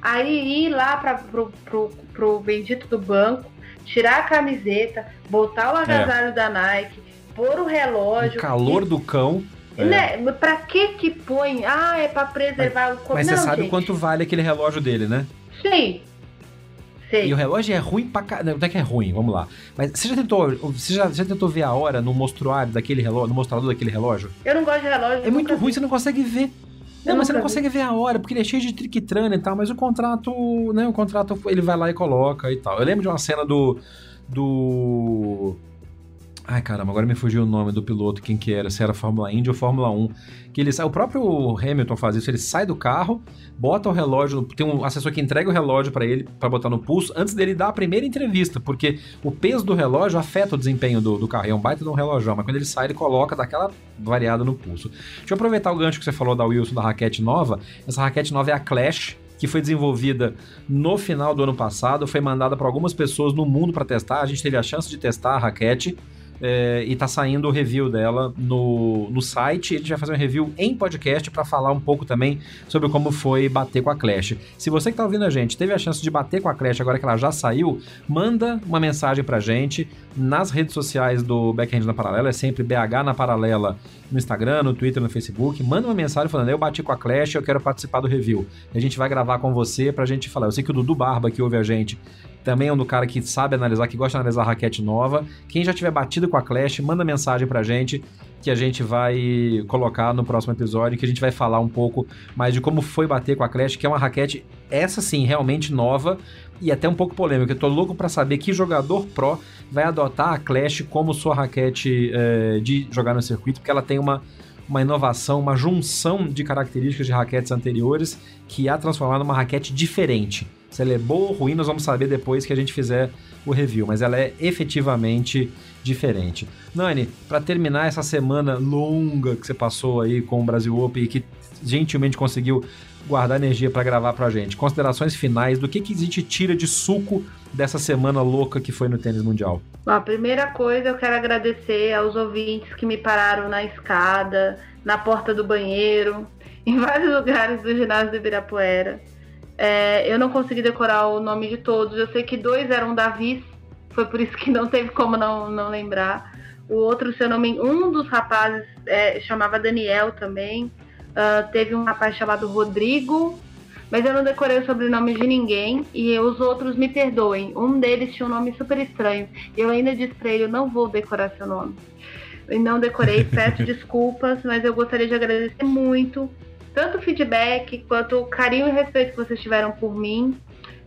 aí ir lá para pro, pro, pro bendito do banco, tirar a camiseta, botar o agasalho é. da Nike, pôr o relógio. O calor e... do cão. É. Né? Pra que que põe? Ah, é pra preservar mas, o Mas Não, você sabe gente. quanto vale aquele relógio dele, né? Sim, Sei. E o relógio é ruim pra caramba. Não é que é ruim, vamos lá. Mas você já tentou. Você já, já tentou ver a hora no mostruário daquele relógio, no mostrador daquele relógio? Eu não gosto de relógio. É muito ruim, vi. você não consegue ver. Não, mas você não consegue ver a hora, porque ele é cheio de triquitrana e tal, mas o contrato, né, o contrato ele vai lá e coloca e tal. Eu lembro de uma cena do do Ai, caramba, agora me fugiu o nome do piloto, quem que era, se era Fórmula Indy ou Fórmula 1. Que ele sai, o próprio Hamilton faz isso, ele sai do carro, bota o relógio, tem um assessor que entrega o relógio para ele, para botar no pulso, antes dele dar a primeira entrevista, porque o peso do relógio afeta o desempenho do, do carro, é um baita de um relógio, mas quando ele sai, ele coloca daquela variada no pulso. Deixa eu aproveitar o gancho que você falou da Wilson, da raquete nova, essa raquete nova é a Clash, que foi desenvolvida no final do ano passado, foi mandada para algumas pessoas no mundo para testar. A gente teve a chance de testar a raquete é, e tá saindo o review dela no, no site. Gente vai fazer um review em podcast para falar um pouco também sobre como foi bater com a Clash. Se você que tá ouvindo a gente teve a chance de bater com a Clash agora que ela já saiu, manda uma mensagem pra gente nas redes sociais do Backhand na Paralela, é sempre BH na Paralela no Instagram, no Twitter, no Facebook. Manda uma mensagem falando: Eu bati com a Clash, eu quero participar do review. A gente vai gravar com você pra gente falar. Eu sei que o Dudu Barba, que ouve a gente, também é um do cara que sabe analisar, que gosta de analisar raquete nova. Quem já tiver batido com a Clash, manda mensagem pra gente que a gente vai colocar no próximo episódio, que a gente vai falar um pouco mais de como foi bater com a Clash, que é uma raquete, essa sim, realmente nova e até um pouco polêmica. Eu tô louco para saber que jogador pro vai adotar a Clash como sua raquete é, de jogar no circuito, porque ela tem uma uma inovação, uma junção de características de raquetes anteriores que a transformar numa raquete diferente. Se ela é boa ou ruim, nós vamos saber depois que a gente fizer o review, mas ela é efetivamente diferente. Nani, para terminar essa semana longa que você passou aí com o Brasil Open e que gentilmente conseguiu guardar energia para gravar pra gente, considerações finais do que, que a gente tira de suco dessa semana louca que foi no tênis mundial? Bom, a primeira coisa eu quero agradecer aos ouvintes que me pararam na escada, na porta do banheiro, em vários lugares do ginásio do Ibirapuera. É, eu não consegui decorar o nome de todos. Eu sei que dois eram Davis, foi por isso que não teve como não, não lembrar. O outro, se eu não me um dos rapazes é, chamava Daniel também. Uh, teve um rapaz chamado Rodrigo, mas eu não decorei o sobrenome de ninguém e os outros me perdoem. Um deles tinha um nome super estranho. Eu ainda disse pra ele: eu não vou decorar seu nome. E não decorei, peço desculpas, mas eu gostaria de agradecer muito tanto o feedback quanto o carinho e respeito que vocês tiveram por mim.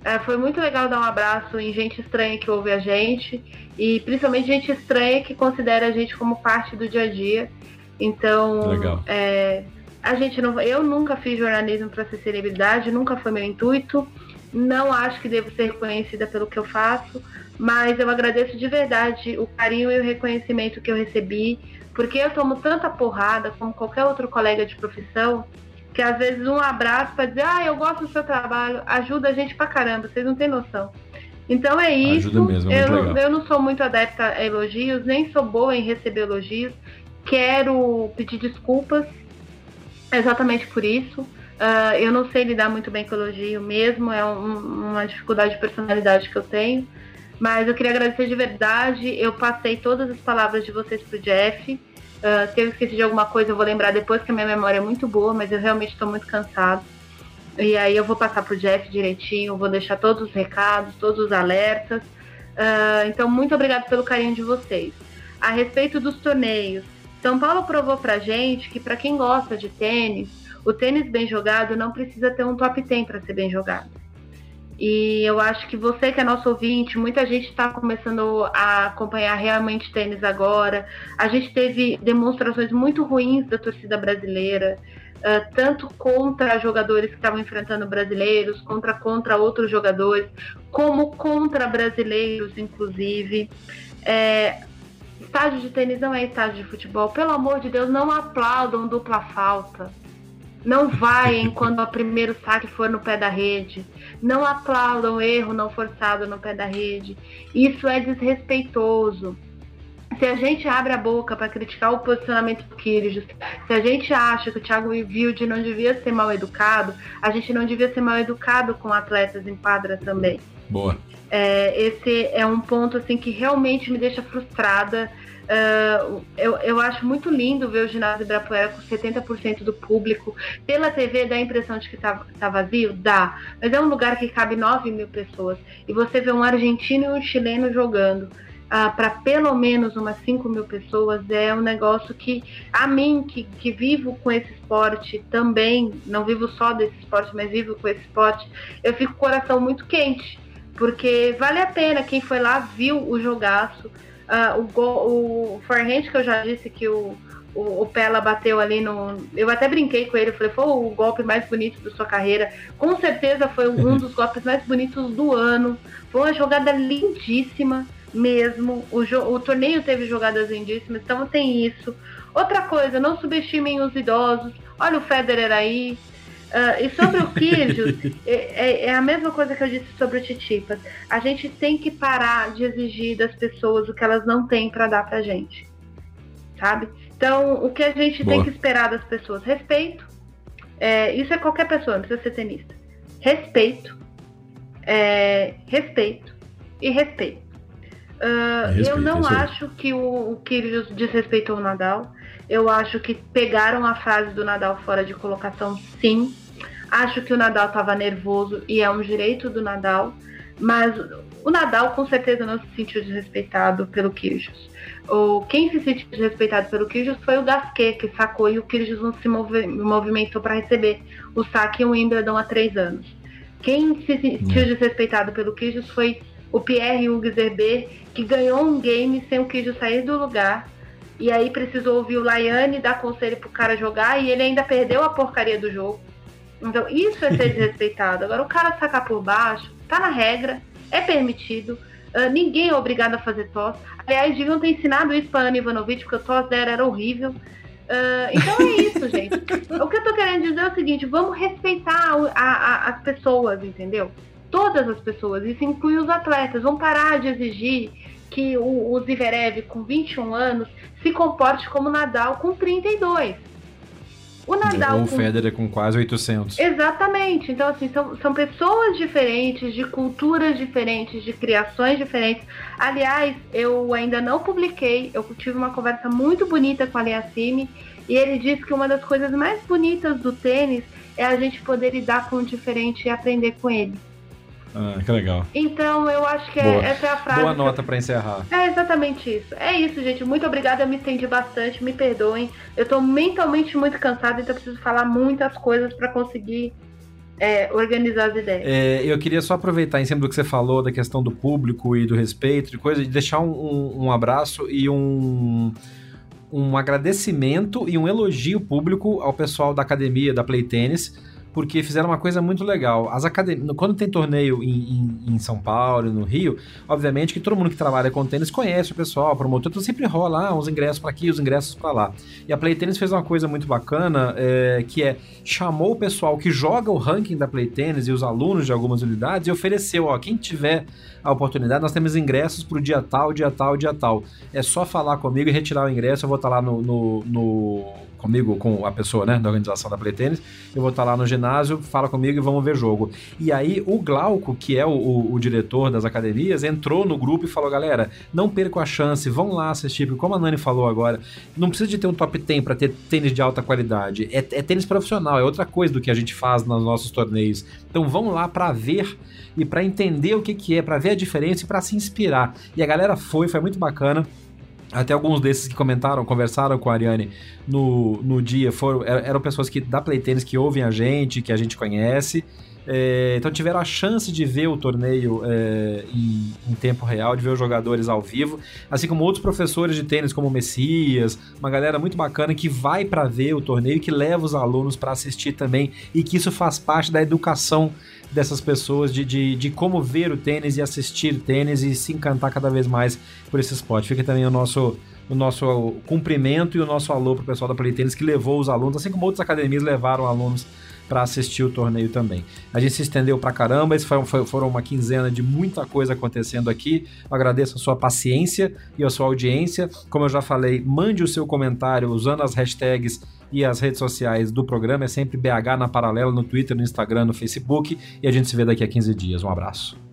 É, foi muito legal dar um abraço em gente estranha que ouve a gente e principalmente gente estranha que considera a gente como parte do dia a dia. Então, é, a gente não, eu nunca fiz jornalismo para ser celebridade, nunca foi meu intuito. Não acho que devo ser reconhecida pelo que eu faço, mas eu agradeço de verdade o carinho e o reconhecimento que eu recebi, porque eu tomo tanta porrada como qualquer outro colega de profissão que às vezes um abraço para dizer, ah, eu gosto do seu trabalho, ajuda a gente pra caramba, vocês não têm noção. Então é isso. Ajuda mesmo, é eu, eu não sou muito adepta a elogios, nem sou boa em receber elogios. Quero pedir desculpas exatamente por isso. Uh, eu não sei lidar muito bem com elogio mesmo, é um, uma dificuldade de personalidade que eu tenho. Mas eu queria agradecer de verdade. Eu passei todas as palavras de vocês pro Jeff. Se eu esqueci de alguma coisa, eu vou lembrar depois, que a minha memória é muito boa, mas eu realmente estou muito cansado. E aí eu vou passar pro Jeff direitinho, vou deixar todos os recados, todos os alertas. Uh, então, muito obrigado pelo carinho de vocês. A respeito dos torneios, São Paulo provou pra gente que para quem gosta de tênis, o tênis bem jogado não precisa ter um top 10 para ser bem jogado. E eu acho que você que é nosso ouvinte, muita gente está começando a acompanhar realmente tênis agora. A gente teve demonstrações muito ruins da torcida brasileira, uh, tanto contra jogadores que estavam enfrentando brasileiros, contra contra outros jogadores, como contra brasileiros, inclusive. É, estádio de tênis não é estádio de futebol. Pelo amor de Deus, não aplaudam dupla falta. Não vaiem quando o primeiro saque for no pé da rede. Não aplaudam erro não forçado no pé da rede. Isso é desrespeitoso. Se a gente abre a boca para criticar o posicionamento do Kyrgios, se a gente acha que o Thiago Wilde não devia ser mal educado, a gente não devia ser mal educado com atletas em quadra também. Boa. É, esse é um ponto assim que realmente me deixa frustrada Uh, eu, eu acho muito lindo ver o ginásio Ibirapuera com 70% do público. Pela TV dá a impressão de que tá, tá vazio? Dá. Mas é um lugar que cabe 9 mil pessoas. E você vê um argentino e um chileno jogando. Uh, para pelo menos umas 5 mil pessoas é um negócio que, a mim, que, que vivo com esse esporte também, não vivo só desse esporte, mas vivo com esse esporte, eu fico com o coração muito quente, porque vale a pena. Quem foi lá viu o jogaço, Uh, o, gol, o forehand que eu já disse que o, o, o, Pela bateu ali no. Eu até brinquei com ele, falei, foi o golpe mais bonito da sua carreira. Com certeza foi um dos golpes mais bonitos do ano. Foi uma jogada lindíssima mesmo. O, o torneio teve jogadas lindíssimas, então tem isso. Outra coisa, não subestimem os idosos. Olha o Federer aí, Uh, e sobre o Kyrgios, é, é, é, a mesma coisa que eu disse sobre o Titipas. A gente tem que parar de exigir das pessoas o que elas não têm para dar pra gente. Sabe? Então, o que a gente Boa. tem que esperar das pessoas? Respeito. É, isso é qualquer pessoa, não precisa ser tenista. Respeito. É, respeito. E respeito. Uh, respeito eu não acho que o, o Kyrgios desrespeitou o Nadal. Eu acho que pegaram a frase do Nadal fora de colocação, sim. Acho que o Nadal estava nervoso e é um direito do Nadal, mas o Nadal com certeza não se sentiu desrespeitado pelo Kyrgios. O, quem se sentiu desrespeitado pelo Kyrgios foi o Gasquet, que sacou e o Kyrgios não se movi movimentou para receber o saque em Wimbledon há três anos. Quem se sentiu hum. desrespeitado pelo Kyrgios foi o Pierre Hugues Herber, que ganhou um game sem o Kyrgios sair do lugar e aí precisou ouvir o Laiane dar conselho pro cara jogar e ele ainda perdeu a porcaria do jogo. Então, isso é ser desrespeitado. Agora, o cara sacar por baixo, tá na regra, é permitido. Uh, ninguém é obrigado a fazer tosse. Aliás, deviam ter ensinado isso pra Ana Ivanovic, porque o tosse dela era horrível. Uh, então é isso, gente. o que eu tô querendo dizer é o seguinte: vamos respeitar a, a, as pessoas, entendeu? Todas as pessoas, isso inclui os atletas. Vamos parar de exigir que o, o Zverev, com 21 anos, se comporte como Nadal com 32. O Nadal. Ou o Federer com quase 800. Exatamente. Então, assim, são, são pessoas diferentes, de culturas diferentes, de criações diferentes. Aliás, eu ainda não publiquei, eu tive uma conversa muito bonita com a Aliassime e ele disse que uma das coisas mais bonitas do tênis é a gente poder lidar com o diferente e aprender com ele. Ah, que legal. Então, eu acho que é, essa é a frase. Boa nota para encerrar. É exatamente isso. É isso, gente. Muito obrigada. Eu me estendi bastante. Me perdoem. Eu tô mentalmente muito cansada, então eu preciso falar muitas coisas para conseguir é, organizar as ideias. É, eu queria só aproveitar em cima do que você falou, da questão do público e do respeito, de coisa, de deixar um, um, um abraço e um, um agradecimento e um elogio público ao pessoal da academia da Play Tennis porque fizeram uma coisa muito legal. As academias, quando tem torneio em, em, em, São Paulo, no Rio, obviamente que todo mundo que trabalha com tênis conhece o pessoal, o promotor, então sempre rola ah, uns ingressos para aqui, os ingressos para lá. E a Play Tennis fez uma coisa muito bacana, é, que é chamou o pessoal que joga o ranking da Play Tennis e os alunos de algumas unidades e ofereceu, ó, quem tiver a oportunidade, nós temos ingressos para o dia tal, dia tal, dia tal. É só falar comigo e retirar o ingresso, eu vou estar tá lá no, no, no comigo, com a pessoa, né, da organização da Play Tennis, eu vou estar lá no ginásio, fala comigo e vamos ver jogo. E aí o Glauco, que é o, o, o diretor das academias, entrou no grupo e falou, galera, não percam a chance, vão lá assistir, porque como a Nani falou agora, não precisa de ter um top 10 para ter tênis de alta qualidade, é, é tênis profissional, é outra coisa do que a gente faz nos nossos torneios. Então vão lá para ver e para entender o que, que é, para ver a diferença e para se inspirar. E a galera foi, foi muito bacana. Até alguns desses que comentaram, conversaram com a Ariane no, no dia, foram, eram pessoas que da Play Tennis que ouvem a gente, que a gente conhece. É, então tiveram a chance de ver o torneio é, em, em, tempo real, de ver os jogadores ao vivo, assim como outros professores de tênis, como o Messias, uma galera muito bacana que vai para ver o torneio, que leva os alunos para assistir também, e que isso faz parte da educação dessas pessoas de, de, de, como ver o tênis e assistir tênis e se encantar cada vez mais por esse esporte. Fica também o nosso, o nosso cumprimento e o nosso alô para o pessoal da Play Tênis que levou os alunos, assim como outras academias levaram alunos para assistir o torneio também. A gente se estendeu para caramba, isso foi, foi, foram uma quinzena de muita coisa acontecendo aqui. Eu agradeço a sua paciência e a sua audiência. Como eu já falei, mande o seu comentário usando as hashtags e as redes sociais do programa é sempre BH na Paralela no Twitter, no Instagram, no Facebook e a gente se vê daqui a 15 dias. Um abraço.